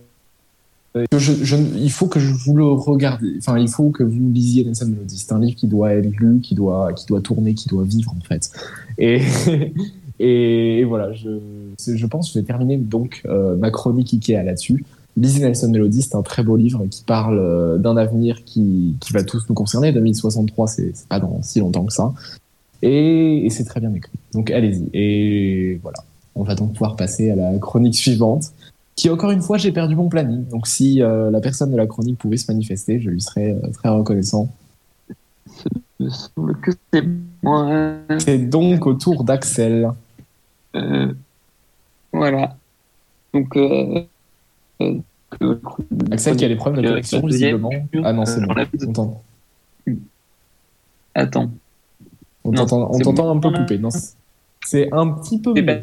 je- il faut que je vous le regardiez. Enfin, il faut que vous lisiez Nelson Melody. C'est un livre qui doit être lu, qui doit, qui doit tourner, qui doit vivre en fait. Et, voilà, je, pense que je vais terminer donc euh, ma chronique Ikea là-dessus. Lisez Nelson Melody, c'est un très beau livre qui parle euh, d'un avenir qui, va tous nous concerner. 2063, c'est pas dans si longtemps que ça. Et c'est très bien écrit. Donc allez-y. Et voilà. On va donc pouvoir passer à la chronique suivante, qui encore une fois, j'ai perdu mon planning. Donc si euh, la personne de la chronique pouvait se manifester, je lui serais euh, très reconnaissant. Semble que c'est moi. C'est donc au tour d'Axel. Euh, voilà. Donc, Axel qui a des problèmes de connexion, visiblement. Ah non, c'est bon. on. Attends. On t'entend un peu coupé. Non, c'est- un petit peu mieux.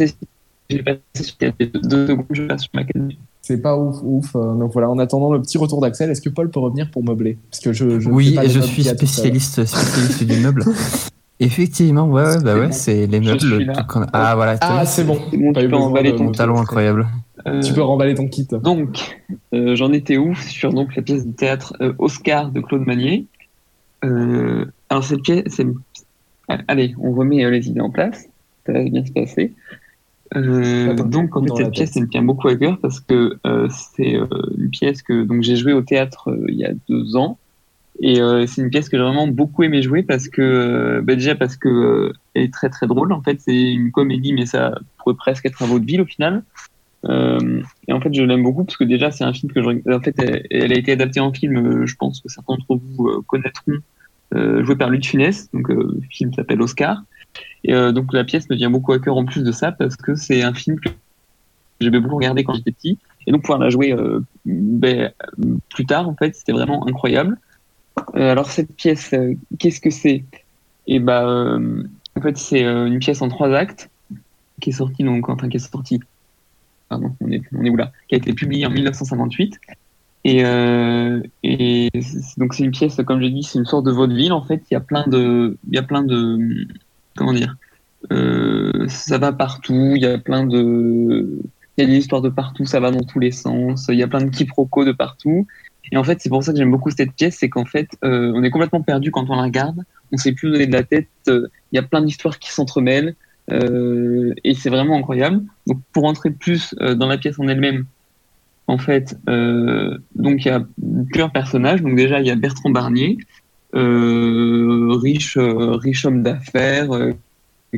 J'ai passé sur deux, deux secondes, je passe sur ma canne. C'est pas ouf, ouf. Euh, Donc voilà, en attendant le petit retour d'Axel, est-ce que Paul peut revenir pour meubler? Parce que je, je Oui, et je suis spécialiste, spécialiste du meuble. Effectivement, ouais, ouais, bah C'est ouais, c'est les meubles. tout Ah voilà, Ah, c'est bon. Bon, Pas tu eu peux emballer ton me- talent incroyable. Euh, Tu peux remballer ton kit. Donc, euh, j'en étais où sur donc la pièce de théâtre euh, Oscar de Claude Manier. Euh, alors cette pièce, c'est allez, on remet euh, les idées en place, ça va bien se passer. Euh, donc en fait cette pièce, elle me tient beaucoup à cœur parce que euh, c'est euh, une pièce que donc j'ai joué au théâtre il y a deux ans et c'est une pièce que j'ai vraiment beaucoup aimé jouer parce que bah, déjà parce que euh, elle est très très drôle. En fait, c'est une comédie, mais ça pourrait presque être un vaudeville au final. Et en fait, je l'aime beaucoup parce que déjà, c'est un film que je, en fait, elle, elle a été adaptée en film. Je pense que certains d'entre vous connaîtront, joué par de Funès. Donc, le film s'appelle Oscar. Et euh, donc, la pièce me vient beaucoup à cœur en plus de ça parce que c'est un film que j'aimais beaucoup regarder quand j'étais petit. Et donc, pouvoir la jouer euh, ben, plus tard, en fait, c'était vraiment incroyable. Euh, alors, cette pièce, qu'est-ce que c'est? Et bah, euh, en fait, c'est une pièce en trois actes qui est sortie donc, enfin, qui est sortie pardon, on est, on est où là? Qui a été publié en 1958. Et, donc c'est une pièce, comme j'ai dit, c'est une sorte de vaudeville. En fait, il y a plein de, il y a plein de, comment dire, euh, ça va partout. Il y a plein de, il y a des histoires de partout. Ça va dans tous les sens. Il y a plein de quiproquos de partout. Et en fait, c'est pour ça que j'aime beaucoup cette pièce, c'est qu'en fait, euh, on est complètement perdu quand on la regarde. On sait plus donner de la tête. Euh, Il y a plein d'histoires qui s'entremêlent. Et c'est vraiment incroyable. Donc pour entrer plus dans la pièce en elle-même, en fait, donc il y a plusieurs personnages. Donc déjà il y a Bertrand Barnier, riche euh, riche homme d'affaires euh,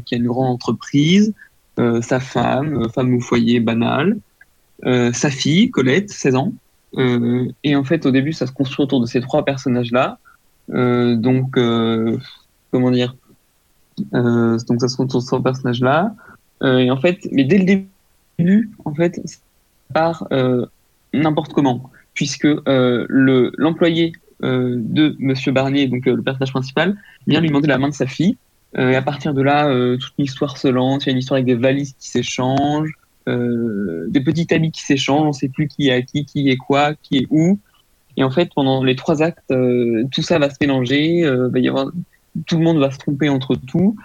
qui a une grande entreprise, euh, sa femme, euh, femme au foyer banal, euh, sa fille Colette, 16 ans. Euh, et en fait au début ça se construit autour de ces trois personnages-là. Euh, donc euh, comment dire euh, donc ça se retrouve sur ce personnage-là. Euh, et en fait, mais dès le début, en fait, ça part euh, n'importe comment, puisque euh, le l'employé euh, de Monsieur Barnier, donc euh, le personnage principal, vient lui demander la main de sa fille. Euh, et à partir de là, toute une histoire se lance. Il y a une histoire avec des valises qui s'échangent, des petits habits qui s'échangent. On sait plus qui est à qui, qui est quoi, qui est où. Et en fait, pendant les trois actes, tout ça va se mélanger. Va y avoir tout le monde va se tromper entre tout.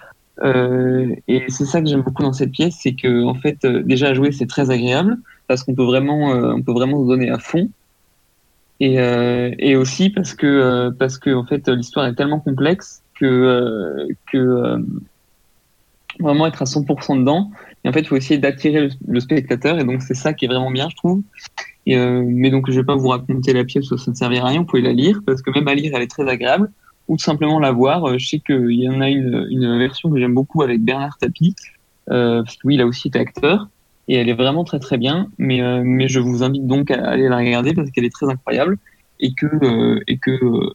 Et c'est ça que j'aime beaucoup dans cette pièce, c'est que en fait, déjà jouer c'est très agréable parce qu'on peut vraiment, on peut vraiment se donner à fond. Et, euh, et aussi parce que euh, parce que en fait l'histoire est tellement complexe que euh, vraiment être à 100% dedans. Et en fait, il faut essayer d'attirer le, spectateur. Et donc c'est ça qui est vraiment bien, je trouve. Mais donc je vais pas vous raconter la pièce, ça ne servira à rien. Vous pouvez la lire parce que même à lire, elle est très agréable ou simplement la voir. Je sais qu'il y en a une, version que j'aime beaucoup avec Bernard Tapie, parce que oui, il a aussi été acteur, et elle est vraiment très très bien. Mais, euh, mais je vous invite donc à aller la regarder parce qu'elle est très incroyable et que euh, et que euh,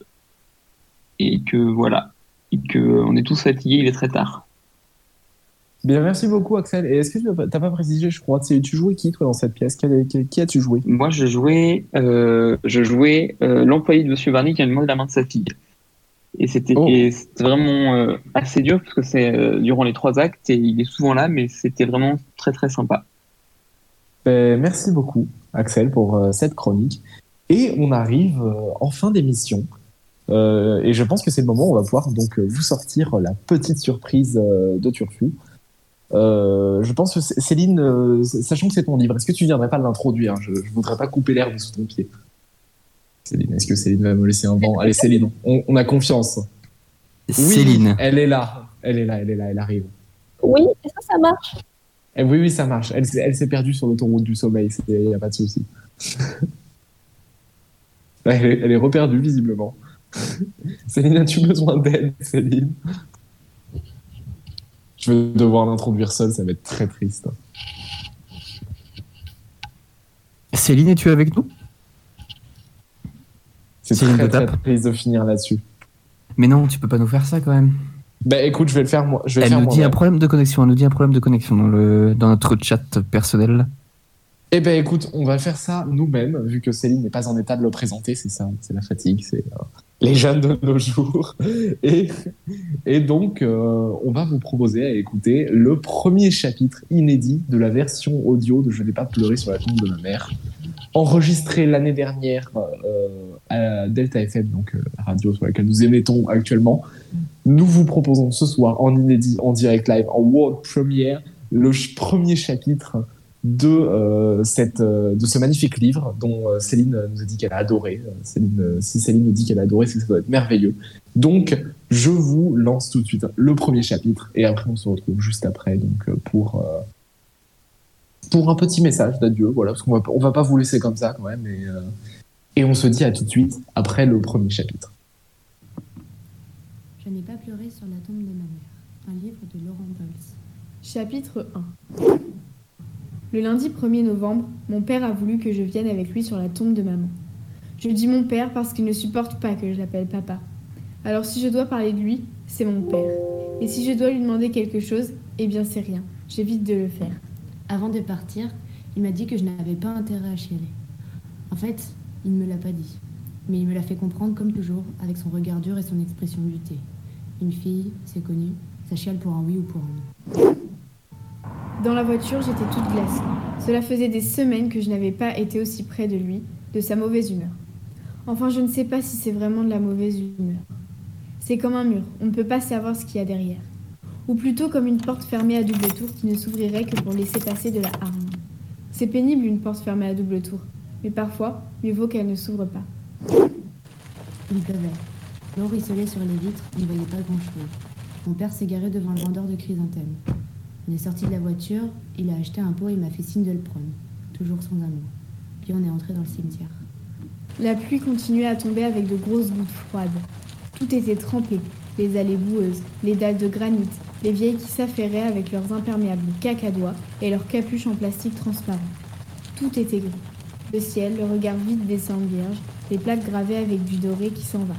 et que voilà et que euh, on est tous fatigués, il est très tard. Bien, merci beaucoup, Axel. Et est-ce que tu n'as pas précisé, je crois, tu jouais qui, toi, dans cette pièce? Quel- quel- Qui as-tu joué? Moi, je jouais, je jouais l'employé de Monsieur Barney qui a demandé la main de sa fille. Et c'était Oh. vraiment assez dur parce que c'est durant les trois actes et il est souvent là, mais c'était vraiment très très sympa. Ben, merci beaucoup, Axel, pour euh, cette chronique. Et on arrive euh, en fin d'émission. Euh, et je pense que c'est le moment où on va pouvoir donc vous sortir la petite surprise euh, de Turfu. Euh, je pense que Céline, euh, sachant que c'est ton livre, est-ce que tu viendrais pas l'introduire? Je ne voudrais pas couper l'herbe sous ton pied. Céline, est-ce que Céline va me laisser un banc Allez, Céline, on, on a confiance. Oui, Céline. Elle est là, elle est là, elle est là, elle arrive. Oui, est-ce que ça marche? Eh oui, oui, ça marche. Elle, s'est- elle s'est perdue sur l'autoroute du sommeil, il n'y a pas de souci. elle, est, elle est reperdue, visiblement. Céline, as-tu besoin d'aide, Céline? Je vais devoir l'introduire seule, ça va être très triste. Céline, es-tu avec nous? C'est Céline très, très triste de finir là-dessus. Mais non, tu peux pas nous faire ça quand même. Bah écoute, je vais le faire moi. Je vais le Elle faire nous dit un problème de connexion. Elle nous dit un problème de connexion dans, le, dans notre chat personnel. Eh ben écoute, on va faire ça nous-mêmes, vu que Céline n'est pas en état de le présenter, c'est ça, c'est la fatigue, c'est euh, les jeunes de nos jours. Et, et donc, euh, on va vous proposer à écouter le premier chapitre inédit de la version audio de Je n'ai pas pleuré sur la tombe de ma mère, enregistré l'année dernière euh, à Delta FM, donc la radio sur laquelle nous émettons actuellement. Nous vous proposons ce soir en inédit, en direct live, en world premiere, le premier chapitre de, euh, cette, euh, de ce magnifique livre dont euh, Céline nous a dit qu'elle a adoré. Euh, Céline, euh, si Céline nous dit qu'elle a adoré, c'est que ça doit être merveilleux. Donc, je vous lance tout de suite le premier chapitre et après on se retrouve juste après donc, pour, pour un petit message d'adieu. Voilà, parce qu'on va, on va pas vous laisser comme ça quand même. Et, et on se dit à tout de suite après le premier chapitre. Je n'ai pas pleuré sur la tombe Chapitre 1 Le lundi 1er novembre, mon père a voulu que je vienne avec lui sur la tombe de maman. Je dis mon père parce qu'il ne supporte pas que je l'appelle papa. Alors si je dois parler de lui, c'est mon père. Et si je dois lui demander quelque chose, eh bien c'est rien. J'évite de le faire. Avant de partir, il m'a dit que je n'avais pas intérêt à chialer. En fait, il ne me l'a pas dit. Mais il me l'a fait comprendre comme toujours, avec son regard dur et son expression butée. Une fille, c'est connu, ça chiale pour un oui ou pour un non. Dans la voiture, j'étais toute glacée. Cela faisait des semaines que je n'avais pas été aussi près de lui, de sa mauvaise humeur. Enfin, je ne sais pas si c'est vraiment de la mauvaise humeur. C'est comme un mur, on ne peut pas savoir ce qu'il y a derrière. Ou plutôt comme une porte fermée à double tour qui ne s'ouvrirait que pour laisser passer de la hargne. C'est pénible une porte fermée à double tour, mais parfois, mieux vaut qu'elle ne s'ouvre pas. Il pleuvait. L'eau ruisselait sur les vitres, il ne voyait pas grand-chose. Mon père s'est garé devant le vendeur de chrysanthèmes. On est sorti de la voiture, il a acheté un pot et m'a fait signe de le prendre. Toujours sans amour. Puis on est entré dans le cimetière. La pluie continuait à tomber avec de grosses gouttes froides. Tout était trempé, les allées boueuses, les dalles de granit, les vieilles qui s'affairaient avec leurs imperméables cacadois et leurs capuches en plastique transparent. Tout était gris. Le ciel, le regard vide des cendres vierges, les plaques gravées avec du doré qui s'en va.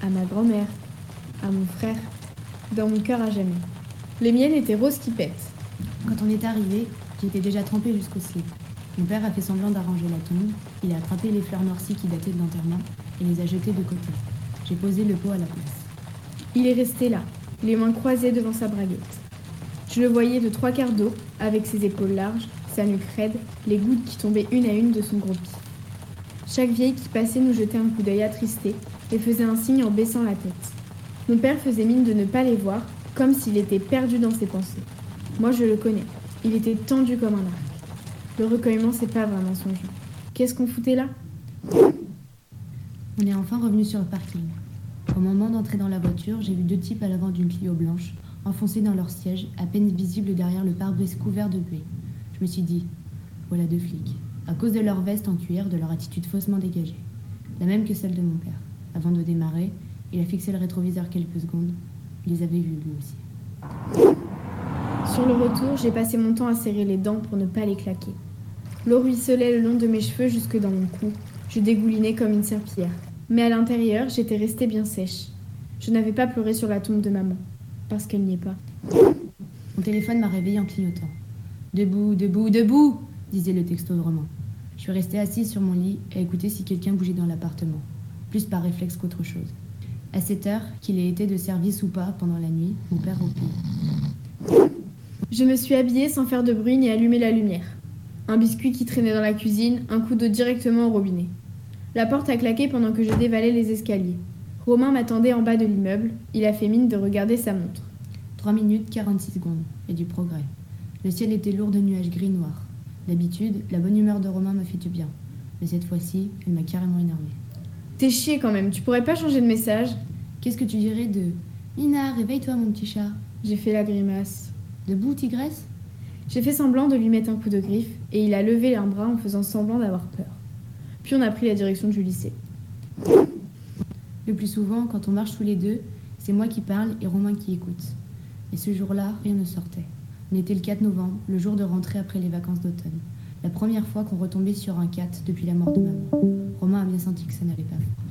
À ma grand-mère, à mon frère, dans mon cœur à jamais. Les miennes étaient roses qui pètent. Quand on est arrivé, j'étais déjà trempée jusqu'au slip. Mon père a fait semblant d'arranger la tombe. Il a attrapé les fleurs noircies qui dataient de l'enterrement et les a jetées de côté. J'ai posé le pot à la place. Il est resté là, les mains croisées devant sa braguette. Je le voyais de trois quarts d'eau, avec ses épaules larges, sa nuque raide, les gouttes qui tombaient une à une de son gros pied. Chaque vieille qui passait nous jetait un coup d'œil attristé et faisait un signe en baissant la tête. Mon père faisait mine de ne pas les voir, comme s'il était perdu dans ses pensées. Moi, je le connais. Il était tendu comme un arc. Le recueillement, c'est pas vraiment son jeu. Qu'est-ce qu'on foutait là? On est enfin revenu sur le parking. Au moment d'entrer dans la voiture, j'ai vu deux types à l'avant d'une Clio blanche, enfoncés dans leur siège, à peine visibles derrière le pare-brise couvert de buée. Je me suis dit, voilà deux flics. À cause de leur veste en cuir, de leur attitude faussement dégagée. La même que celle de mon père. Avant de démarrer, il a fixé le rétroviseur quelques secondes. Il les avait vus lui aussi. Sur le retour, j'ai passé mon temps à serrer les dents pour ne pas les claquer. L'eau ruisselait le long de mes cheveux jusque dans mon cou. Je dégoulinais comme une serpillière. Mais à l'intérieur, j'étais restée bien sèche. Je n'avais pas pleuré sur la tombe de maman, parce qu'elle n'y est pas. Mon téléphone m'a réveillée en clignotant. Debout, debout, debout disait le texto de Romain. Je suis restée assise sur mon lit à écouter si quelqu'un bougeait dans l'appartement, plus par réflexe qu'autre chose. À cette heure, qu'il ait été de service ou pas pendant la nuit, mon père roupillait. Je me suis habillée sans faire de bruit ni allumer la lumière. Un biscuit qui traînait dans la cuisine, un coup d'eau directement au robinet. La porte a claqué pendant que je dévalais les escaliers. Romain m'attendait en bas de l'immeuble. Il a fait mine de regarder sa montre. 3 minutes 46 secondes, et du progrès. Le ciel était lourd de nuages gris-noirs. D'habitude, la bonne humeur de Romain m'a fait du bien. Mais cette fois-ci, elle m'a carrément énervée. T'es chier quand même, tu pourrais pas changer de message Qu'est-ce que tu dirais de Nina, réveille-toi mon petit chat J'ai fait la grimace. Debout, tigresse? J'ai fait semblant de lui mettre un coup de griffe et il a levé un bras en faisant semblant d'avoir peur. Puis on a pris la direction du lycée. Le plus souvent, quand on marche tous les deux, c'est moi qui parle et Romain qui écoute. Et ce jour-là, rien ne sortait. On était le 4 novembre, le jour de rentrée après les vacances d'automne. La première fois qu'on retombait sur un 4 depuis la mort de maman. Romain a bien senti que ça n'allait pas fort.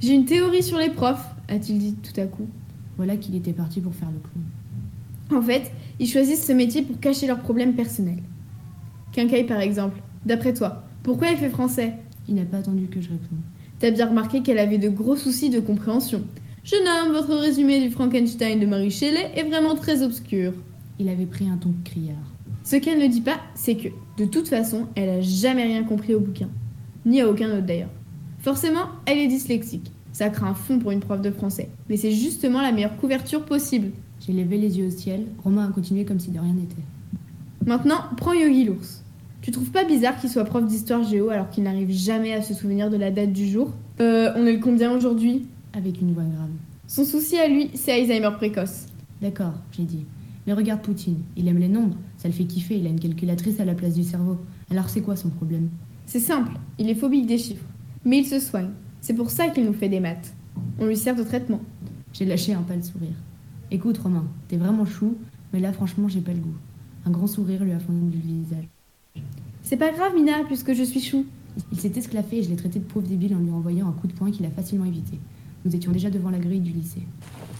J'ai une théorie sur les profs, a-t-il dit tout à coup. Voilà qu'il était parti pour faire le clown. En fait, ils choisissent ce métier pour cacher leurs problèmes personnels. Quincaille par exemple. D'après toi, pourquoi elle fait français? Il n'a pas attendu que je réponde. T'as bien remarqué qu'elle avait de gros soucis de compréhension. Jeune homme, votre résumé du Frankenstein de Marie Shelley est vraiment très obscur. Il avait pris un ton criard. Ce qu'elle ne dit pas, c'est que, de toute façon, elle a jamais rien compris au bouquin. Ni à aucun autre d'ailleurs. Forcément, elle est dyslexique. Ça craint un fond pour une prof de français. Mais c'est justement la meilleure couverture possible. J'ai levé les yeux au ciel. Romain a continué comme si de rien n'était. Maintenant, prends Yogi l'ours. Tu trouves pas bizarre qu'il soit prof d'histoire géo alors qu'il n'arrive jamais à se souvenir de la date du jour? Euh, on est le combien aujourd'hui? Avec une voix grave. Son souci à lui, c'est Alzheimer précoce. D'accord, j'ai dit. Mais regarde Poutine, il aime les nombres, ça le fait kiffer, il a une calculatrice à la place du cerveau. Alors c'est quoi son problème? C'est simple, il est phobique des chiffres. Mais il se soigne. C'est pour ça qu'il nous fait des maths. On lui sert de traitement. J'ai lâché un pâle sourire. Écoute Romain, t'es vraiment chou, mais là franchement j'ai pas le goût. Un grand sourire lui a fondu le visage. C'est pas grave, Mina, puisque je suis chou. Il s'est esclaffé et je l'ai traité de pauvre débile en lui envoyant un coup de poing qu'il a facilement évité. Nous étions déjà devant la grille du lycée.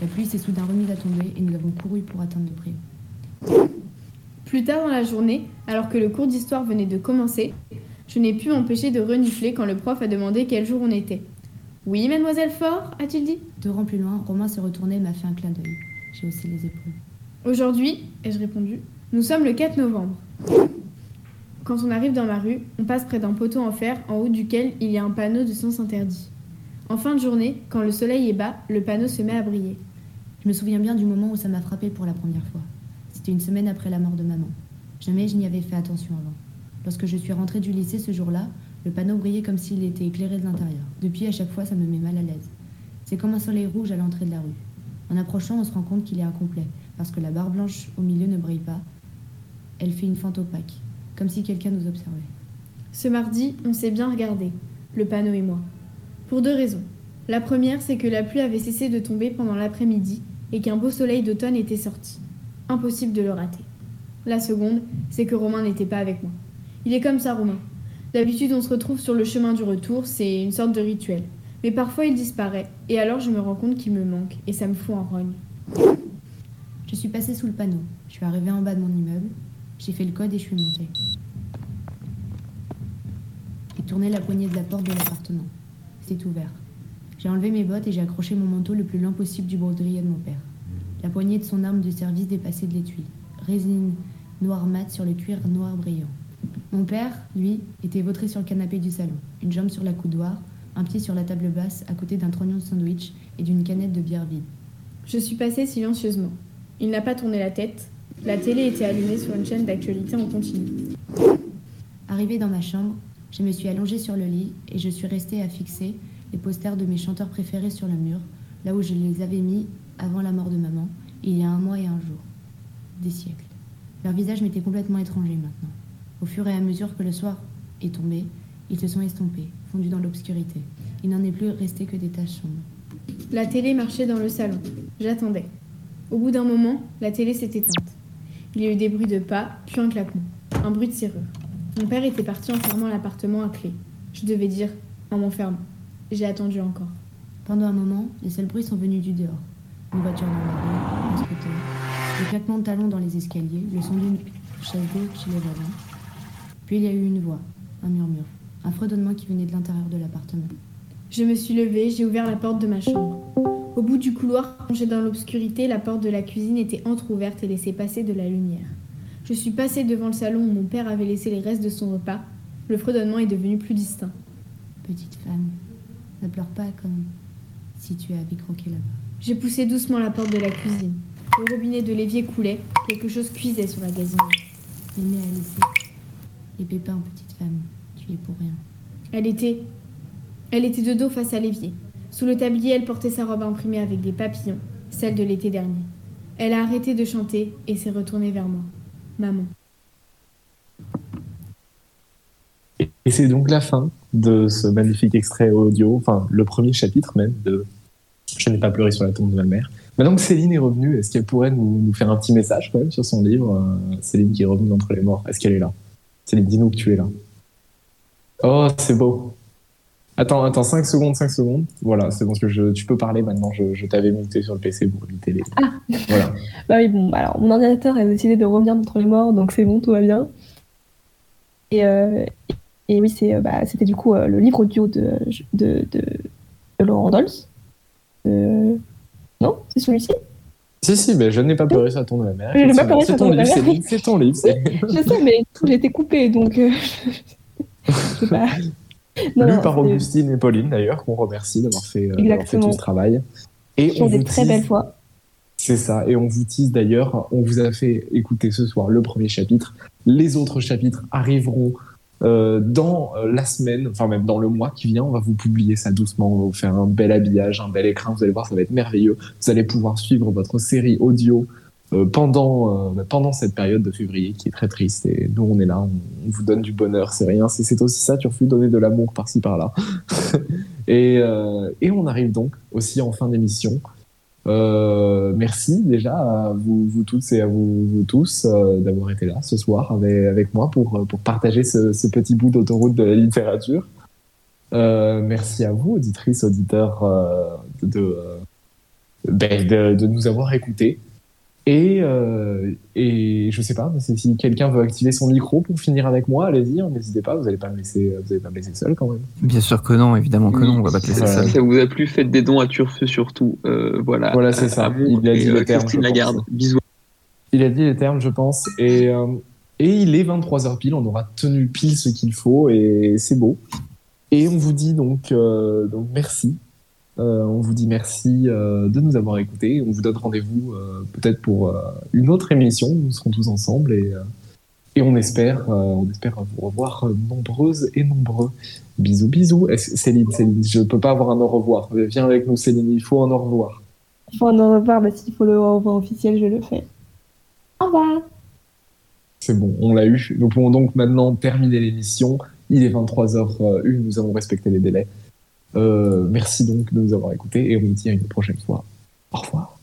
La pluie s'est soudain remise à tomber et nous avons couru pour atteindre le préau. Plus tard dans la journée, alors que le cours d'histoire venait de commencer, je n'ai pu m'empêcher de renifler quand le prof a demandé quel jour on était. Oui, mademoiselle Fort, a-t-il dit? Deux rangs plus loin, Romain s'est retourné et m'a fait un clin d'œil. J'ai haussé les épaules. Aujourd'hui, ai-je répondu, nous sommes le 4 novembre. Quand on arrive dans ma rue, on passe près d'un poteau en fer en haut duquel il y a un panneau de sens interdit. En fin de journée, quand le soleil est bas, le panneau se met à briller. Je me souviens bien du moment où ça m'a frappé pour la première fois. C'était une semaine après la mort de maman. Jamais je n'y avais fait attention avant. Lorsque je suis rentrée du lycée ce jour-là, le panneau brillait comme s'il était éclairé de l'intérieur. Depuis, à chaque fois, ça me met mal à l'aise. C'est comme un soleil rouge à l'entrée de la rue. En approchant, on se rend compte qu'il est incomplet, parce que la barre blanche au milieu ne brille pas. Elle fait une fente opaque, comme si quelqu'un nous observait. Ce mardi, on s'est bien regardé, le panneau et moi. Pour deux raisons. La première, c'est que la pluie avait cessé de tomber pendant l'après-midi et qu'un beau soleil d'automne était sorti. Impossible de le rater. La seconde, c'est que Romain n'était pas avec moi. Il est comme ça, Romain. D'habitude, on se retrouve sur le chemin du retour, c'est une sorte de rituel. Mais parfois, il disparaît, et alors je me rends compte qu'il me manque, et ça me fout en rogne. Je suis passée sous le panneau. Je suis arrivée en bas de mon immeuble. J'ai fait le code et je suis montée. J'ai tourné la poignée de la porte de l'appartement. C'est ouvert. J'ai enlevé mes bottes et j'ai accroché mon manteau le plus lent possible du baudrier de mon père. La poignée de son arme de service dépassait de l'étui. Résine noire mat sur le cuir noir brillant. Mon père, lui, était vautré sur le canapé du salon, une jambe sur la coudoir, un pied sur la table basse à côté d'un trognon de sandwich et d'une canette de bière vide. Je suis passée silencieusement. Il n'a pas tourné la tête. La télé était allumée sur une chaîne d'actualité en continu. Arrivée dans ma chambre, je me suis allongée sur le lit et je suis restée à fixer les posters de mes chanteurs préférés sur le mur, là où je les avais mis avant la mort de maman, il y a un mois et un jour. Des siècles. Leur visage m'était complètement étranger maintenant. Au fur et à mesure que le soir est tombé, ils se sont estompés, fondus dans l'obscurité. Il n'en est plus resté que des taches sombres. La télé marchait dans le salon. J'attendais. Au bout d'un moment, la télé s'est éteinte. Il y a eu des bruits de pas, puis un claquement. Un bruit de serrure. Mon père était parti en fermant l'appartement à clé. Je devais dire en m'enfermant. J'ai attendu encore. Pendant un moment, les seuls bruits sont venus du dehors. Une voiture dans la rue, un scooter, des claquements de talons dans les escaliers, le son d'une chaise d'eau chez les voisins. Puis il y a eu une voix, un murmure, un fredonnement qui venait de l'intérieur de l'appartement. Je me suis levée, j'ai ouvert la porte de ma chambre. Au bout du couloir, plongé dans l'obscurité, la porte de la cuisine était entr'ouverte et laissait passer de la lumière. Je suis passée devant le salon où mon père avait laissé les restes de son repas. Le fredonnement est devenu plus distinct. Petite femme, ne pleure pas comme si tu avais croqué là-bas. J'ai poussé doucement la porte de la cuisine. Le robinet de l'évier coulait, quelque chose cuisait sur la gazinière. Aimée à laisser. Les pépins, petite femme, tu es pour rien. Elle était. Elle était de dos face à l'évier. Sous le tablier, elle portait sa robe imprimée avec des papillons, celle de l'été dernier. Elle a arrêté de chanter et s'est retournée vers moi. Maman. Et c'est donc la fin de ce magnifique extrait audio, enfin le premier chapitre même de Je n'ai pas pleuré sur la tombe de ma mère. Maintenant que Céline est revenue, est-ce qu'elle pourrait nous, nous faire un petit message quand même sur son livre euh, Céline qui est revenue d'entre les morts, est-ce qu'elle est là? Céline, dis-nous que tu es là. Oh, c'est beau. Attends, attends, 5 secondes, 5 secondes. Voilà, c'est bon, parce que je, tu peux parler maintenant. Je, je t'avais monté sur le PC pour éviter les. Ah Voilà. Bah oui, bon, alors mon ordinateur a décidé de revenir d'entre les morts, donc c'est bon, tout va bien. Et, euh, et oui, c'est, euh, bah, c'était du coup euh, le livre audio de, de, de, de Laurent Dols. Euh, Non, c'est celui-ci? Si, si, mais je n'ai pas pleuré sur la tombe de mère. Je n'ai pas pleuré C'est sur ton la de c'est ton livre. Je sais, mais tout j'ai été coupé, donc. euh, je sais pas. Non, Lu non, par Augustine et Pauline d'ailleurs, qu'on remercie d'avoir fait, euh, fait tout ce travail. Et Qui ont on des très belles voix. C'est ça, et on vous tease d'ailleurs, on vous a fait écouter ce soir le premier chapitre. Les autres chapitres arriveront euh, dans euh, la semaine, enfin même dans le mois qui vient. On va vous publier ça doucement, on va vous faire un bel habillage, un bel écran. Vous allez voir, ça va être merveilleux. Vous allez pouvoir suivre votre série audio euh, pendant, euh, pendant cette période de février qui est très triste. Et nous, on est là, on, vous donne du bonheur, c'est rien. C'est aussi ça, Turfu, donner de l'amour par-ci par-là. et, et on arrive donc aussi en fin d'émission. Euh, merci déjà à vous, vous toutes et à vous, vous tous euh, d'avoir été là ce soir avec, moi pour, pour partager ce, ce petit bout d'autoroute de la littérature. Euh, merci à vous, auditrices, auditeurs, euh, de, de, ben, de, de nous avoir écoutés. Et, euh, et je sais pas, si quelqu'un veut activer son micro pour finir avec moi, allez-y, hein, n'hésitez pas, vous allez pas me laisser, vous allez pas me laisser seul quand même. Bien sûr que non, évidemment que non, on va pas te laisser seul. Si ça vous a plu, faites des dons à Turfu surtout. Euh, voilà. Voilà, c'est ça. Il a dit euh, terme, Christine je pense. Lagarde. Bisous. Il a dit les termes, je pense. Et, euh, et il est 23h pile, on aura tenu pile ce qu'il faut et c'est beau. Et on vous dit donc, euh, donc merci. Euh, on vous dit merci euh, de nous avoir écoutés. On vous donne rendez-vous euh, peut-être pour une autre émission. Nous serons tous ensemble et, et on espère, on espère vous revoir nombreuses et nombreux. Bisous, bisous. Céline, Céline, je peux pas avoir un au revoir. Viens avec nous, Céline. Il faut un au revoir. Il faut en au revoir, mais s'il faut le au revoir officiel, je le fais. Au revoir. C'est bon, on l'a eu. Nous pouvons donc maintenant terminer l'émission. Il est 23h01, nous avons respecté les délais. Euh, merci donc de nous avoir écoutés et on vous dit à une prochaine fois. Au revoir.